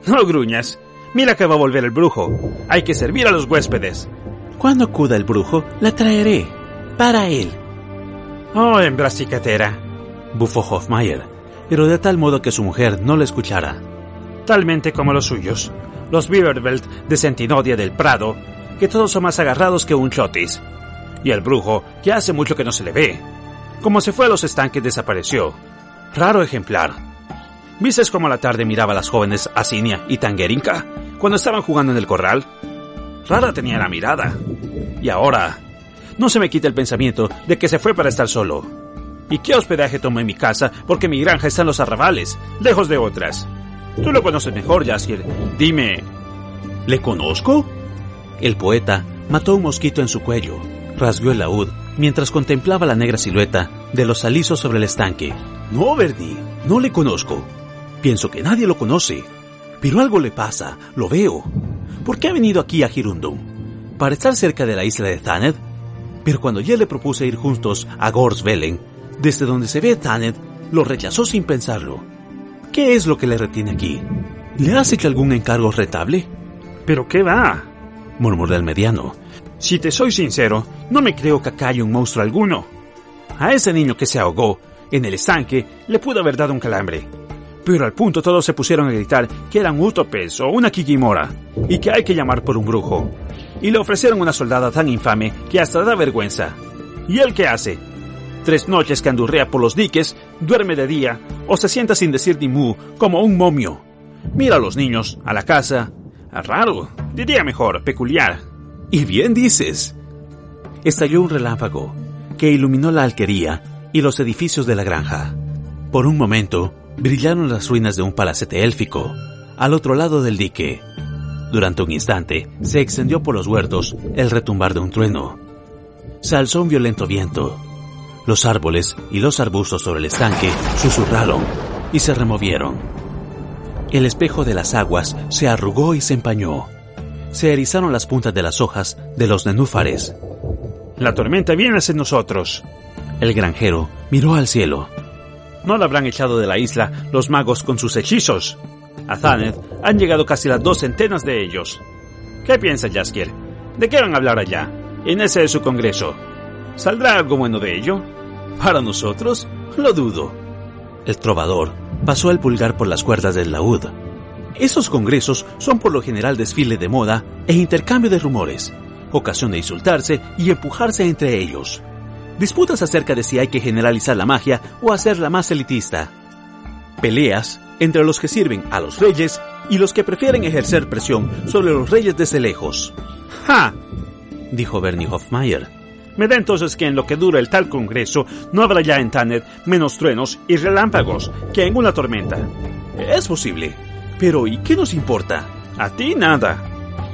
No gruñas. Mira que va a volver el brujo. Hay que servir a los huéspedes. Cuando acuda el brujo, la traeré. Para él. Oh, hembra cicatera, bufó Hofmeyer, pero de tal modo que su mujer no le escuchara. Talmente como los suyos, los Beaverbelt de Sentinodia del Prado, que todos son más agarrados que un chotis. Y el brujo, que hace mucho que no se le ve. Como se fue a los estanques desapareció. Raro ejemplar. ¿Vistes cómo a la tarde miraba a las jóvenes Asinia y Tangerinka cuando estaban jugando en el corral? Rara tenía la mirada. Y ahora, no se me quita el pensamiento de que se fue para estar solo. ¿Y qué hospedaje tomó en mi casa? Porque mi granja está en los arrabales, lejos de otras. Tú lo conoces mejor, Jaskier. Dime. ¿Le conozco? El poeta mató un mosquito en su cuello, rasgó el laúd mientras contemplaba la negra silueta de los alisos sobre el estanque. No, Verdi, no le conozco. Pienso que nadie lo conoce. Pero algo le pasa, lo veo. ¿Por qué ha venido aquí a Girundum? ¿Para estar cerca de la isla de Thaned? Pero cuando ya le propuse ir juntos a Gorsvelen, desde donde se ve Thaned, lo rechazó sin pensarlo. ¿Qué es lo que le retiene aquí? ¿Le has hecho algún encargo retable? ¿Pero qué va? murmuró el mediano. Si te soy sincero, no me creo que acá haya un monstruo alguno. A ese niño que se ahogó en el estanque le pudo haber dado un calambre. Pero al punto todos se pusieron a gritar que eran útopes o una kikimora y que hay que llamar por un brujo. Y le ofrecieron una soldada tan infame que hasta da vergüenza. ¿Y él qué hace? Tres noches que andurrea por los diques, duerme de día o se sienta sin decir ni mu como un momio. Mira a los niños, a la casa. Raro, diría mejor, peculiar. Y bien dices. Estalló un relámpago que iluminó la alquería y los edificios de la granja. Por un momento, brillaron las ruinas de un palacete élfico, al otro lado del dique. Durante un instante, se extendió por los huertos el retumbar de un trueno. Se alzó un violento viento. Los árboles y los arbustos sobre el estanque susurraron y se removieron. El espejo de las aguas se arrugó y se empañó. Se erizaron las puntas de las hojas de los nenúfares. La tormenta viene hacia nosotros. El granjero miró al cielo. No la habrán echado de la isla los magos con sus hechizos. A Thaned han llegado casi las dos centenas de ellos. ¿Qué piensa Jaskier? ¿De qué van a hablar allá? En ese de su congreso. ¿Saldrá algo bueno de ello? Para nosotros, lo dudo. El trovador pasó el pulgar por las cuerdas del laúd. Esos congresos son por lo general desfile de moda e intercambio de rumores, ocasión de insultarse y empujarse entre ellos. Disputas acerca de si hay que generalizar la magia o hacerla más elitista. Peleas entre los que sirven a los reyes y los que prefieren ejercer presión sobre los reyes desde lejos. ¡Ja! dijo Bernie Hofmeier. Me da entonces que en lo que dura el tal congreso no habrá ya en Tanner menos truenos y relámpagos que en una tormenta. Es posible. Pero ¿y qué nos importa? A ti nada,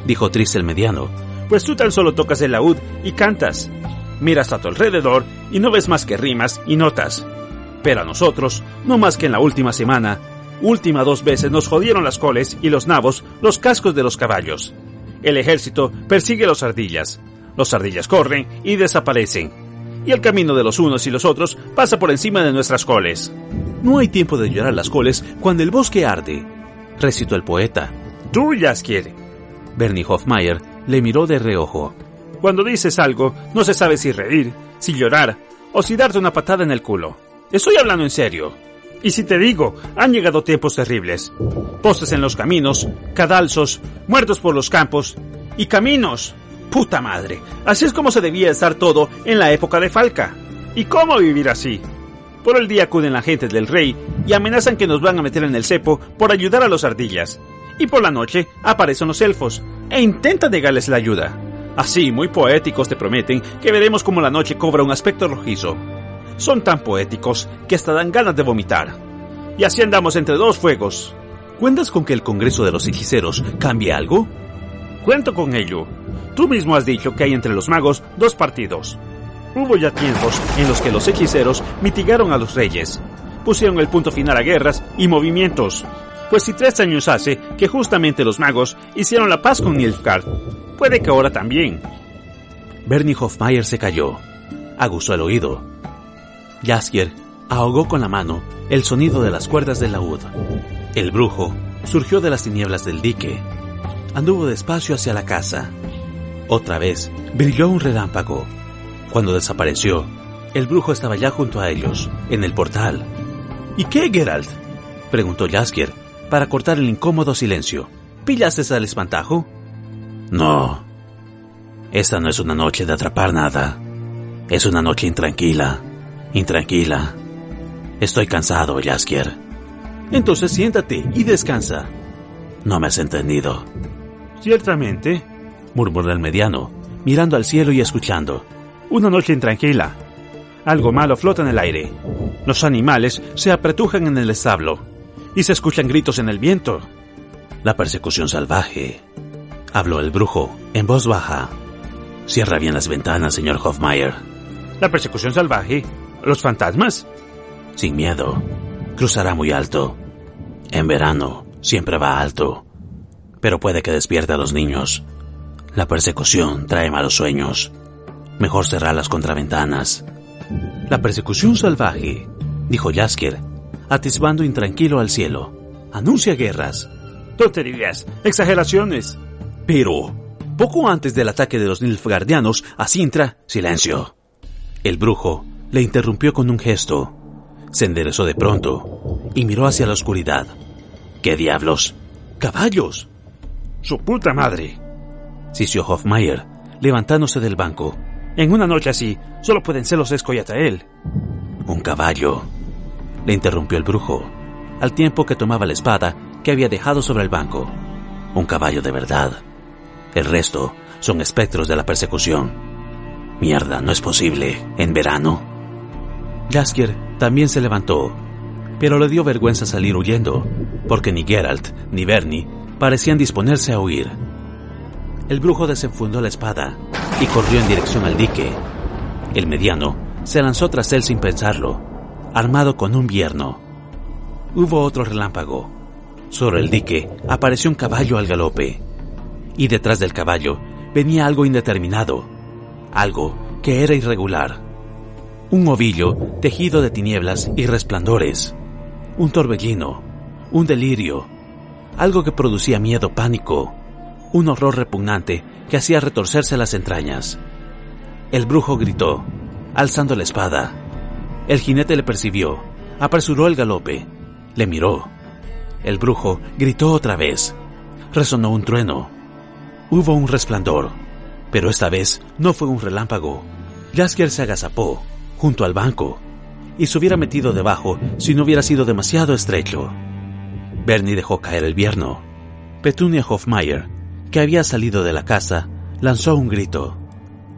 dijo triste el mediano. Pues tú tan solo tocas el laúd y cantas. Miras a tu alrededor y no ves más que rimas y notas. Pero a nosotros, no más que en la última semana, última dos veces nos jodieron las coles y los nabos los cascos de los caballos. El ejército persigue a los ardillas. Los ardillas corren y desaparecen. Y el camino de los unos y los otros pasa por encima de nuestras coles. No hay tiempo de llorar las coles cuando el bosque arde, recitó el poeta. Tú, Jaskier. Bernie Hofmeier le miró de reojo. Cuando dices algo, no se sabe si reír, si llorar o si darte una patada en el culo. Estoy hablando en serio. Y si te digo, han llegado tiempos terribles. Postes en los caminos, cadalzos, muertos por los campos y caminos. Puta madre, así es como se debía estar todo en la época de Falca. ¿Y cómo vivir así? Por el día acuden la gente del rey y amenazan que nos van a meter en el cepo por ayudar a los ardillas. Y por la noche aparecen los elfos e intentan negarles la ayuda. Así, muy poéticos te prometen que veremos cómo la noche cobra un aspecto rojizo. Son tan poéticos que hasta dan ganas de vomitar. Y así andamos entre dos fuegos. ¿Cuentas con que el Congreso de los Hechiceros cambie algo? Cuento con ello. Tú mismo has dicho que hay entre los magos dos partidos. Hubo ya tiempos en los que los hechiceros mitigaron a los reyes, pusieron el punto final a guerras y movimientos. Pues si tres años hace que justamente los magos hicieron la paz con Nilfgaard, puede que ahora también. Bernie Hofmeier se cayó, aguzó el oído. Jaskier ahogó con la mano el sonido de las cuerdas del laúd. El brujo surgió de las tinieblas del dique. Anduvo despacio hacia la casa. Otra vez brilló un relámpago. Cuando desapareció, el brujo estaba ya junto a ellos, en el portal. ¿Y qué, Geralt? preguntó Jaskier, para cortar el incómodo silencio. ¿Pillaste al espantajo? No. Esta no es una noche de atrapar nada. Es una noche intranquila. Intranquila. Estoy cansado, Jaskier. Entonces siéntate y descansa. No me has entendido. Ciertamente, murmuró el mediano, mirando al cielo y escuchando. Una noche intranquila. Algo malo flota en el aire. Los animales se apretujan en el establo y se escuchan gritos en el viento. La persecución salvaje, habló el brujo en voz baja. Cierra bien las ventanas, señor Hofmeier. ¿La persecución salvaje? ¿Los fantasmas? Sin miedo. Cruzará muy alto. En verano siempre va alto. Pero puede que despierte a los niños. La persecución trae malos sueños. Mejor cerrar las contraventanas. La persecución salvaje, dijo Jaskier, atisbando intranquilo al cielo. Anuncia guerras. Tonterías, exageraciones. Pero, poco antes del ataque de los Nilfgaardianos a Sintra, silencio. El brujo le interrumpió con un gesto. Se enderezó de pronto y miró hacia la oscuridad. ¿Qué diablos? ¡Caballos! ¡Su puta madre! Sisió Hofmeier, levantándose del banco. En una noche así, solo pueden ser los él. Un caballo. Le interrumpió el brujo, al tiempo que tomaba la espada que había dejado sobre el banco. Un caballo de verdad. El resto son espectros de la persecución. Mierda, no es posible. ¿En verano? Jaskier también se levantó, pero le dio vergüenza salir huyendo, porque ni Geralt ni Bernie parecían disponerse a huir. El brujo desenfundó la espada y corrió en dirección al dique. El mediano se lanzó tras él sin pensarlo, armado con un vierno. Hubo otro relámpago. Sobre el dique apareció un caballo al galope. Y detrás del caballo venía algo indeterminado, algo que era irregular. Un ovillo tejido de tinieblas y resplandores. Un torbellino, un delirio, algo que producía miedo, pánico. un horror repugnante que hacía retorcerse las entrañas. El brujo gritó, alzando la espada. El jinete le percibió, apresuró el galope, le miró. El brujo gritó otra vez. Resonó un trueno. Hubo un resplandor, pero esta vez no fue un relámpago. Jaskier se agazapó, junto al banco, y se hubiera metido debajo si no hubiera sido demasiado estrecho. Bernie dejó caer el vierno. Petunia Hofmeier, que había salido de la casa, lanzó un grito.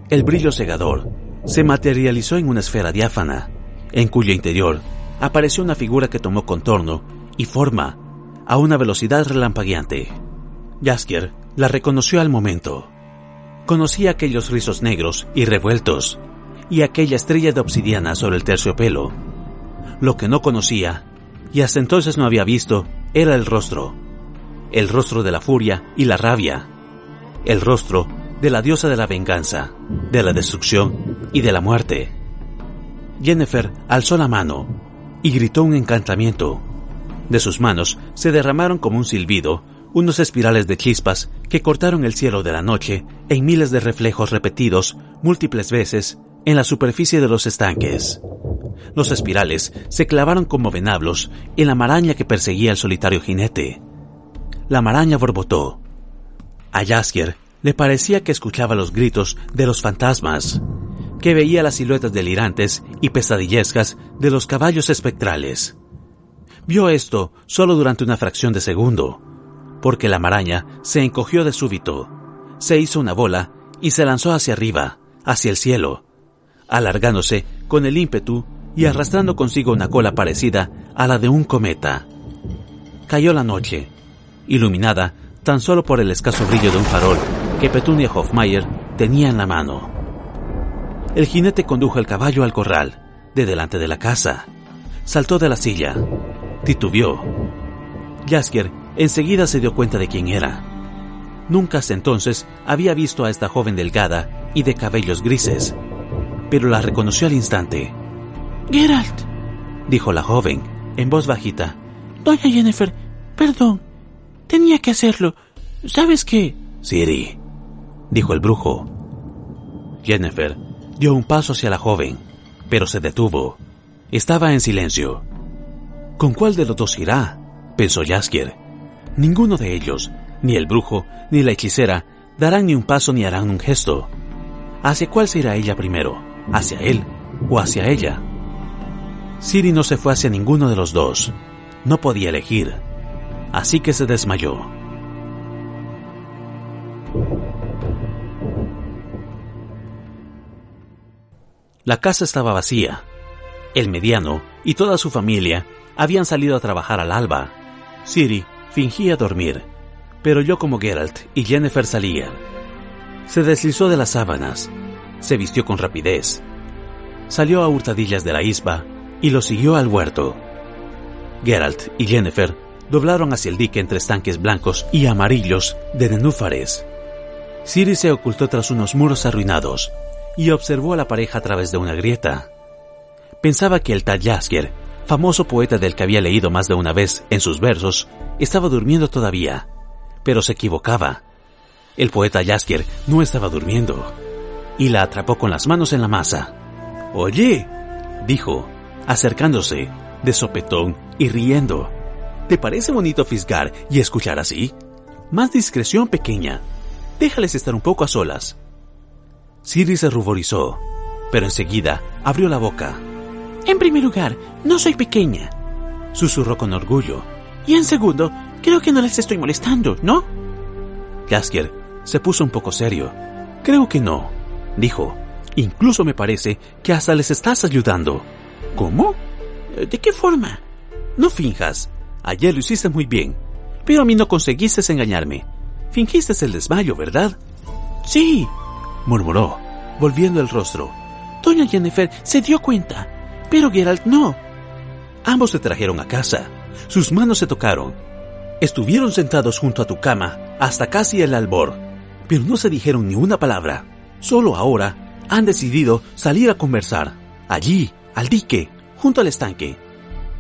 El brillo cegador se materializó en una esfera diáfana, en cuyo interior apareció una figura que tomó contorno y forma a una velocidad relampagueante. Jaskier la reconoció al momento. Conocía aquellos rizos negros y revueltos y aquella estrella de obsidiana sobre el terciopelo. Lo que no conocía, y hasta entonces no había visto, era el rostro. El rostro de la furia y la rabia. El rostro de la diosa de la venganza, de la destrucción y de la muerte. Jennifer alzó la mano y gritó un encantamiento. De sus manos se derramaron como un silbido unos espirales de chispas que cortaron el cielo de la noche en miles de reflejos repetidos múltiples veces en la superficie de los estanques. Los espirales se clavaron como venablos en la maraña que perseguía al solitario jinete. La maraña borbotó. A Jaskier le parecía que escuchaba los gritos de los fantasmas, que veía las siluetas delirantes y pesadillescas de los caballos espectrales. Vio esto solo durante una fracción de segundo, porque la maraña se encogió de súbito, se hizo una bola y se lanzó hacia arriba, hacia el cielo, alargándose con el ímpetu y arrastrando consigo una cola parecida a la de un cometa. Cayó la noche, iluminada tan solo por el escaso brillo de un farol que Petunia Hofmeier tenía en la mano. El jinete condujo el caballo al corral, de delante de la casa. Saltó de la silla, titubeó. Jaskier enseguida se dio cuenta de quién era. Nunca hasta entonces había visto a esta joven delgada y de cabellos grises, pero la reconoció al instante. Geralt, dijo la joven, en voz bajita. Doña Jennifer, perdón. Tenía que hacerlo. ¿Sabes qué? Siri, dijo el brujo. Jennifer dio un paso hacia la joven, pero se detuvo. Estaba en silencio. ¿Con cuál de los dos irá? pensó Jaskier. Ninguno de ellos, ni el brujo, ni la hechicera, darán ni un paso ni harán un gesto. ¿Hacia cuál se irá ella primero? ¿Hacia él o hacia ella? Siri no se fue hacia ninguno de los dos. No podía elegir. Así que se desmayó. La casa estaba vacía. El mediano y toda su familia habían salido a trabajar al alba. Siri fingía dormir, pero yo como Geralt y Jennifer salían. Se deslizó de las sábanas, se vistió con rapidez, salió a hurtadillas de la isba y lo siguió al huerto. Geralt y Jennifer doblaron hacia el dique entre estanques blancos y amarillos de nenúfares. Siri se ocultó tras unos muros arruinados y observó a la pareja a través de una grieta. Pensaba que el tal Jaskier, famoso poeta del que había leído más de una vez en sus versos, estaba durmiendo todavía, pero se equivocaba. El poeta Jaskier no estaba durmiendo, y la atrapó con las manos en la masa. Oye, dijo, acercándose, de sopetón y riendo. ¿Te parece bonito fisgar y escuchar así? Más discreción pequeña. Déjales estar un poco a solas. Siri se ruborizó, pero enseguida abrió la boca. En primer lugar, no soy pequeña, susurró con orgullo. Y en segundo, creo que no les estoy molestando, ¿no? Jaskier se puso un poco serio. Creo que no, dijo. Incluso me parece que hasta les estás ayudando. ¿Cómo? ¿De qué forma? No finjas. Ayer lo hiciste muy bien. Pero a mí no conseguiste engañarme. Fingiste el desmayo, ¿verdad? Sí, murmuró, volviendo el rostro. Doña Jennifer se dio cuenta, pero Geralt no. Ambos se trajeron a casa. Sus manos se tocaron. Estuvieron sentados junto a tu cama hasta casi el albor, pero no se dijeron ni una palabra. Solo ahora han decidido salir a conversar, allí, al dique, junto al estanque.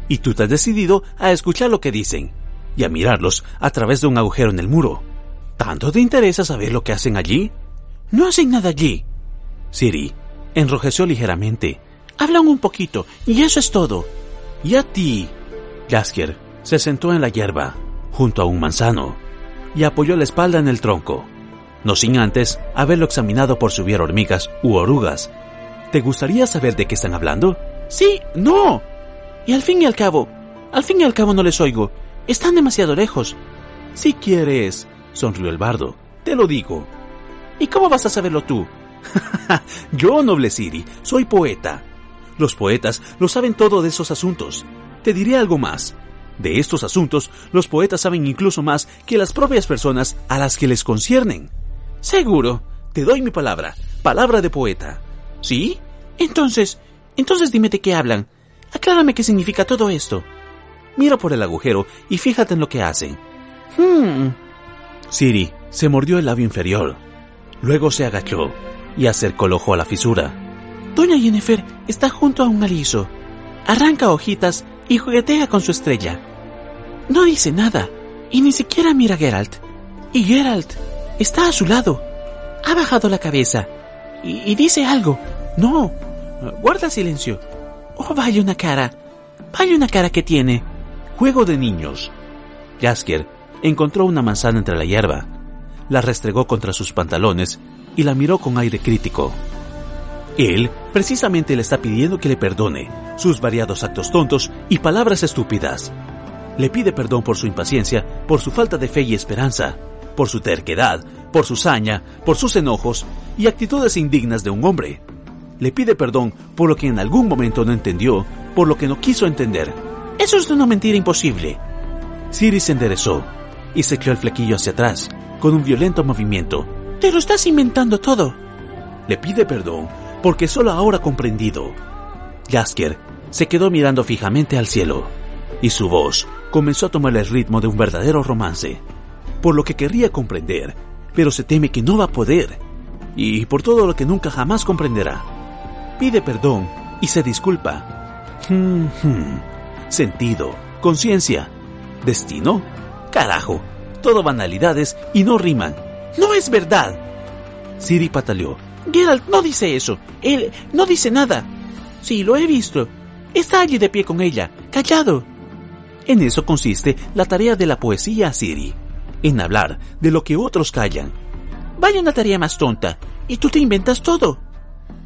Y tú te has decidido a escuchar lo que dicen y a mirarlos a través de un agujero en el muro. ¿Tanto te interesa saber lo que hacen allí? No hacen nada allí. Siri enrojeció ligeramente. Hablan un poquito, y eso es todo. ¿Y a ti? Jaskier se sentó en la hierba, junto a un manzano, y apoyó la espalda en el tronco, no sin antes haberlo examinado por si hubiera hormigas u orugas. ¿Te gustaría saber de qué están hablando? Sí, no. Y al fin y al cabo, al fin y al cabo no les oigo. Están demasiado lejos. Si quieres, sonrió el bardo, te lo digo. ¿Y cómo vas a saberlo tú? Yo, noble Siri, soy poeta. Los poetas lo saben todo de esos asuntos. Te diré algo más. De estos asuntos, los poetas saben incluso más que las propias personas a las que les conciernen. Seguro, te doy mi palabra, palabra de poeta. ¿Sí? Entonces, entonces dime de qué hablan. Aclárame qué significa todo esto. Mira por el agujero y fíjate en lo que hacen. Hmm. Siri se mordió el labio inferior. Luego se agachó y acercó el ojo a la fisura. Doña Jennifer está junto a un aliso. Arranca hojitas y juguetea con su estrella. No dice nada y ni siquiera mira a Geralt. Y Geralt está a su lado. Ha bajado la cabeza y, y dice algo. No, guarda silencio. Oh, vaya una cara. Vaya una cara que tiene. Juego de niños. Jaskier encontró una manzana entre la hierba, la restregó contra sus pantalones y la miró con aire crítico. Él precisamente le está pidiendo que le perdone sus variados actos tontos y palabras estúpidas. Le pide perdón por su impaciencia, por su falta de fe y esperanza, por su terquedad, por su saña, por sus enojos y actitudes indignas de un hombre. Le pide perdón por lo que en algún momento no entendió, por lo que no quiso entender. Eso es una mentira imposible. Siri se enderezó y se el flequillo hacia atrás, con un violento movimiento. Te lo estás inventando todo. Le pide perdón porque solo ahora comprendido. Jaskier se quedó mirando fijamente al cielo, y su voz comenzó a tomar el ritmo de un verdadero romance, por lo que querría comprender, pero se teme que no va a poder, y por todo lo que nunca jamás comprenderá. Pide perdón y se disculpa. Sentido, conciencia, destino. Carajo, todo banalidades y no riman. No es verdad. Siri pataleó. Geralt no dice eso. Él no dice nada. Sí, lo he visto. Está allí de pie con ella, callado. En eso consiste la tarea de la poesía, Siri. En hablar de lo que otros callan. Vaya una tarea más tonta. Y tú te inventas todo.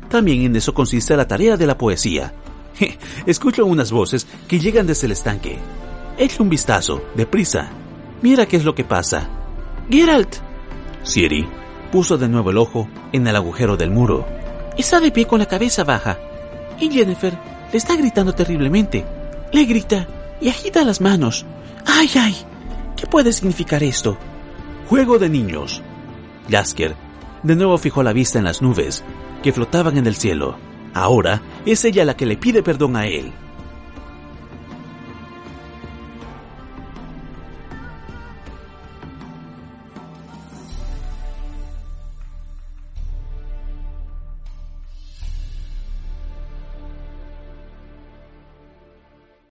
También en eso consiste la tarea de la poesía. Escucho unas voces que llegan desde el estanque. Echa un vistazo, deprisa. Mira qué es lo que pasa. Geralt. Siri puso de nuevo el ojo en el agujero del muro. Está de pie con la cabeza baja. Y Jennifer le está gritando terriblemente. Le grita y agita las manos. ¡Ay, ay! ¿Qué puede significar esto? Juego de niños. Jasker de nuevo fijó la vista en las nubes que flotaban en el cielo. Ahora es ella la que le pide perdón a él.